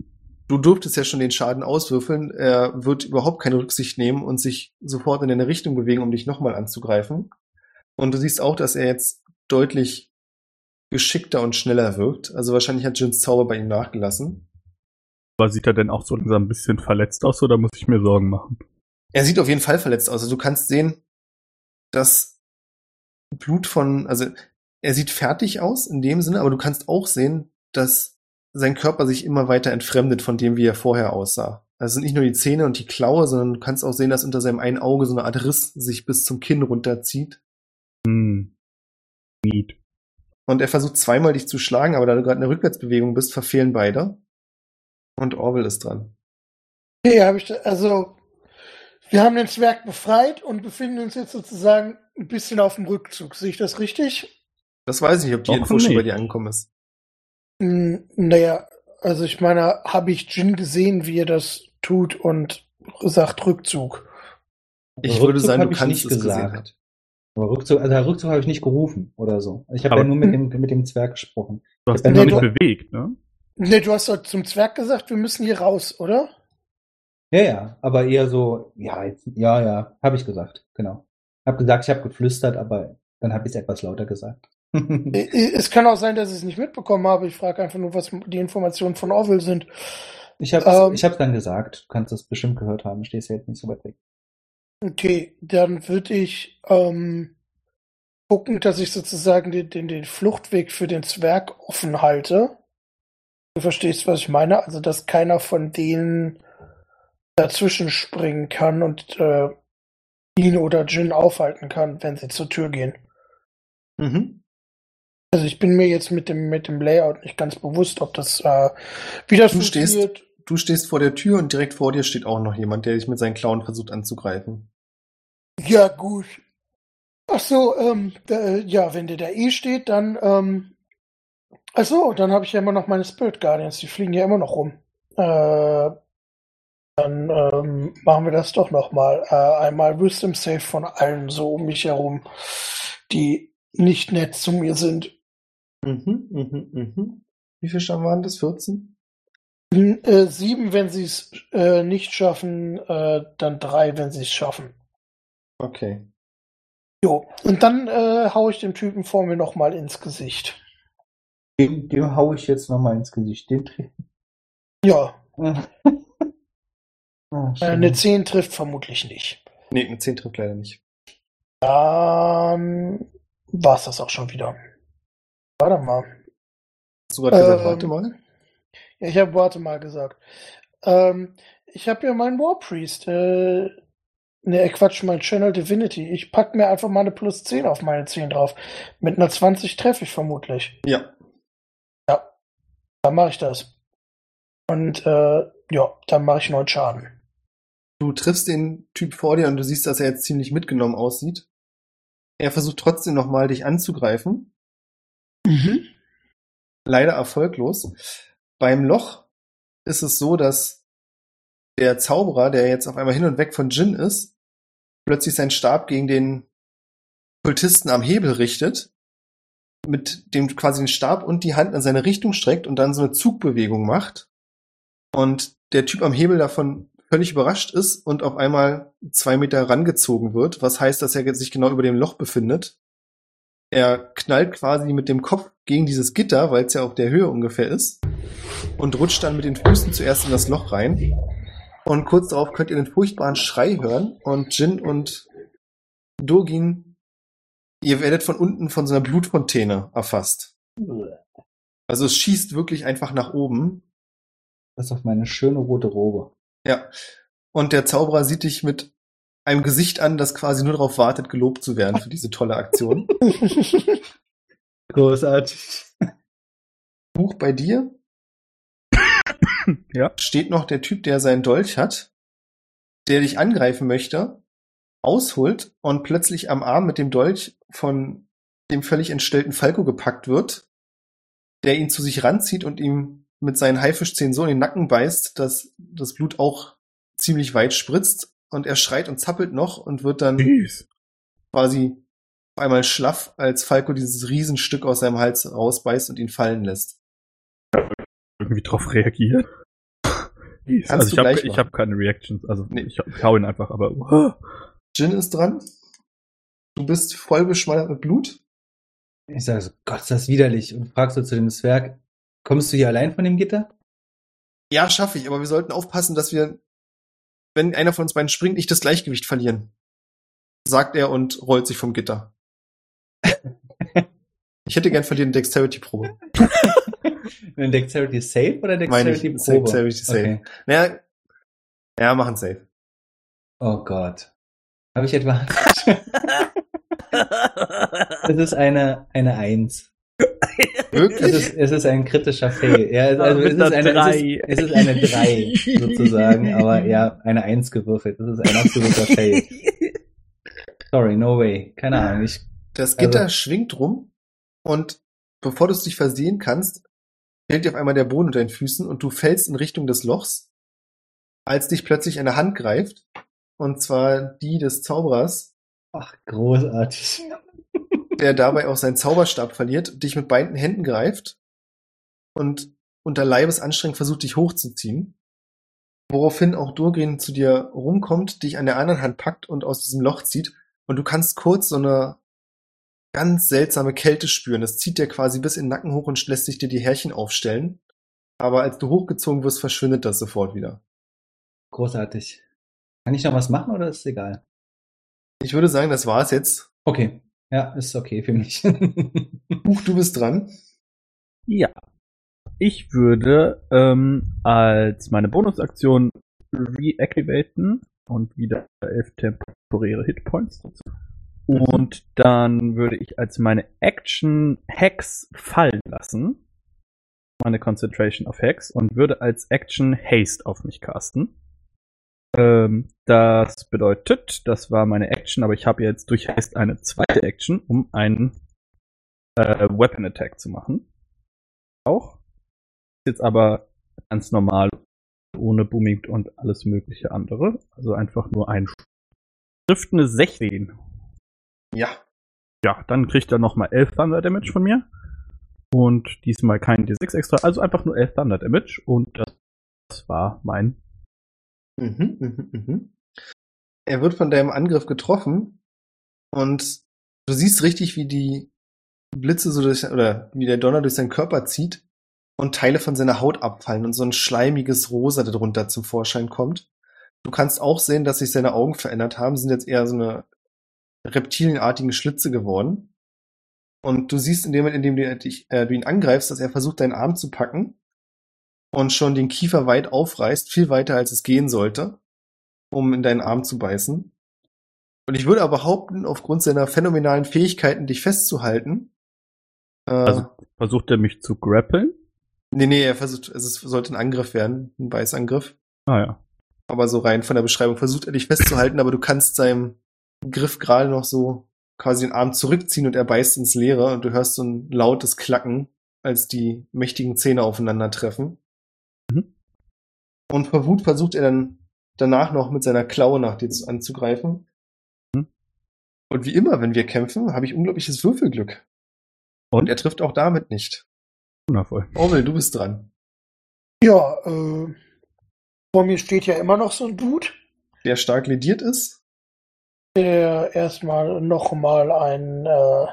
du durftest ja schon den Schaden auswürfeln. Er wird überhaupt keine Rücksicht nehmen und sich sofort in deine Richtung bewegen, um dich nochmal anzugreifen. Und du siehst auch, dass er jetzt deutlich geschickter und schneller wirkt. Also wahrscheinlich hat Jins Zauber bei ihm nachgelassen. Aber sieht er denn auch so langsam ein bisschen verletzt aus oder muss ich mir Sorgen machen? Er sieht auf jeden Fall verletzt aus. Also du kannst sehen, dass Blut von, also er sieht fertig aus in dem Sinne, aber du kannst auch sehen, dass sein Körper sich immer weiter entfremdet von dem, wie er vorher aussah. Also sind nicht nur die Zähne und die Klaue, sondern du kannst auch sehen, dass unter seinem einen Auge so eine Art Riss sich bis zum Kinn runterzieht. Hm. Neat. Und er versucht zweimal dich zu schlagen, aber da du gerade in der Rückwärtsbewegung bist, verfehlen beide. Und Orwell ist dran. Okay, habe ich da, also wir haben den Zwerg befreit und befinden uns jetzt sozusagen ein bisschen auf dem Rückzug. Sehe ich das richtig? Das weiß ich nicht, ob die Doch Info schon bei dir angekommen ist. Hm, naja, also ich meine, habe ich Jin gesehen, wie er das tut und sagt Rückzug. Ich Rückzug würde sagen, du ich kannst nicht es gesagt. Aber Rückzug, also Rückzug habe ich nicht gerufen oder so. Ich habe ja nur mit dem, mit dem Zwerg gesprochen. Du hast Ja, ihn noch nicht bewegt, ne? Ne, du hast doch zum Zwerg gesagt, wir müssen hier raus, oder? Ja, ja, aber eher so, ja, jetzt, ja, ja, habe ich gesagt, genau. Hab gesagt, ich habe geflüstert, aber dann habe ich es etwas lauter gesagt. Es kann auch sein, dass ich es nicht mitbekommen habe. Ich frage einfach nur, was die Informationen von Orwell sind. Ich habe Ähm. ich hab's dann gesagt. Du kannst es bestimmt gehört haben. Stehst ja jetzt nicht so weit weg. Okay, dann würde ich ähm, gucken, dass ich sozusagen den, den, den Fluchtweg für den Zwerg offen halte. Du verstehst, was ich meine? Also, dass keiner von denen dazwischen springen kann und äh, ihn oder Jin aufhalten kann, wenn sie zur Tür gehen. Mhm. Also ich bin mir jetzt mit dem, mit dem Layout nicht ganz bewusst, ob das, äh, wie das Du stehst- funktioniert. Du stehst vor der Tür und direkt vor dir steht auch noch jemand, der dich mit seinen Klauen versucht anzugreifen. Ja, gut. Ach so, ähm, da, äh, ja, wenn der da eh steht, dann, ähm, ach so, dann habe ich ja immer noch meine Spirit Guardians, die fliegen ja immer noch rum. Äh, dann ähm, machen wir das doch noch mal. Äh, einmal Wisdom Save von allen so um mich herum, die nicht nett zu mir sind. Mhm, mhm, mhm. Wie viel Stamm waren das? 14? N- Äh, sieben, wenn sie es äh, nicht schaffen, äh, dann drei, wenn sie es schaffen. Okay. Jo, und dann äh, hau ich dem Typen vor mir noch mal ins Gesicht. Dem, dem hau ich jetzt nochmal ins Gesicht. Den Ja, Ah, Äh. Eine 10 trifft vermutlich nicht. Nee, eine 10 trifft leider nicht. Dann war's das auch schon wieder. Warte mal. Hast du gerade gesagt, Ähm, warte mal? Ja, ich habe warte mal gesagt. Ähm, ich habe ja meinen Warpriest. Äh, ne, Quatsch, mein Channel Divinity. Ich pack mir einfach mal eine plus 10 auf meine 10 drauf. Mit einer 20 treffe ich vermutlich. Ja. Dann mache ich das. Und äh, ja, dann mache ich 9 Schaden. Du triffst den Typ vor dir und du siehst, dass er jetzt ziemlich mitgenommen aussieht. Er versucht trotzdem nochmal, dich anzugreifen. Mhm. Leider erfolglos. Beim Loch ist es so, dass der Zauberer, der jetzt auf einmal hin und weg von Jin ist, plötzlich seinen Stab gegen den Kultisten am Hebel richtet, mit dem quasi den Stab und die Hand in seine Richtung streckt und dann so eine Zugbewegung macht. Und der Typ am Hebel davon völlig überrascht ist und auf einmal zwei Meter rangezogen wird, was heißt, dass er sich genau über dem Loch befindet. Er knallt quasi mit dem Kopf gegen dieses Gitter, weil es ja auf der Höhe ungefähr ist, und rutscht dann mit den Füßen zuerst in das Loch rein. Und kurz darauf könnt ihr einen furchtbaren Schrei hören und Jin und Dogin, ihr werdet von unten von so einer Blutfontäne erfasst. Also es schießt wirklich einfach nach oben. Das auf meine schöne rote Robe. Ja. Und der Zauberer sieht dich mit einem Gesicht an, das quasi nur darauf wartet, gelobt zu werden für diese tolle Aktion. Großartig. Buch bei dir. Ja. steht noch der Typ, der seinen Dolch hat, der dich angreifen möchte, ausholt und plötzlich am Arm mit dem Dolch von dem völlig entstellten Falco gepackt wird, der ihn zu sich ranzieht und ihm mit seinen Haifischzähnen so in den Nacken beißt, dass das Blut auch ziemlich weit spritzt und er schreit und zappelt noch und wird dann Jeez. quasi auf einmal schlaff, als Falco dieses Riesenstück aus seinem Hals rausbeißt und ihn fallen lässt. Irgendwie drauf. Kannst Also ich habe hab keine Reactions. Also Nee. ich, ich hau ihn einfach, aber. uh, Jin ist dran. Du bist voll beschmallert mit Blut. Ich sage so, Gott, ist das widerlich. Und fragst du zu dem Zwerg, kommst du hier allein von dem Gitter? Ja, schaffe ich, aber wir sollten aufpassen, dass wir, wenn einer von uns beiden springt, nicht das Gleichgewicht verlieren. Sagt er und rollt sich vom Gitter. Ich hätte gern von dir eine Dexterity-Probe. Ein Dexterity Save oder Dexterity Probe? Dexterity Save. Okay. Naja, ja, machen safe. Oh Gott. Habe ich etwa... Es ist eine, eine Eins. Es Wirklich? ist, es ist ein kritischer Fail. Ja, also Ah, es, ist eine, es, Drei. ist, es ist eine Drei sozusagen, aber ja, eine Eins gewürfelt. Das ist ein absoluter Fail. Sorry, no way. Keine Ahnung. Ich, Das Gitter Also- schwingt rum und bevor du es dich versehen kannst, fällt dir auf einmal der Boden unter den Füßen und du fällst in Richtung des Lochs, als dich plötzlich eine Hand greift. Und zwar die des Zauberers, ach, großartig. der dabei auch seinen Zauberstab verliert, dich mit beiden Händen greift und unter Leibesanstrengung versucht, dich hochzuziehen. Woraufhin auch Durgrin zu dir rumkommt, dich an der anderen Hand packt und aus diesem Loch zieht. Und du kannst kurz so eine ganz seltsame Kälte spüren. Das zieht dir quasi bis in den Nacken hoch und lässt sich dir die Härchen aufstellen. Aber als du hochgezogen wirst, verschwindet das sofort wieder. Großartig. Kann ich noch was machen oder ist es egal? Ich würde sagen, das war's jetzt. Okay. Ja, ist okay für mich. Huch, du bist dran. Ja. Ich würde ähm, als meine Bonusaktion reactivaten und wieder elf temporäre Hitpoints dazu. Und dann würde ich als meine Action Hex fallen lassen. Meine Concentration auf Hex und würde als Action Haste auf mich casten. Ähm, das bedeutet, das war meine Action, aber ich habe jetzt durch Haste eine zweite Action, um einen äh, Weapon Attack zu machen. Auch. Jetzt aber ganz normal, ohne Booming und alles mögliche andere. Also einfach nur ein Schriftende 16. Ja. Ja, dann kriegt er nochmal 11 Thunder Damage von mir. Und diesmal kein D6 extra, also einfach nur 11 Thunder Damage. Und das war mein. Mhm, mhm, mhm. Er wird von deinem Angriff getroffen und du siehst richtig, wie die Blitze so durch, oder wie der Donner durch seinen Körper zieht und Teile von seiner Haut abfallen und so ein schleimiges Rosa darunter zum Vorschein kommt. Du kannst auch sehen, dass sich seine Augen verändert haben, sind jetzt eher so eine reptilienartigen Schlitze geworden. Und du siehst in dem Moment, in dem du, dich, äh, du ihn angreifst, dass er versucht, deinen Arm zu packen und schon den Kiefer weit aufreißt, viel weiter als es gehen sollte, um in deinen Arm zu beißen. Und ich würde aber behaupten, aufgrund seiner phänomenalen Fähigkeiten, dich festzuhalten, äh, Also versucht er mich zu grappeln. nee, nee, er versucht, es ist, sollte ein Angriff werden, ein Beißangriff. Ah ja. Aber so rein von der Beschreibung versucht er dich festzuhalten, aber du kannst seinem Griff gerade noch so quasi den Arm zurückziehen und er beißt ins Leere und du hörst so ein lautes Klacken, als die mächtigen Zähne aufeinandertreffen. Mhm. Und vor Wut versucht er dann danach noch mit seiner Klaue nach dir zu- anzugreifen. Mhm. Und wie immer, wenn wir kämpfen, habe ich unglaubliches Würfelglück. Und Und? er trifft auch damit nicht. Wundervoll. Orwell, du bist dran. Ja, äh, vor mir steht ja immer noch so ein Dude, Der stark lediert ist. der erstmal nochmal ein äh,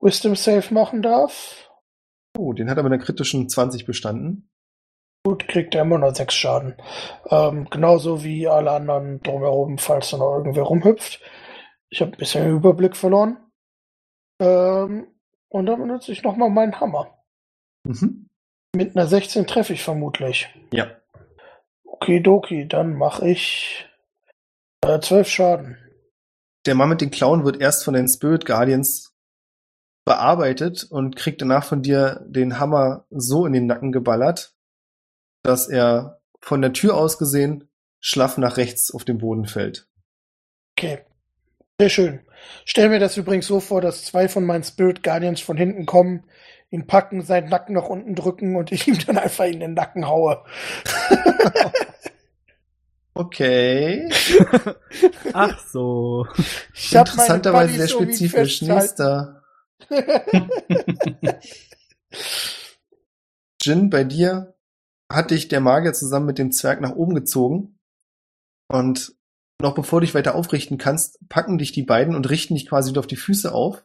Wisdom Save machen darf. Oh, den hat er mit einer kritischen 20 bestanden. Gut, kriegt er immer noch sechs Schaden. Ähm, genauso wie alle anderen drumherum, falls da noch irgendwer rumhüpft. Ich habe ein bisschen den Überblick verloren. Ähm, und dann benutze ich nochmal meinen Hammer. Mhm. Mit einer 16 treffe ich vermutlich. Ja. Okidoki, dann mache ich äh, 12 Schaden. Der Mann mit den Klauen wird erst von den Spirit Guardians bearbeitet und kriegt danach von dir den Hammer so in den Nacken geballert, dass er von der Tür aus gesehen schlaff nach rechts auf den Boden fällt. Okay. Sehr schön. Stell mir das übrigens so vor, dass zwei von meinen Spirit Guardians von hinten kommen, ihn packen, seinen Nacken nach unten drücken und ich ihm dann einfach in den Nacken haue. Okay. Ach so. Ich hab Interessanterweise sehr spezifisch. Nächster. Jin, bei dir hat dich der Magier zusammen mit dem Zwerg nach oben gezogen. Und noch bevor du dich weiter aufrichten kannst, packen dich die beiden und richten dich quasi wieder auf die Füße auf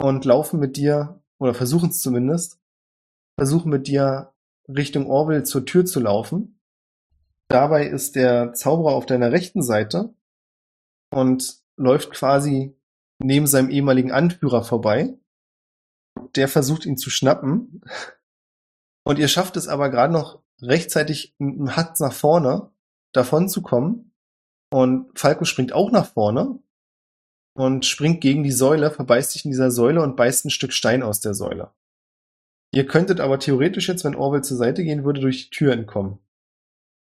und laufen mit dir, oder versuchen es zumindest, versuchen mit dir Richtung Orwell zur Tür zu laufen. Dabei ist der Zauberer auf deiner rechten Seite und läuft quasi neben seinem ehemaligen Anführer vorbei. Der versucht ihn zu schnappen. Und ihr schafft es aber gerade noch rechtzeitig einen Hatz nach vorne davon zu kommen. Und Falco springt auch nach vorne und springt gegen die Säule, verbeißt sich in dieser Säule und beißt ein Stück Stein aus der Säule. Ihr könntet aber theoretisch jetzt, wenn Orwell zur Seite gehen würde, durch die Tür entkommen.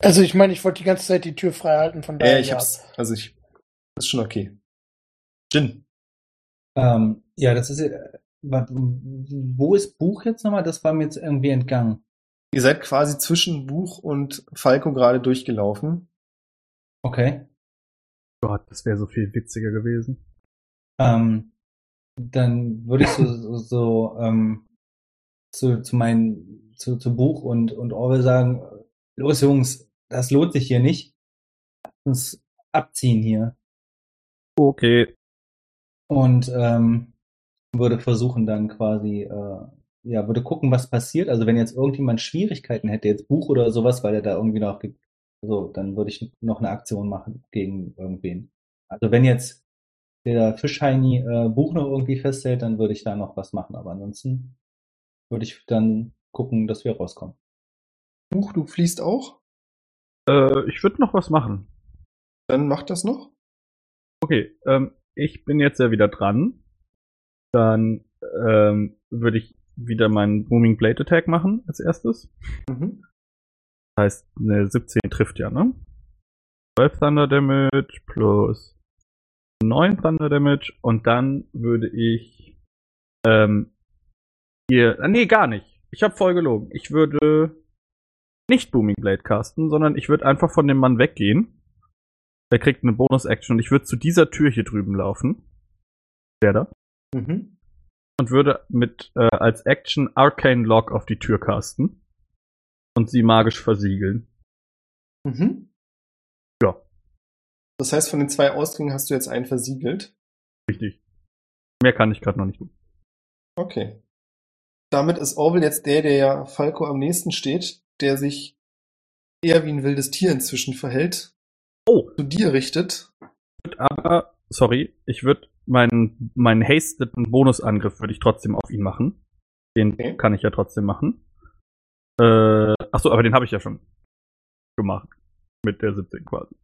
Also ich meine, ich wollte die ganze Zeit die Tür frei halten, von daher. Ja, ich hab's, also ich, das ist schon okay. Jin. Ähm, ja, das ist, äh, wo ist Buch jetzt nochmal? Das war mir jetzt irgendwie entgangen. Ihr seid quasi zwischen Buch und Falco gerade durchgelaufen. Okay. Gott, das wäre so viel witziger gewesen. Ähm, dann würde ich so, so, so ähm, zu, zu meinen, zu, zu Buch und, und Orwell sagen, los Jungs, das lohnt sich hier nicht. Uns abziehen hier. Okay. Und ähm, würde versuchen dann quasi, äh, ja, würde gucken, was passiert. Also wenn jetzt irgendjemand Schwierigkeiten hätte, jetzt Buch oder sowas, weil er da irgendwie noch, ge- so, dann würde ich noch eine Aktion machen gegen irgendwen. Also wenn jetzt der Fischheini äh, Buch noch irgendwie festhält, dann würde ich da noch was machen. Aber ansonsten würde ich dann gucken, dass wir rauskommen. Buch, du fließt auch? Äh, ich würde noch was machen. Dann macht das noch. Okay, ähm, ich bin jetzt ja wieder dran. Dann ähm, würde ich wieder meinen Booming Blade Attack machen als erstes. Mhm. Das heißt, eine 17 trifft ja, ne? 12 Thunder Damage plus 9 Thunder Damage und dann würde ich ähm, hier, ah, nee, gar nicht. Ich habe voll gelogen. Ich würde nicht Booming Blade casten, sondern ich würde einfach von dem Mann weggehen. Der kriegt eine Bonus-Action und ich würde zu dieser Tür hier drüben laufen. Der da. Mhm. Und würde mit äh, als Action Arcane Lock auf die Tür casten. Und sie magisch versiegeln. Mhm. Ja. Das heißt, von den zwei Ausgängen hast du jetzt einen versiegelt. Richtig. Mehr kann ich gerade noch nicht tun. Okay. Damit ist Orwell jetzt der, der ja Falco am nächsten steht, der sich eher wie ein wildes Tier inzwischen verhält, Oh, zu dir richtet. aber, sorry, ich würde meinen, meinen hasteden Bonusangriff würde ich trotzdem auf ihn machen. Den Okay. kann ich ja trotzdem machen. Äh, ach so, aber den habe ich ja schon gemacht. Mit der 17 quasi.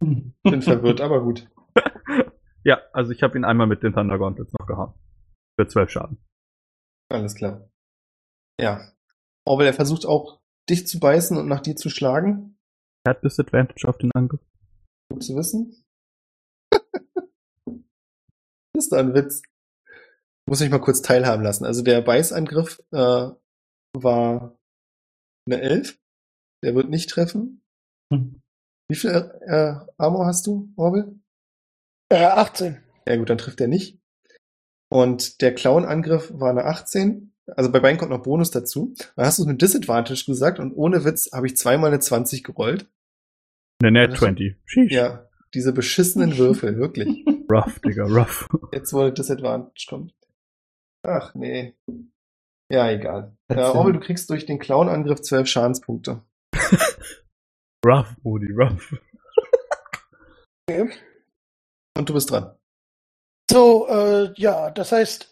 Bin verwirrt, aber gut. Ja, also ich habe ihn einmal mit den Thunder Gauntlets noch gehauen. Für 12 Schaden. Alles klar. Ja. Orwell, er versucht auch, dich zu beißen und nach dir zu schlagen. Er hat Disadvantage auf den Angriff. Gut zu wissen. ist da ein Witz. Muss ich mal kurz teilhaben lassen. Also der Beißangriff äh, war eine 11. Der wird nicht treffen. Wie viel äh, Armor hast du, Orwell? Äh, 18. Ja gut, dann trifft er nicht. Und der Clown-Angriff war eine 18. Also bei beiden kommt noch Bonus dazu. Dann hast du es mit Disadvantage gesagt und ohne Witz habe ich zweimal eine 20 gerollt. Eine Net Das- 20. Sheesh. Ja, diese beschissenen Würfel, wirklich. Rough, Digga, rough. Jetzt, wo Disadvantage kommt. Ach nee. Ja, egal. Ja. Orwell, du kriegst durch den Clown-Angriff 12 Schadenspunkte. rough, Moody, rough. Und du bist dran. So, äh, ja, das heißt,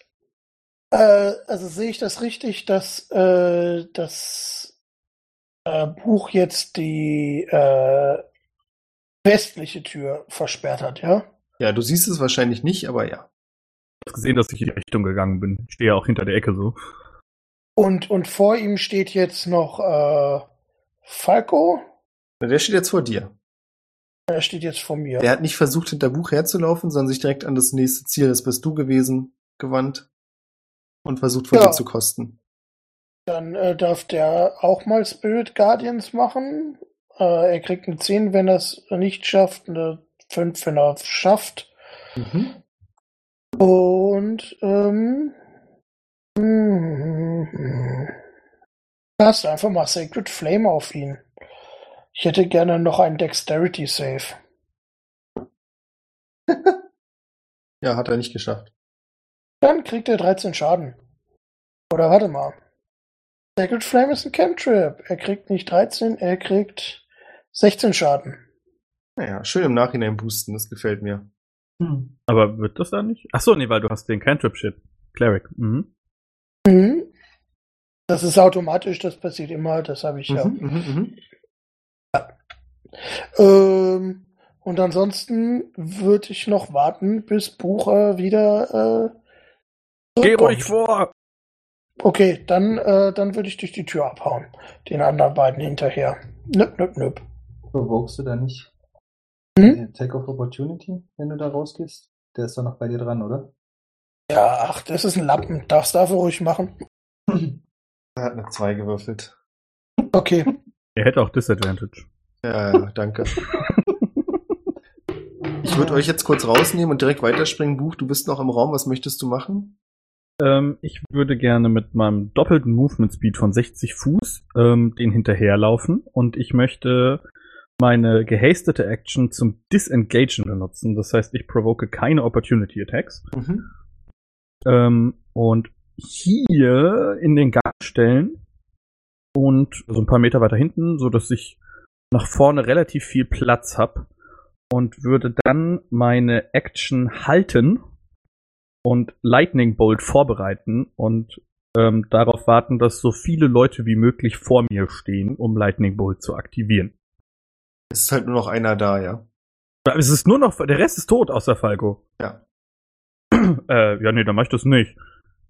äh, also sehe ich das richtig, dass äh, das äh, Buch jetzt die äh, westliche Tür versperrt hat, ja? Ja, du siehst es wahrscheinlich nicht, aber ja. Du hast gesehen, dass ich in die Richtung gegangen bin. Ich stehe ja auch hinter der Ecke so. Und, und vor ihm steht jetzt noch äh, Falco? Der steht jetzt vor dir. Er steht jetzt vor mir. Der hat nicht versucht, hinter Buch herzulaufen, sondern sich direkt an das nächste Ziel, das bist du gewesen, gewandt und versucht von Ja. dir zu kosten. Dann äh, darf der auch mal Spirit Guardians machen. Äh, er kriegt eine 10, wenn er es nicht schafft, eine 5, wenn er es schafft. Mhm. Und ähm, cast einfach mal Sacred Flame auf ihn. Ich hätte gerne noch einen Dexterity Save. Ja, hat er nicht geschafft. Dann kriegt er 13 Schaden. Oder warte mal. Sacred Flame ist ein Cantrip. Er kriegt nicht 13, er kriegt 16 Schaden. Naja, schön im Nachhinein boosten, das gefällt mir. Hm. Aber wird das da nicht? Ach so, nee, weil du hast den Cantrip-Shit. Cleric. Mhm. Mhm. Das ist automatisch, das passiert immer, das habe ich ja. Mhm, mhm, mhm. Ähm, und ansonsten würde ich noch warten, bis Bucher wieder äh, Geh ruhig vor! Okay, dann, äh, dann würde ich durch die Tür abhauen. Den anderen beiden hinterher. Nüpp, nüpp, nüpp. Provokest du da nicht Hm? den Attack of Opportunity, wenn du da rausgehst? Der ist doch noch bei dir dran, oder? Ja, ach, das ist ein Lappen. Das darf er ruhig machen. Er hat eine 2 gewürfelt. Okay. Er hätte auch Disadvantage. Ja, ja, danke. Ich würde euch jetzt kurz rausnehmen und direkt weiterspringen. Buch, du bist noch im Raum. Was möchtest du machen? Ähm, ich würde gerne mit meinem doppelten Movement Speed von 60 Fuß ähm, den hinterherlaufen und ich möchte meine gehastete Action zum Disengagen benutzen. Das heißt, ich provoke keine Opportunity Attacks. Mhm. Ähm, und hier in den Gang stellen und so ein paar Meter weiter hinten, so dass ich nach vorne relativ viel Platz habe und würde dann meine Action halten und Lightning Bolt vorbereiten und ähm, darauf warten, dass so viele Leute wie möglich vor mir stehen, um Lightning Bolt zu aktivieren. Es ist halt nur noch einer da, ja. Es ist nur noch, der Rest ist tot, außer Falco. Ja. äh, ja, nee, dann mach ich das nicht.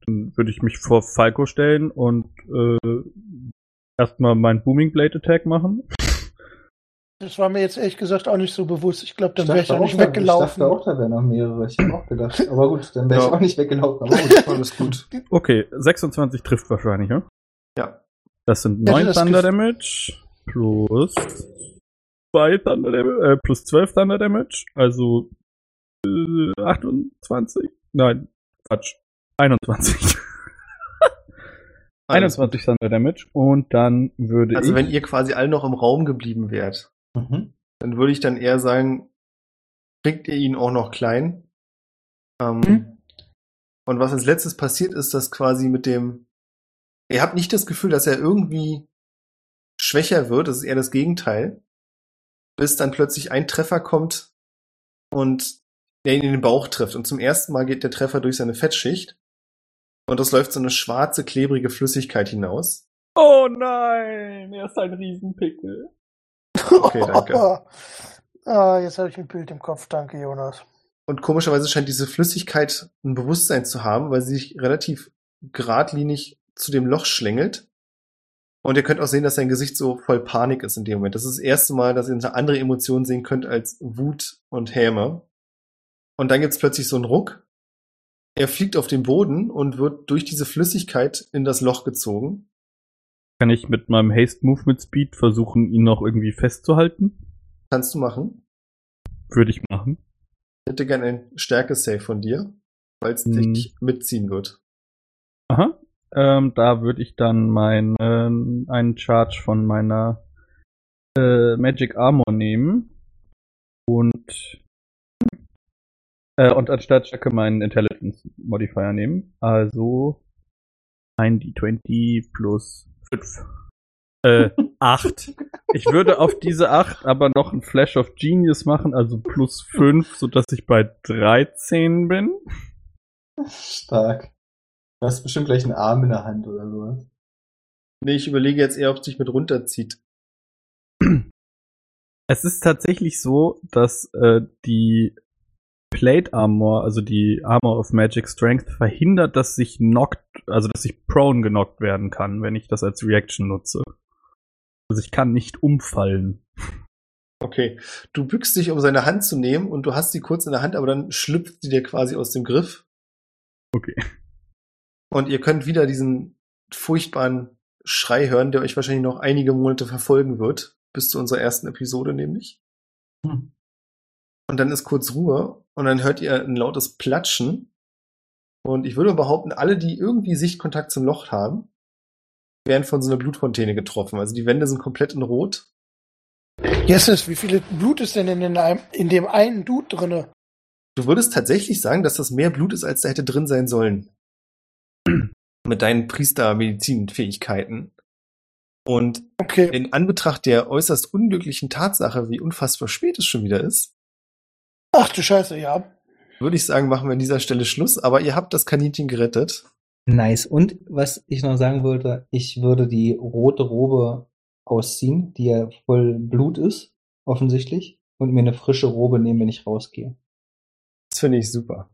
Dann würde ich mich vor Falco stellen und äh, erstmal meinen Booming Blade Attack machen. Das war mir jetzt ehrlich gesagt auch nicht so bewusst. Ich glaube, dann wäre ich nicht auch, da- weggelaufen. Ich dachte auch, da wären noch mehrere. Ich habe auch gedacht. Aber gut, dann wäre Ja. ich auch nicht weggelaufen. Aber gut. Alles gut. Okay, 26 trifft wahrscheinlich, ja? Ja. Das sind Ja, 9 das Thunder Damage plus 2 Thunder Damage, äh, plus 12 Thunder Damage, also äh, 28? Nein, Quatsch. 21. 21 Thunder Damage und dann würde Also ich wenn ihr quasi alle noch im Raum geblieben wärt, Mhm. dann würde ich dann eher sagen, kriegt ihr ihn auch noch klein. Ähm, Hm? Und was als letztes passiert ist, dass quasi mit dem, ihr habt nicht das Gefühl, dass er irgendwie schwächer wird, das ist eher das Gegenteil, bis dann plötzlich ein Treffer kommt und der ihn in den Bauch trifft. Und zum ersten Mal geht der Treffer durch seine Fettschicht und es läuft so eine schwarze, klebrige Flüssigkeit hinaus. Oh nein, er ist ein Riesenpickel. Okay, danke. ah, jetzt habe ich ein Bild im Kopf. Danke, Jonas. Und komischerweise scheint diese Flüssigkeit ein Bewusstsein zu haben, weil sie sich relativ geradlinig zu dem Loch schlängelt. Und ihr könnt auch sehen, dass sein Gesicht so voll Panik ist in dem Moment. Das ist das erste Mal, dass ihr eine andere Emotion sehen könnt als Wut und Häme. Und dann gibt's plötzlich so einen Ruck. Er fliegt auf den Boden und wird durch diese Flüssigkeit in das Loch gezogen. Kann ich mit meinem Haste Movement Speed versuchen, ihn noch irgendwie festzuhalten? Kannst du machen. Würde ich machen. Ich hätte gerne ein Stärke-Save von dir, weil es Hm. dich mitziehen wird. Aha. Ähm, da würde ich dann mein, ähm, einen Charge von meiner äh, Magic Armor nehmen und äh, und anstatt Stärke meinen Intelligence Modifier nehmen. Also ein D20 plus 5. Äh, 8. Ich würde auf diese 8 aber noch ein Flash of Genius machen, also plus 5, sodass ich bei 13 bin. Stark. Du hast bestimmt gleich einen Arm in der Hand oder sowas. Nee, ich überlege jetzt eher, ob es dich mit runterzieht. Es ist tatsächlich so, dass äh, die Plate Armor, also die Armor of Magic Strength, verhindert, dass sich knockt, also dass ich prone genockt werden kann, wenn ich das als Reaction nutze. Also ich kann nicht umfallen. Okay. Du bückst dich, um seine Hand zu nehmen und du hast sie kurz in der Hand, aber dann schlüpft sie dir quasi aus dem Griff. Okay. Und ihr könnt wieder diesen furchtbaren Schrei hören, der euch wahrscheinlich noch einige Monate verfolgen wird, bis zu unserer ersten Episode nämlich. Hm. Und dann ist kurz Ruhe und dann hört ihr ein lautes Platschen. Und ich würde behaupten, alle, die irgendwie Sichtkontakt zum Loch haben, werden von so einer Blutfontäne getroffen. Also die Wände sind komplett in Rot. Jesses, wie viel Blut ist denn in, einem- in dem einen Dude drinne? Du würdest tatsächlich sagen, dass das mehr Blut ist, als da hätte drin sein sollen. Mit deinen Priester-Medizin-Fähigkeiten. Und Okay. in Anbetracht der äußerst unglücklichen Tatsache, wie unfassbar spät es schon wieder ist, Ach du Scheiße, ja. würde ich sagen, machen wir an dieser Stelle Schluss. Aber ihr habt das Kaninchen gerettet. Nice. Und was ich noch sagen wollte, ich würde die rote Robe ausziehen, die ja voll Blut ist, offensichtlich, und mir eine frische Robe nehmen, wenn ich rausgehe. Das finde ich super.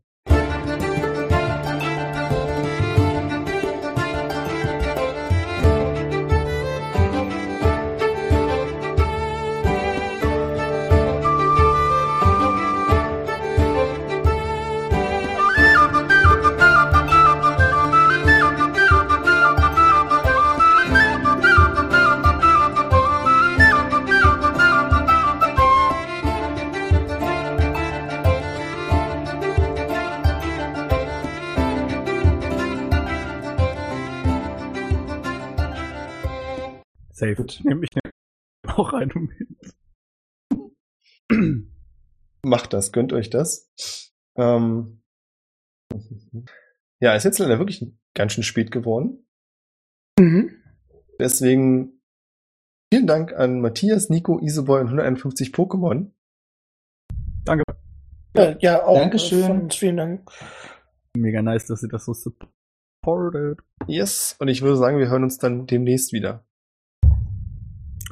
Safe. Gut. Nehme ich nehm auch eine mit. Macht das, gönnt euch das. Ähm ja, ist jetzt leider wirklich ganz schön spät geworden. Mhm. Deswegen vielen Dank an Matthias, Nico, Iseboy und 151 Pokémon. Danke. Ja, ja auch. Dankeschön. äh, vielen Dank. Mega nice, dass ihr das so supportet. Yes. Und ich würde sagen, wir hören uns dann demnächst wieder.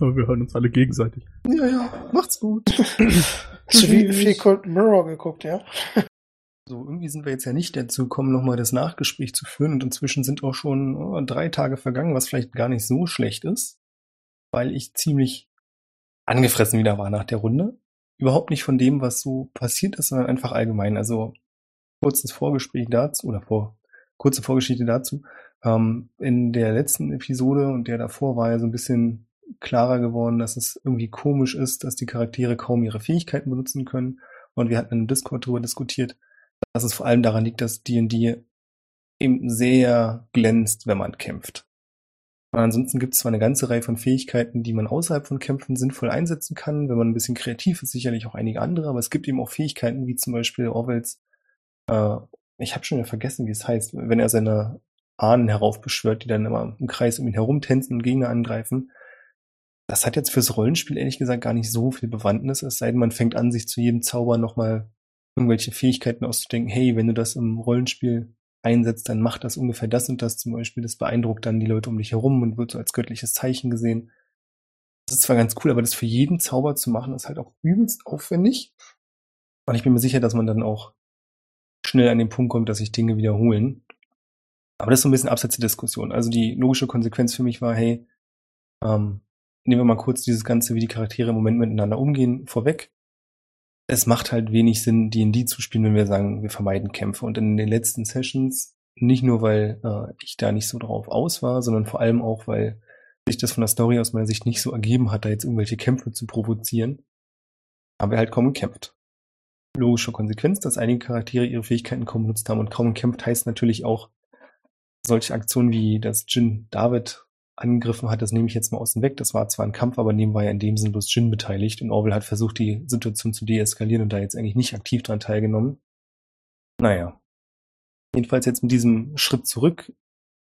Aber wir hören uns alle gegenseitig. Ja, ja, macht's gut. Hast du wie viel Cold Mirror geguckt, ja? So, irgendwie sind wir jetzt ja nicht dazu gekommen, nochmal das Nachgespräch zu führen. Und inzwischen sind auch schon oh, drei Tage vergangen, was vielleicht gar nicht so schlecht ist, weil ich ziemlich angefressen wieder war nach der Runde. Überhaupt nicht von dem, was so passiert ist, sondern einfach allgemein. Also kurzes Vorgespräch dazu oder vor, kurze Vorgeschichte dazu. Ähm, in der letzten Episode und der davor war ja so ein bisschen klarer geworden, dass es irgendwie komisch ist, dass die Charaktere kaum ihre Fähigkeiten benutzen können. Und wir hatten in Discord darüber diskutiert, dass es vor allem daran liegt, dass D&D eben sehr glänzt, wenn man kämpft. Und ansonsten gibt es zwar eine ganze Reihe von Fähigkeiten, die man außerhalb von Kämpfen sinnvoll einsetzen kann. Wenn man ein bisschen kreativ ist, sicherlich auch einige andere, aber es gibt eben auch Fähigkeiten, wie zum Beispiel Orwells, äh, ich habe schon wieder vergessen, wie es heißt, wenn er seine Ahnen heraufbeschwört, die dann immer im Kreis um ihn herum tänzen und Gegner angreifen. Das hat jetzt fürs Rollenspiel ehrlich gesagt gar nicht so viel Bewandtnis, es sei denn, man fängt an, sich zu jedem Zauber nochmal irgendwelche Fähigkeiten auszudenken, hey, wenn du das im Rollenspiel einsetzt, dann macht das ungefähr das und das zum Beispiel. Das beeindruckt dann die Leute um dich herum und wird so als göttliches Zeichen gesehen. Das ist zwar ganz cool, aber das für jeden Zauber zu machen, ist halt auch übelst aufwendig. Und ich bin mir sicher, dass man dann auch schnell an den Punkt kommt, dass sich Dinge wiederholen. Aber das ist so ein bisschen abseits der Diskussion. Also die logische Konsequenz für mich war, hey, ähm, nehmen wir mal kurz dieses Ganze, wie die Charaktere im Moment miteinander umgehen, vorweg es macht halt wenig Sinn, D&D zu spielen, wenn wir sagen, wir vermeiden Kämpfe. Und in den letzten Sessions, nicht nur, weil äh, ich da nicht so drauf aus war, sondern vor allem auch, weil sich das von der Story aus meiner Sicht nicht so ergeben hat, da jetzt irgendwelche Kämpfe zu provozieren, haben wir halt kaum gekämpft. Logische Konsequenz, dass einige Charaktere ihre Fähigkeiten kaum benutzt haben und kaum gekämpft heißt natürlich auch solche Aktionen wie das Jin David angegriffen hat, das nehme ich jetzt mal außen weg. Das war zwar ein Kampf, aber neben war ja in dem Sinn bloß Jin beteiligt und Orwell hat versucht, die Situation zu deeskalieren und da jetzt eigentlich nicht aktiv dran teilgenommen. Naja. Jedenfalls jetzt mit diesem Schritt zurück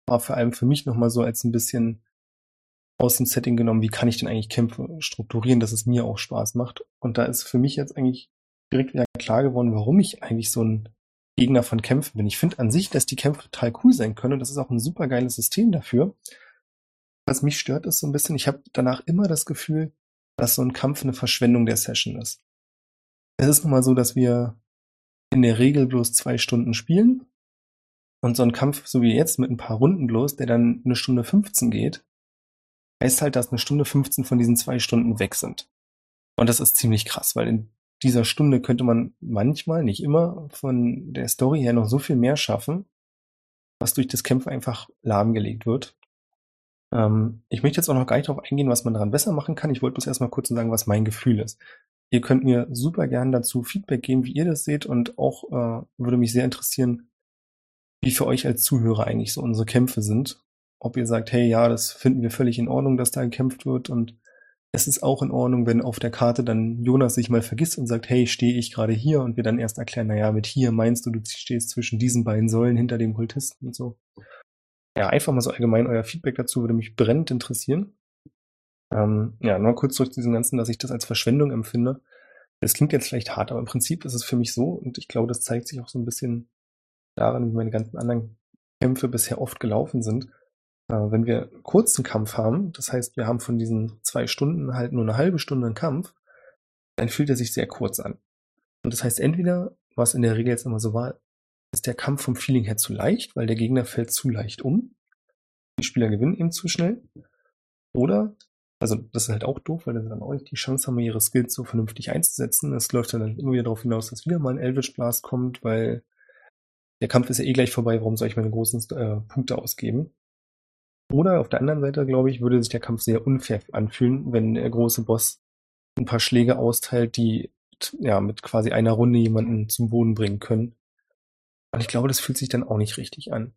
war vor allem für mich nochmal so als ein bisschen aus dem Setting genommen, wie kann ich denn eigentlich Kämpfe strukturieren, dass es mir auch Spaß macht. Und da ist für mich jetzt eigentlich direkt wieder klar geworden, warum ich eigentlich so ein Gegner von Kämpfen bin. Ich finde an sich, dass die Kämpfe total cool sein können und das ist auch ein super geiles System dafür. Was mich stört, ist so ein bisschen, ich habe danach immer das Gefühl, dass so ein Kampf eine Verschwendung der Session ist. Es ist nun mal so, dass wir in der Regel bloß zwei Stunden spielen und so ein Kampf, so wie jetzt, mit ein paar Runden bloß, der dann eine Stunde 15 geht, heißt halt, dass eine Stunde 15 von diesen zwei Stunden weg sind. Und das ist ziemlich krass, weil in dieser Stunde könnte man manchmal, nicht immer, von der Story her noch so viel mehr schaffen, was durch das Kämpfen einfach lahmgelegt wird. Ähm, ich möchte jetzt auch noch gar nicht darauf eingehen, was man daran besser machen kann. Ich wollte bloß erstmal kurz sagen, was mein Gefühl ist. Ihr könnt mir super gern dazu Feedback geben, wie ihr das seht und auch äh, würde mich sehr interessieren, wie für euch als Zuhörer eigentlich so unsere Kämpfe sind. Ob ihr sagt, hey, ja, das finden wir völlig in Ordnung, dass da gekämpft wird und es ist auch in Ordnung, wenn auf der Karte dann Jonas sich mal vergisst und sagt, hey, stehe ich gerade hier und wir dann erst erklären, naja, mit hier meinst du, du stehst zwischen diesen beiden Säulen hinter dem Kultisten und so. Ja, einfach mal so allgemein euer Feedback dazu würde mich brennend interessieren. Ähm, ja, nur kurz zurück zu diesem Ganzen, dass ich das als Verschwendung empfinde. Das klingt jetzt vielleicht hart, aber im Prinzip ist es für mich so und ich glaube, das zeigt sich auch so ein bisschen daran, wie meine ganzen anderen Kämpfe bisher oft gelaufen sind. Äh, wenn wir einen kurzen Kampf haben, das heißt, wir haben von diesen zwei Stunden halt nur eine halbe Stunde einen Kampf, dann fühlt er sich sehr kurz an. Und das heißt, entweder, was in der Regel jetzt immer so war, ist der Kampf vom Feeling her zu leicht, weil der Gegner fällt zu leicht um. Die Spieler gewinnen eben zu schnell. Oder, also das ist halt auch doof, weil dann auch nicht die Chance haben, ihre Skills so vernünftig einzusetzen. Es läuft dann immer wieder darauf hinaus, dass wieder mal ein Eldritch Blast kommt, weil der Kampf ist ja eh gleich vorbei, warum soll ich meine großen äh, Punkte ausgeben? Oder auf der anderen Seite, glaube ich, würde sich der Kampf sehr unfair anfühlen, wenn der große Boss ein paar Schläge austeilt, die ja mit quasi einer Runde jemanden zum Boden bringen können. Und ich glaube, das fühlt sich dann auch nicht richtig an.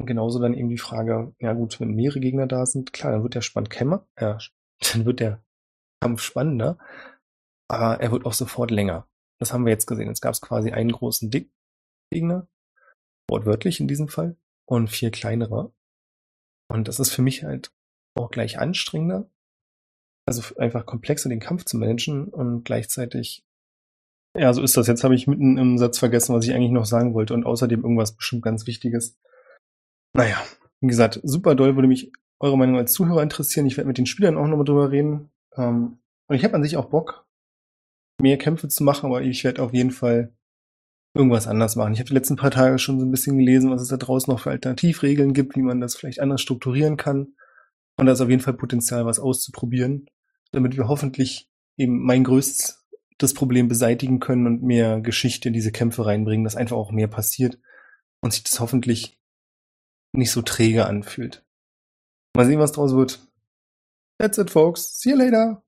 Und genauso dann eben die Frage, ja gut, wenn mehrere Gegner da sind, klar, dann wird der Spann kämmer, ja, dann wird der Kampf spannender, aber er wird auch sofort länger. Das haben wir jetzt gesehen. Jetzt gab es quasi einen großen Dick Gegner, wortwörtlich in diesem Fall, und vier kleinere. Und das ist für mich halt auch gleich anstrengender. Also einfach komplexer den Kampf zu managen und gleichzeitig ja, so ist das. Jetzt habe ich mitten im Satz vergessen, was ich eigentlich noch sagen wollte und außerdem irgendwas bestimmt ganz Wichtiges. Naja, wie gesagt, super doll würde mich eure Meinung als Zuhörer interessieren. Ich werde mit den Spielern auch nochmal drüber reden. Ähm, und ich habe an sich auch Bock, mehr Kämpfe zu machen, aber ich werde auf jeden Fall irgendwas anders machen. Ich habe die letzten paar Tage schon so ein bisschen gelesen, was es da draußen noch für Alternativregeln gibt, wie man das vielleicht anders strukturieren kann. Und da ist auf jeden Fall Potenzial, was auszuprobieren, damit wir hoffentlich eben mein größtes das Problem beseitigen können und mehr Geschichte in diese Kämpfe reinbringen, dass einfach auch mehr passiert und sich das hoffentlich nicht so träge anfühlt. Mal sehen, was draus wird. That's it, folks. See you later.